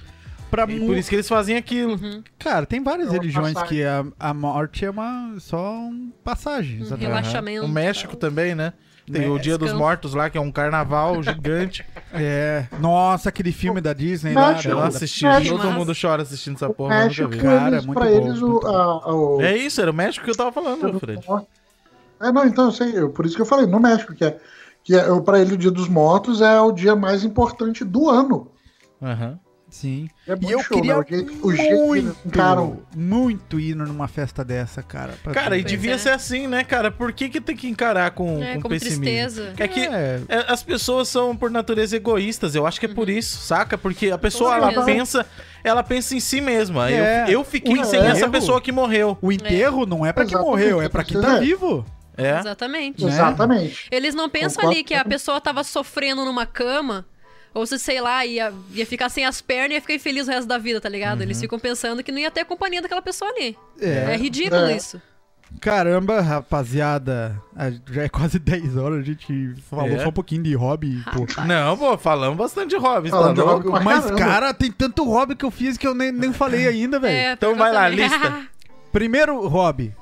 Pra E por isso que eles fazem aquilo. Uhum. Cara, tem várias É religiões passagem. que a, a morte é uma só um passagem. Um exatamente. relaxamento. O México também, né? Tem o Dia dos. Mortos lá, que é um carnaval gigante. É. Nossa, aquele filme da Disney lá. México. Eu da- assisti, México. todo mundo chora assistindo essa porra, eu nunca México, vi. Cara, eles, muito pra bom, eles, o, muito É isso, era o México que eu tava falando, Fred. É, não, então eu sei, eu- por isso que eu falei, no México, que é, que é para ele o Dia dos Mortos é o dia mais importante do ano. Aham. Sim. É E muito eu show, queria né? O jeito, o jeito que eles muito, encaram. muito ir numa festa dessa, cara. Cara, e devia é. ser assim, né, cara? Por que, que tem que encarar com, É, com como pessimismo? tristeza. É que É, é, as pessoas são, por natureza, egoístas. Eu acho que é por isso, saca? Porque a pessoa, Com ela pensa, ela pensa em si mesma. É. Eu, eu fiquei O sem erro- essa pessoa que morreu. o enterro não é pra quem morreu, é pra quem tá é. vivo. É. Exatamente. Né? Exatamente. Eles não pensam Concordo ali que a pessoa tava sofrendo numa cama, ou se, sei lá, ia, ia ficar sem as pernas e ia ficar infeliz o resto da vida, tá ligado? Eles ficam pensando que não ia ter a companhia daquela pessoa ali. É. É, ridículo É. isso. Caramba, rapaziada. ah, Já é quase 10 horas, a gente falou É. só um pouquinho de hobby, pô. Não, pô, falamos bastante de tá Falando hobby Mas, caramba. cara, tem tanto hobby que eu fiz que eu nem, nem falei ainda, velho. É, Então vai lá, lista. Primeiro hobby.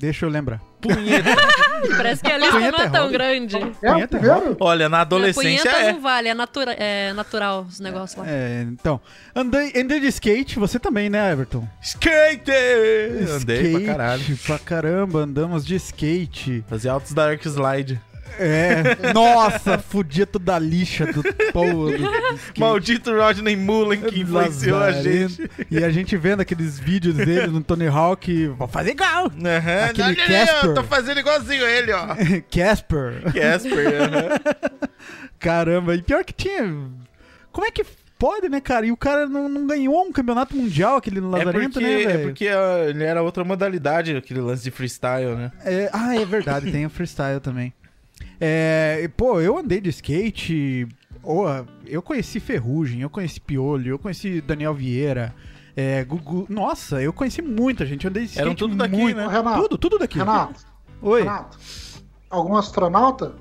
Deixa eu lembrar. Punheta. Parece que a lista não Punheta é é tão hobby. grande. É Punheta, primeiro? Olha, na A adolescência punheta é. não vale, é, natura, é natural os negócios lá. É, então. Andei, andei de skate, você também, né, Everton? Skate! Andei pra caralho. Skate, pra caramba, andamos de skate. Fazia altos Dark Slide. É, nossa, fudia toda a lixa do povo. Maldito Rodney Mullen que influenciou a gente. E a gente vendo aqueles vídeos dele no Tony Hawk, vou fazer igual. Aham. Aquele Olha Casper. tô fazendo igualzinho ele, ó. Casper. Casper, aham. Caramba, e pior que tinha. Como é que pode, né, cara? E o cara não, não ganhou um campeonato mundial, aquele É Lazarento, porque, né, é velho? porque ó, ele era outra modalidade, aquele lance de freestyle, né? É, ah, é verdade, tem o freestyle também. É, pô, eu andei de skate. ô, eu conheci Ferrugem, eu conheci Piolho, eu conheci Daniel Vieira. É, Gugu. Nossa, eu conheci muita gente. Eu andei de skate Eram tudo daqui, muito. né? Renato, Tudo, tudo daqui. Renato, Oi. Renato. Algum astronauta?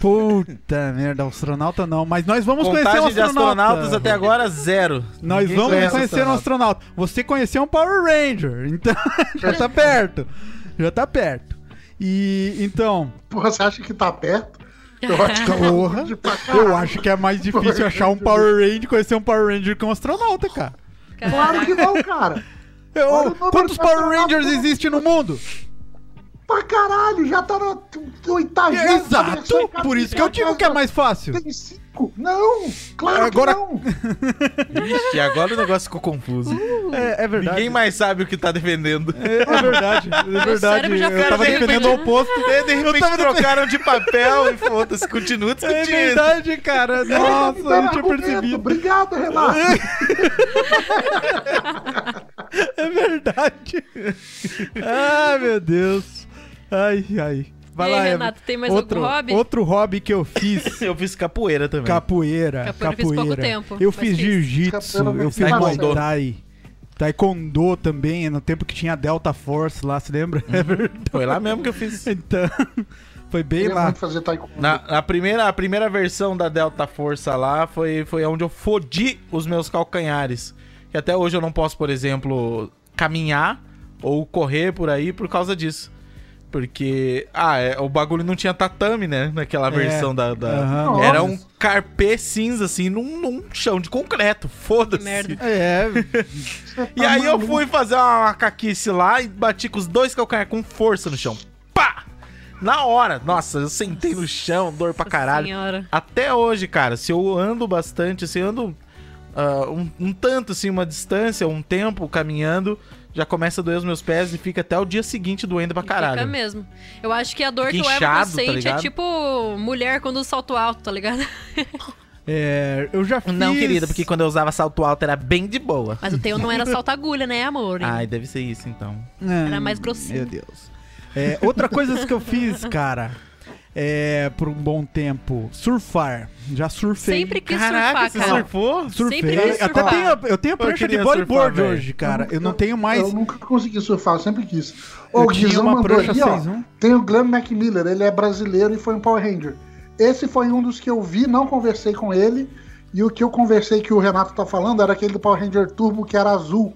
Puta merda, astronauta não. Mas nós vamos conhecer um Contagem de astronauta. astronautas até agora, zero. Nós Ninguém vamos conhece conhecer um astronauta. Você conheceu um Power Ranger, então já tá perto. Já tá perto. E então, Porra, você acha que tá perto? Eu acho que é Porra. eu acho que é mais difícil achar um Power Ranger, conhecer um Power Ranger que um astronauta, cara. Claro que não, cara. Eu- quantos Power Rangers existem no mundo? Pra caralho, já tá no oitavento. Exato! Por isso que eu digo que é mais fácil. Tem cinco? Não, claro Agora- que não. Ixi, agora o negócio ficou confuso. É, é verdade. Ninguém mais sabe o que tá defendendo. É, é verdade, é verdade. Eu tava de defendendo o repente- oposto. E de repente tava trocaram de papel e foda-se, continua É discutindo. verdade, cara. Nossa, eu não tinha percebido. Obrigado, Renato. É verdade. Ai, meu Deus. Ai, ai. Vai E lá, aí, Eva. Renato, tem mais outro, algum hobby? Outro hobby que eu fiz. Eu fiz capoeira também. Capoeira. Capoeira eu fiz pouco tempo, Eu fiz jiu-jitsu, eu fiz muay thai. Taekwondo também, no tempo que tinha Delta Force lá, se lembra? É verdade. Foi lá mesmo que eu fiz. Então, foi bem Queria lá. Na, na primeira, a primeira versão da Delta Força lá foi, foi onde eu fodi os meus calcanhares. Que até hoje eu não posso, por exemplo, caminhar ou correr por aí por causa disso. Porque, ah, é, o bagulho não tinha tatame, né? Naquela É, versão da. da-. Era um carpê cinza, assim, num, num chão de concreto. Foda-se. merda. É, E tá aí eu maluco. fui fazer uma macaquice lá e bati com os dois calcanhares com força no chão. Pá! Na hora. Nossa, eu sentei no chão, dor pra caralho. Senhora. Até hoje, cara, se eu ando bastante, se eu ando ah, um, um tanto, assim, uma distância, um tempo caminhando, já começa a doer os meus pés e fica até o dia seguinte doendo pra Fica caralho. mesmo. Eu acho que a dor Fica que o Everton inchado, tá sente é tipo mulher quando usa salto alto, tá ligado? é, eu já fiz... Não, querida, porque quando eu usava salto alto era bem de boa. Mas o teu não era salto agulha, né, amor? Ai, deve ser isso então. Hum, Era mais grossinho. Meu Deus. É, outra coisa que eu fiz, cara, é, por um bom tempo, surfar. Já surfei. Sempre quis Caraca, surfar, você cara. surfou? Surfei. Sempre quis Até surfar. tenho, eu tenho a Eu prancha de bodyboard surfar, hoje, cara. Eu não tenho mais. Eu nunca consegui surfar, eu sempre quis. Eu o Guizão uma mandou prancha ali, ó. 6-1. Tem o Glenn McMiller, ele é brasileiro e foi um Power Ranger. Esse foi um dos que eu vi, não conversei com ele. E o que eu conversei que o Renato tá falando era aquele do Power Ranger Turbo que era azul.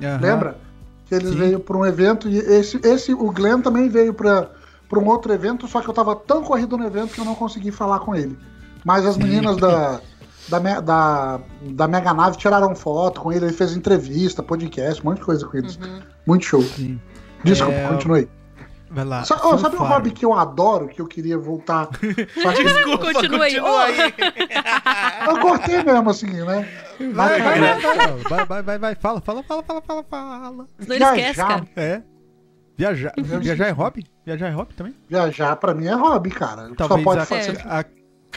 Aham. Lembra? Que eles Sim. veio para um evento e esse, esse o Glenn também veio para para um outro evento, só que eu tava tão corrido no evento que eu não consegui falar com ele. Mas as meninas da, da, da, da Mega Nave tiraram foto com ele, ele fez entrevista, podcast, um monte de coisa com eles. Muito show. Sim. Desculpa, É, continue. Vai lá. Sa- oh, sabe um hobby que eu adoro, que eu queria voltar? Só que Desculpa, Continua aí. continua aí. eu cortei mesmo, assim, né? Vai, vai, cara, vai, vai, vai, vai, vai, fala, fala, fala, fala, fala, fala. Ele esquece, cara. É. Viajar, viajar é hobby? Viajar é hobby também? Viajar pra mim é hobby, cara. Só Talvez pode a- fazer. a-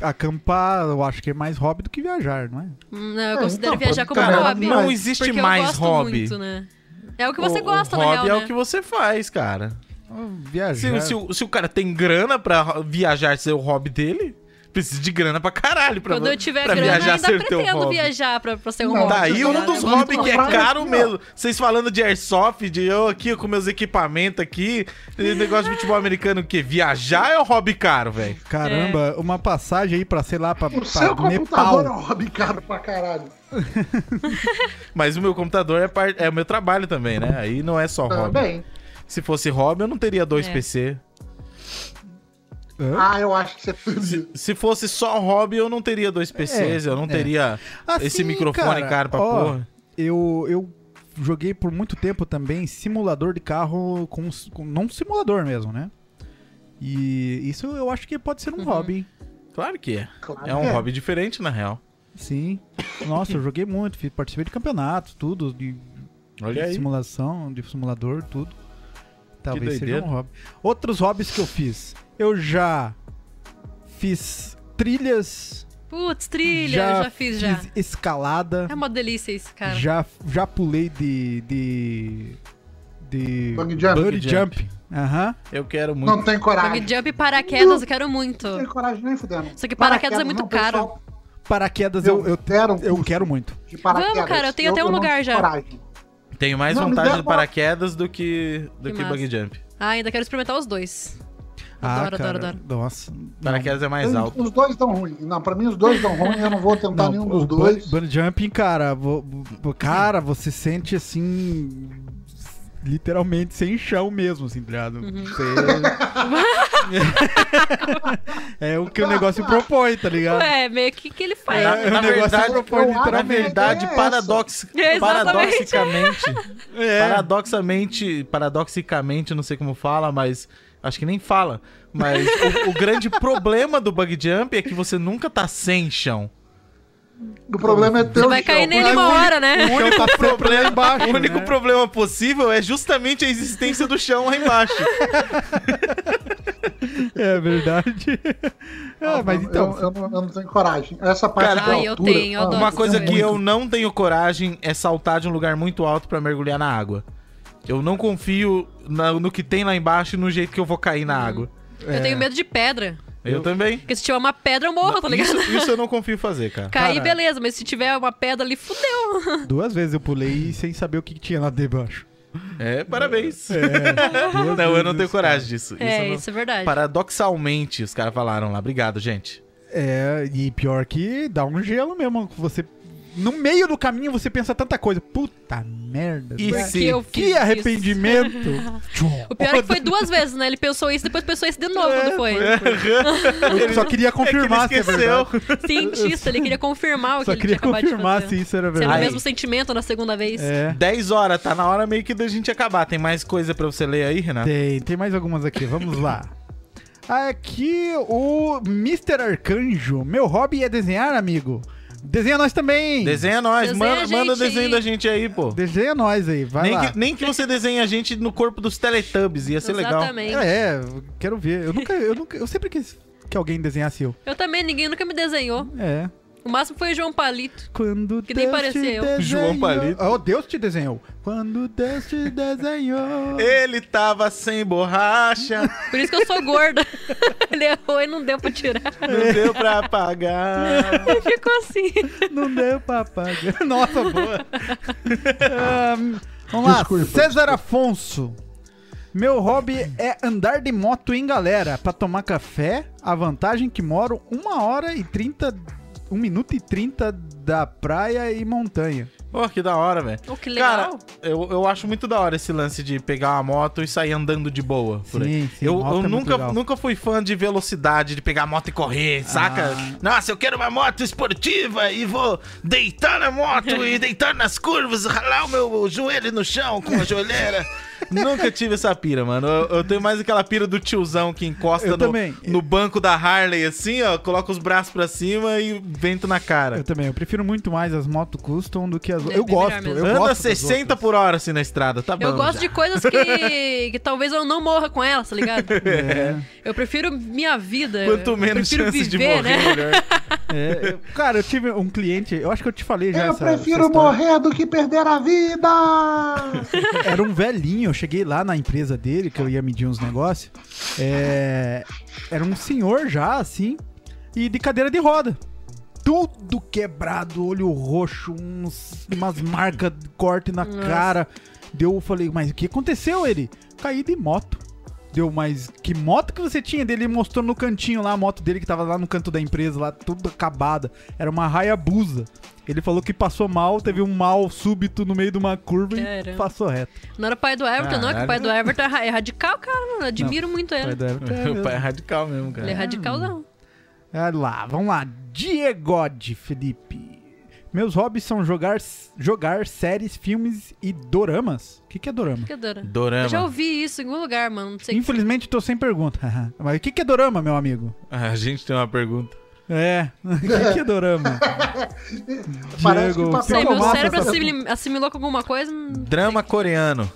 acampar, eu acho que é mais hobby do que viajar, não é? Hum, Não, eu É, considero então, viajar como cara, hobby. não existe mais hobby. Muito, né? É o que você O- gosta, o na hobby real, é né? o que você faz, cara. Viajar. Se, se o- se o cara tem grana pra viajar ser o hobby dele, precisa de grana pra caralho pra, Quando eu tiver pra grana, viajar ainda ser teu pretendo hobby. viajar pra, pra ser um Não, hobby. Tá aí um né? dos hobbies que é caro mesmo. Vocês falando de airsoft, de eu aqui com meus equipamentos aqui, negócio de futebol americano, o quê? Viajar é um hobby caro, velho. Caramba, uma passagem aí pra, sei lá, pra, O pra seu computador é Nepal. um hobby caro pra caralho. Mas o meu computador é, par- é o meu trabalho também, né? Aí não é só hobby. Também. Se fosse hobby, eu não teria dois É. PC. Hã? Ah, eu acho que você Se, se fosse só hobby, eu não teria dois PCs, eu não é. teria Assim, esse microfone caro pra ó, porra. Eu, eu joguei por muito tempo também simulador de carro com, com não simulador mesmo, né? E isso eu acho que pode ser um Uhum. hobby. Claro que é. Claro É um é. hobby diferente, na real. Sim. Nossa, eu joguei muito, participei de campeonatos, tudo, de, Olha de aí. simulação, de simulador, tudo. Talvez seja um hobby. Outros hobbies que eu fiz. Eu já fiz trilhas, Putz, trilha, eu já fiz já. escalada, É uma delícia isso, cara. já, já pulei de. de. de. Bungee jump. Bungee jump. Aham. Eu quero muito. Não tem coragem. Bungee jump e paraquedas eu quero muito. Não tem coragem nem fudendo. Só que paraquedas é muito caro. pessoal, Paraquedas eu, eu, quero, um eu quero muito. de paraquedas. Vamos, cara, eu tenho até um não lugar já. coragem. Tenho mais Não, vontade de paraquedas do que, do Que que bungee jump. Ah, ainda quero experimentar os dois. Ah, Adoro, cara, adoro, adoro. Nossa. Paraquedas é mais Eu- alto. Os dois dão ruim. Não, pra mim os dois dão ruim, eu não vou tentar Não, nenhum dos dois. Bungee jumping, cara, vo- vo- cara, você sente assim. Literalmente sem chão mesmo, assim, tá ligado? Uhum. Você- é o que o negócio propõe, tá ligado? Ué, meio que que ele faz. É, Na, o na negócio verdade, propõe eu acho na literalmente. verdade, É paradox, É, paradoxicamente, É. paradoxamente, paradoxicamente, não sei como fala, mas acho que nem fala. Mas o, o grande problema do bug jump é que você nunca tá sem chão. O problema é teu. Você vai chão. cair nele uma hora, né? O único problema embaixo, O único né? problema possível é justamente a existência do chão lá embaixo. É verdade. Ah, É, mas não, então. Eu, eu não, eu não tenho coragem. Essa parte Cara, da ah, eu altura, tenho, eu ah, Uma coisa que é eu não tenho coragem é saltar de um lugar muito alto pra mergulhar na água. Eu não confio na- no que tem lá embaixo e no jeito que eu vou cair na água. Eu tenho medo de pedra. Eu, Eu- também. Porque se tiver uma pedra, eu morro, tá ligado? Isso, isso eu não confio fazer, cara. Cair, Cara. beleza, mas se tiver uma pedra ali, fudeu. Duas vezes eu pulei sem saber o que que tinha lá debaixo. É, parabéns. É, não, eu não tenho coragem disso. é, eu não- isso é verdade. Paradoxalmente, os caras falaram lá. Obrigado, gente. É, e pior que dá um gelo mesmo. Você. No meio do caminho você pensa tanta coisa. Puta merda. E se- que eu Que arrependimento. O pior é que foi duas vezes, né? Ele pensou isso, depois pensou isso de novo É, quando foi. Eu só queria confirmar é que ele se é esqueceu. verdade. Cientista, ele queria confirmar o que Só ele queria tinha acabado de confirmar fazer. se isso era Se era o verdade. mesmo sentimento na segunda vez. É. 10 horas, tá na hora meio que da gente acabar. Tem mais coisa pra você ler aí, Renato? Tem, tem mais algumas aqui, vamos lá. Aqui o Mr. Arcanjo. Meu hobby é desenhar, amigo. Desenha nós também. Desenha nós, Desenha manda, manda desenho da gente aí, pô. Desenha nós aí, vai Nem lá. que, nem que você desenhe a gente no corpo dos Teletubbies, ia ser legal. Exatamente. É, quero ver. Eu nunca, eu nunca, eu sempre quis que alguém desenhasse eu. Eu também, ninguém nunca me desenhou. É. O máximo foi o João Palito. Quando Que nem Deus parecia te eu. desenhou- João Palito. Oh, Deus te desenhou. Quando Deus te desenhou. Ele tava sem borracha, Por isso que eu sou gorda. Ele errou e não deu pra tirar. não deu pra apagar. Ele ficou assim. Não deu pra pagar. Nossa, boa. Ahn, vamos lá, Desculpa, César Afonso. Meu hobby é andar de moto em galera pra tomar café. A vantagem que moro uma hora e 30 1 minuto e 30 da praia e montanha. Pô, que da hora, velho. Oh, que Cara, legal. eu, eu acho muito da hora esse lance de pegar uma moto e sair andando de boa. Por aí. Sim, sim, eu moto eu é muito nunca, legal. nunca fui fã de velocidade, de pegar a moto e correr, saca? Ah. Nossa, eu quero uma moto esportiva e vou deitar na moto e deitar nas curvas, ralar o meu joelho no chão com a joelheira. nunca tive essa pira, mano. Eu, eu tenho mais aquela pira do tiozão que encosta no, no banco da Harley, assim, ó, coloca os braços pra cima e vento na cara. Eu também, eu prefiro muito mais as motos custom do que as É Eu bem gosto, mesmo. eu Anda gosto. das 60 outras. por hora assim na estrada, tá bom. Eu gosto já. de coisas que, que talvez eu não morra com elas, tá ligado? É, Eu prefiro minha vida. Quanto menos prefiro chances de viver, morrer, né? melhor. é, eu- cara, eu tive um cliente, eu acho que eu te falei já Eu essa- prefiro essa morrer do que perder a vida! Era um velhinho, eu cheguei lá na empresa dele, que eu ia medir uns negócios. É, era um senhor já, assim, e de cadeira de roda. Tudo quebrado, olho roxo, uns, umas marcas de corte na Nossa. cara. Deu, eu falei, mas o que aconteceu? Ele, caí de moto. Deu, mas que moto que você tinha? Dele mostrou no cantinho lá a moto dele que tava lá no canto da empresa, lá tudo acabada. Era uma Hayabusa. Ele falou que passou mal, teve um mal súbito no meio de uma curva e Caramba. passou reto. Não era o pai do Everton, não, que o pai do Everton é é radical, cara. mano. Admiro muito Pai ele. do Everton é o pai é radical mesmo, cara. Ele é radicalzão. Olha lá, vamos lá. Diegode, Felipe. Meus hobbies são jogar, jogar séries, filmes e doramas. O que, que é dorama? Que adora. Dorama. Eu já ouvi isso em algum lugar, mano. Não sei Infelizmente tô sem pergunta. Mas o que, que é dorama, meu amigo? A gente tem uma pergunta. É, o que, que é dorama? Parece que Diego, papel Sei, ficou meu cérebro assimilou com alguma coisa. Drama coreano.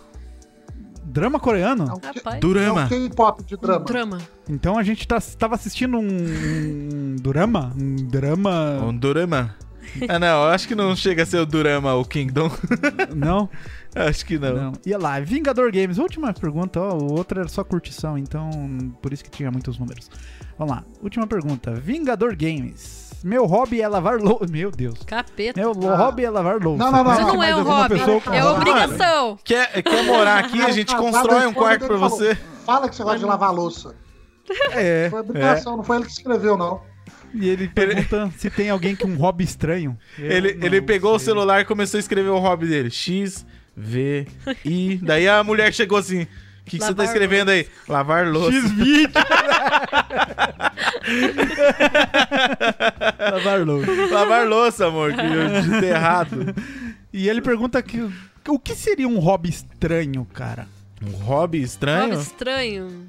Drama coreano? É um. Rapaz. é Durama. um K-pop de drama. Drama. Então a gente tá, tava assistindo um, um dorama? Um drama? Um dorama. Ah, não, eu acho que não chega a ser o Durama, o Kingdom. Não? acho que não. Não. E lá, Vingador Games. Última pergunta, ó. O outro era só curtição, então por isso que tinha muitos números. Vamos lá. Última pergunta. Vingador Games. Meu hobby é lavar louça. Meu Deus. Capeta. Meu Ah. hobby é lavar louça. Não, não, não. Isso não mais é um alguma hobby. pessoa É obrigação. Quer, quer morar aqui, a gente constrói um quarto pra você. Fala que você gosta de lavar louça. É. Foi obrigação, não foi ele que escreveu, não. E ele pergunta se tem alguém com um hobby estranho. Eu Ele, não ele pegou o sei. celular e começou a escrever o hobby dele. X, V, I. Daí a mulher chegou assim. O que, que você tá escrevendo aí? Lavar louça. X-Vídeo. lavar louça. Lavar louça, amor, que eu digitei errado. E ele pergunta que, o que seria um hobby estranho, cara? Um hobby estranho? Hobby estranho.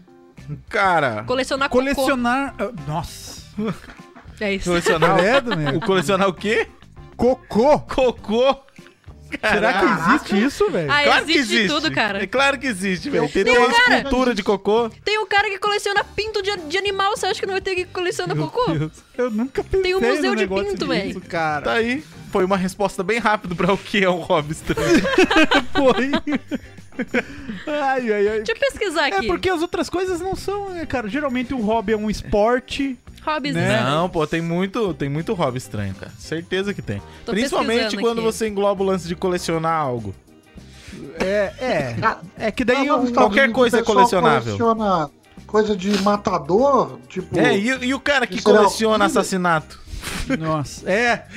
Cara, Colecionar cocô. Colecionar. ah, Nossa. É isso. colecionar. O colecionar o quê? Cocô. Cocô. Será que existe isso, velho? Ah, Claro que existe, existe tudo, cara. É claro que existe, velho. Tem, Tem um uma cara- escultura de cocô. Tem um cara que coleciona pinto de, de animal. Você acha que não vai ter que colecionar Meu cocô? Deus, eu nunca pensei Tem um museu de pinto, velho. cara. Tá aí. Foi uma resposta bem rápida pra o que é um hobby estranho. Foi. ai, ai, ai. Deixa eu pesquisar É aqui. porque as outras coisas não são, né, cara? Geralmente um hobby é um esporte. Hobbies Né? estranhos. Não, pô, tem muito, tem muito hobby estranho, cara. Certeza que tem. Tô Principalmente quando aqui. você engloba o lance de colecionar algo. É, é. É que daí Estados qualquer Unidos, coisa é colecionável. coleciona coisa de matador, tipo. É, e, e o cara que coleciona assassinato? Nossa, é.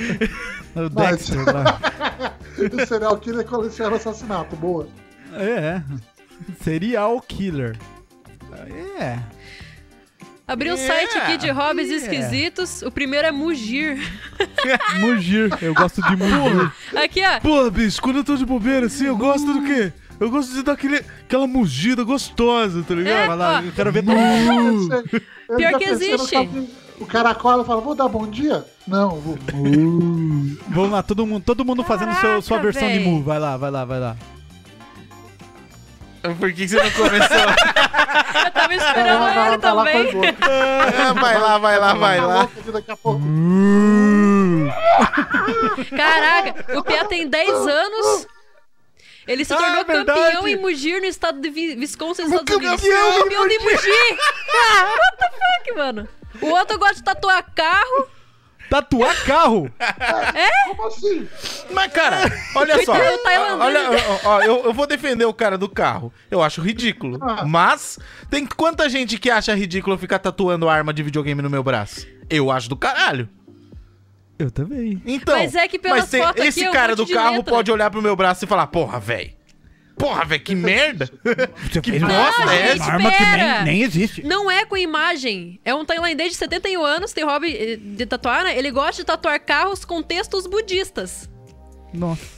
O Mas- Dexter lá. o serial killer coleciona assassinato, boa. É. Serial killer. É. Abri um É, site aqui de hobbies é. esquisitos. O primeiro é mugir. Mugir. Eu gosto de mugir. Aqui, ó. Porra, bicho, quando eu tô de bobeira assim, eu gosto do quê? Eu gosto de dar aquele, aquela mugida gostosa, tá ligado? É, Vai lá, eu quero ver Pior que existe. O cara acorda e fala, vou dar bom dia? Não, vou. Vamos lá, todo mundo, todo mundo fazendo seu, sua Caraca, versão de véi. move. Vai lá, vai lá, vai lá. Por que, que você não começou? Eu tava esperando Ela vai ele lá, vai lá, foi também. Ah, vai lá, vai lá, vai Tá lá. louco aqui Daqui a pouco. Caraca, o Pia tem 10 anos. Ele se Ah, tornou verdade. campeão em Mugir no estado de Wisconsin, nos Estados Unidos. campeão Campeão de Mugir! Ah, what the fuck, mano? O outro gosta de tatuar carro. Tatuar carro. Como assim? Mas, cara, olha só. Coitado do tailandês. Olha, ó, ó, eu, eu vou defender o cara do carro. Eu acho ridículo. Ah. Mas, tem quanta gente que acha ridículo eu ficar tatuando arma de videogame no meu braço? Eu acho do caralho. Eu também. Então, Mas é que pelas mas fotos aqui esse é cara do de carro letra. pode olhar pro meu braço e falar, porra, velho. Porra, velho, que merda. Que bosta uma é essa? arma que Espera! nem, nem existe. Não é com imagem. É um tailandês de 71 anos, tem hobby eh, de tatuar, né? Ele gosta de tatuar carros com textos budistas. Nossa.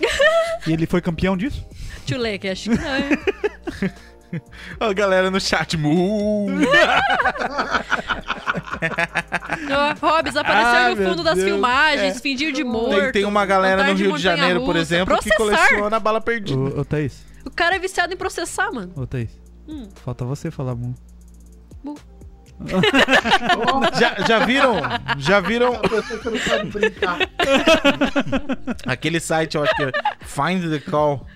e ele foi campeão disso? Tchulek, acho que não. a galera no chat. Mu. Hobbs, apareceu Ai, no fundo das Deus. filmagens, fingir de morto. Tem, tem uma galera no Rio de montanha Janeiro, por exemplo, que Processar. coleciona bala perdida. Ô, ô Thaís, O cara é viciado em processar, mano. ô Thaís. Hum. Falta você falar, Mu. Já, já viram? Já viram que aquele site, eu acho que é Find the Call.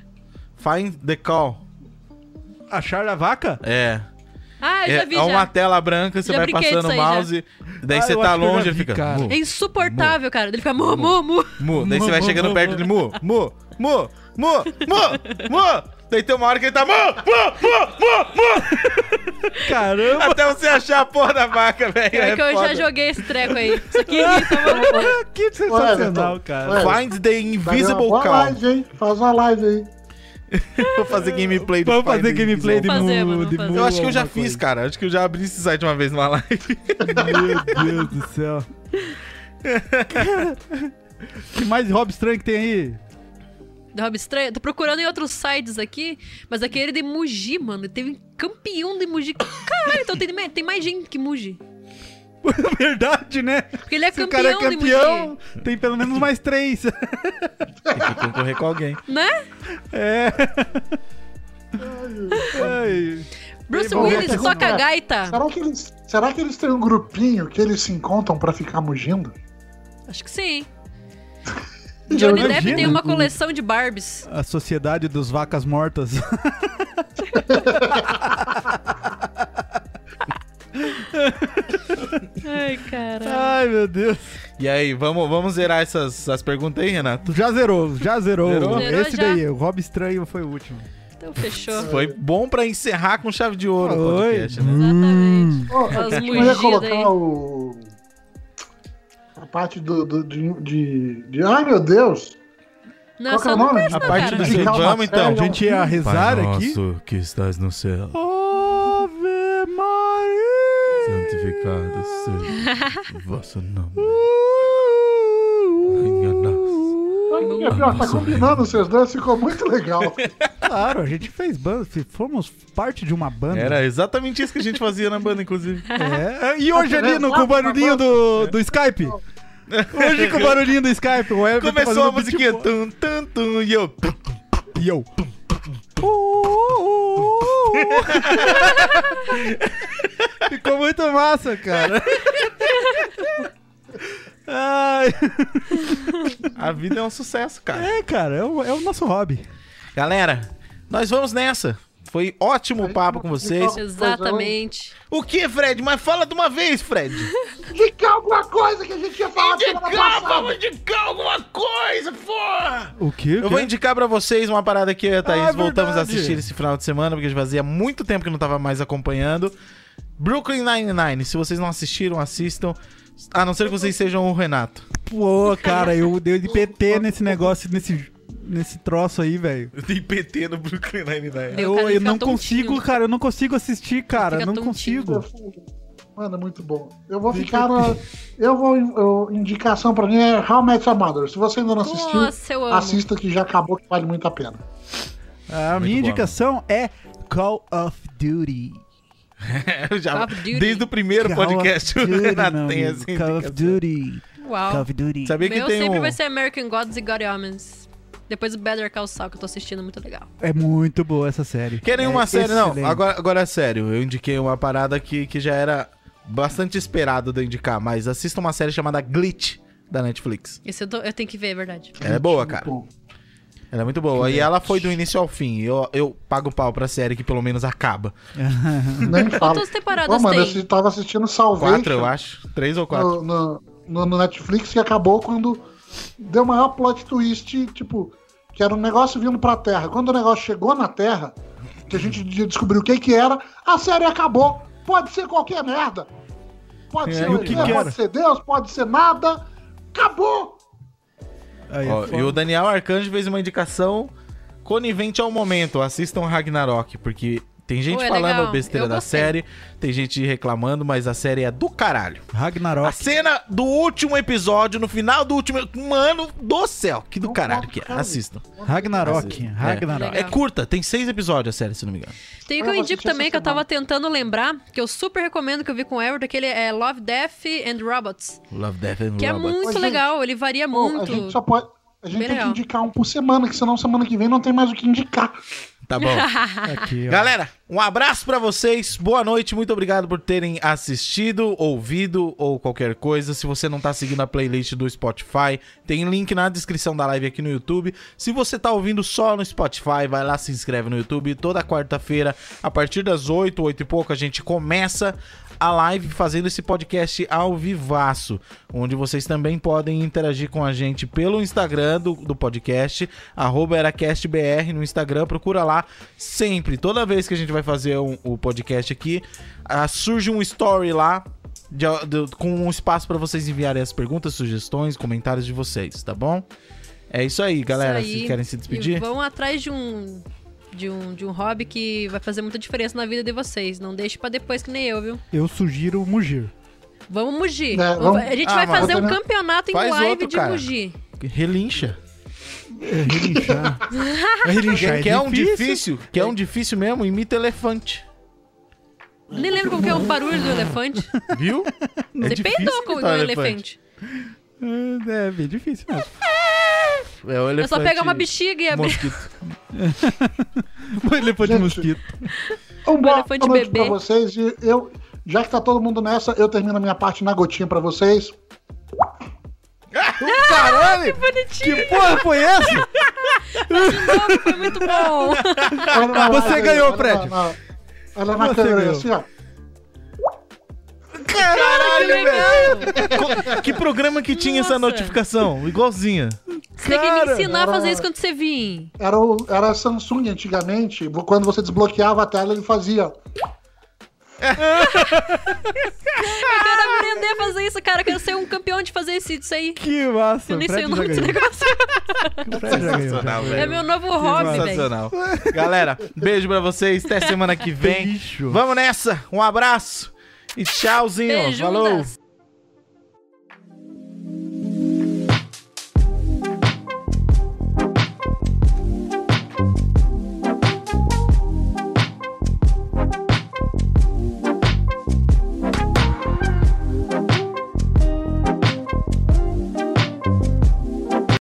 Find the Call. Achar a vaca? É. Ah, eu já É, vi é uma já. tela branca, você Já vai brinquei passando o disso aí, já. mouse, daí Ah, você eu tá acho que eu já longe e vi, fica. cara. Mu, É insuportável, cara. Ele fica mu, mu, mu. mu. Daí Mu, você vai mu, chegando mu, perto mu. de mu, mu, mu, mu, mu, mu. Daí tem uma hora que ele tá mu, mu, mu, mu, mu. Caramba! Até você achar a porra da vaca, velho. É que eu já foda. joguei esse treco aí. Isso aqui irrita, mano. que sensacional, cara. Ué, Find the Invisible uma boa Call. live, hein? Faz uma live aí. Vou fazer gameplay do Vamos fazer gameplay de Vamos fazer, mano, de Eu acho que eu já fiz, coisa. cara. Acho que eu já abri esse site uma vez numa live. Meu Deus do céu. que mais hobby estranho que tem aí? Do Hobby Estranho. Tô procurando em outros sites aqui, mas aquele de Muji, mano. Teve campeão de Muji. Caralho, então tem, tem mais gente que Muji. Verdade, né? Porque ele é Se o cara campeão, é campeão, tem pelo menos mais três. Tem que concorrer com alguém. Né? É. Ai. Bruce Bem Willis toca gaita. Será que, eles, será que eles têm um grupinho que eles se encontram pra ficar mugindo? Acho que sim. Johnny Depp tem uma coleção de Barbies. A sociedade dos vacas mortas. Ai, caralho. Ai, meu Deus. E aí, vamos, vamos zerar essas, essas perguntas aí, Renato? Já zerou, já zerou. Zerou? Zerou Esse já? daí, o hobby estranho foi o último. Então fechou. Foi bom pra encerrar com chave de ouro o Oi. podcast, né? Exatamente. Oh, eu ia mugidas colocar aí. o. A parte do, do- de, de, de- Ai meu Deus! Não, Qual que é só o não nome? A parte cara. do vamos então. A gente ia rezar Pai aqui. nosso que estás no céu, Ave Maria. Santificado seja o vosso nome. Venha a nós. Ai, é pior, tá combinando vocês dois, ficou muito legal. Claro, a gente fez banda, fomos parte de uma banda. Era exatamente isso que a gente fazia na banda, inclusive. É. E hoje ali no, com o barulhinho do, do Skype? Hoje com o barulhinho do Skype, o Everton Começou a musiquinha. Tum, tum, tum, e eu. E eu. Ficou muito massa, cara. Ai. A vida é um sucesso, cara. É, cara, é o, é o nosso hobby. Galera, nós vamos nessa. Foi ótimo o papo com vocês. Exatamente. O que, Fred? Mas fala de uma vez, Fred. Indicar alguma coisa que a gente ia falar Indicar, vamos indicar alguma coisa, porra! O quê? Eu vou indicar pra vocês uma parada que eu e a Thaís Ah, é voltamos a verdade. assistir esse final de semana, porque já fazia muito tempo que não tava mais acompanhando. Brooklyn Nine-Nine. Se vocês não assistiram, assistam. A não ser que vocês sejam o Renato. Pô, cara, eu dei de PT nesse negócio, nesse, nesse troço aí, velho. Eu dei PT no Brooklyn Nine-Nine. Eu, eu não tontinho. consigo, cara, eu não consigo assistir, cara, não tontinho. consigo. Mano, é muito bom. Eu vou ficar na. Eu vou. eu- indicação pra mim é How Met Your Mother. Se você ainda não assistiu, Nossa, eu assista que já acabou, que vale muito a pena. A Muito minha bom, indicação é Call of Duty. Eu já- Call of Duty. desde o primeiro Call podcast, of o Duty, Renato tem essa Call of. Duty. Call Uau. of Duty. Sabia que Meu tem sempre um... vai ser American Gods e God Omens. Depois o Better Call Saul, que eu tô assistindo, muito legal. É muito boa essa série. Querem É uma série? Não, agora, agora é sério. Eu indiquei uma parada que, que já era bastante esperado de eu indicar, mas assista uma série chamada Glitch da Netflix. Esse eu, tô- eu tenho que ver, é verdade. Ela é boa, cara. Ela é muito boa. E ela foi do início ao fim. Eu, eu pago pau pra série que pelo menos acaba. nem falo. Quantas temporadas Ô, mano, eu tem? assi- tava assistindo Salvation Quatro, eu acho. Três ou quatro. no, no, no- Netflix que acabou quando deu maior plot twist, tipo, que era um negócio vindo pra Terra. Quando o negócio chegou na Terra, que a gente descobriu o que que era, a série acabou. Pode ser qualquer merda. Pode É, ser o que pode era? ser Deus, pode ser nada. acabou! Aí é Ó, e o Daniel Arcanjo fez uma indicação conivente ao momento. Assistam Ragnarok, porque tem gente Pô, é falando legal. besteira Eu da gostei. série, tem gente reclamando, mas a série é do caralho. A Ragnarok. cena do último episódio, no final do último. Mano do céu, que do caralho que é. Assistam. Ragnarok. Assistam. Ragnarok. É Legal. curta, tem seis episódios a série, se não me engano. Tem o Ah, que eu indico também, que eu tava tentando lembrar, que eu super recomendo que eu vi com o Everton, aquele é Love, Death and Robots. Love, Death and Que é Robots. muito Ô, gente, legal, ele varia muito. a gente só pode. A gente Bem tem legal. que indicar um por semana, que senão semana que vem não tem mais o que indicar. Tá bom. Aqui. Galera, um abraço pra vocês. Boa noite, muito obrigado por terem assistido, ouvido ou qualquer coisa. Se você não tá seguindo a playlist do Spotify, tem link na descrição da live aqui no YouTube. Se você tá ouvindo só no Spotify, vai lá, se inscreve no YouTube. Toda quarta-feira, a partir das 8, 8 e pouco, a gente começa a live fazendo esse podcast ao vivaço, onde vocês também podem interagir com a gente pelo Instagram do, do podcast, arroba eracastbr no Instagram, procura lá sempre, toda vez que a gente vai fazer um- o podcast aqui, ah, surge um story lá de- de- com um espaço para vocês enviarem as perguntas, sugestões, comentários de vocês, tá bom? É isso aí, galera. Isso aí. Vocês querem se E despedir? vão atrás de um, de, um, de um hobby que vai fazer muita diferença na vida de vocês. Não deixe pra depois que nem eu, viu? Eu sugiro mugir. Vamos mugir. É, Vamos- A gente Ah, vai fazer um campeonato em Faz live outro, de cara. mugir. Relincha. É relinchar. é relinchar. Quem quer um difícil. difícil, quer um difícil mesmo, imita elefante. Nem lembro como que é o barulho do elefante. Viu? É Você difícil peidou com o um elefante. É, é bem difícil mesmo. É o É elefante. só pegar uma bexiga e abrir. Mosquito. O elefante Gente, mosquito. Um boa elefante noite bebê. pra vocês. E eu, já que tá todo mundo nessa, eu termino a minha parte na gotinha pra vocês. Caralho! Bonitinho. Que porra foi essa? Foi muito bom. Você ganhou, Fred. Olha na câmera assim, ó. Caralho, que legal. velho. Que programa que tinha essa Nossa. notificação? Igualzinha. Você tem que me ensinar a fazer era- isso quando você vir. Era, o, era a Samsung antigamente. Quando você desbloqueava a tela, ele fazia. Eu quero aprender a fazer isso, cara. Eu quero ser um campeão de fazer isso, isso aí. Que massa. Eu nem sei o nome desse negócio. Sensacional, É velho. meu novo hobby, velho. Sensacional. Galera, beijo pra vocês. Até semana que vem. Bicho. Vamos nessa. Um abraço. E tchauzinho. Beijudas. Falou.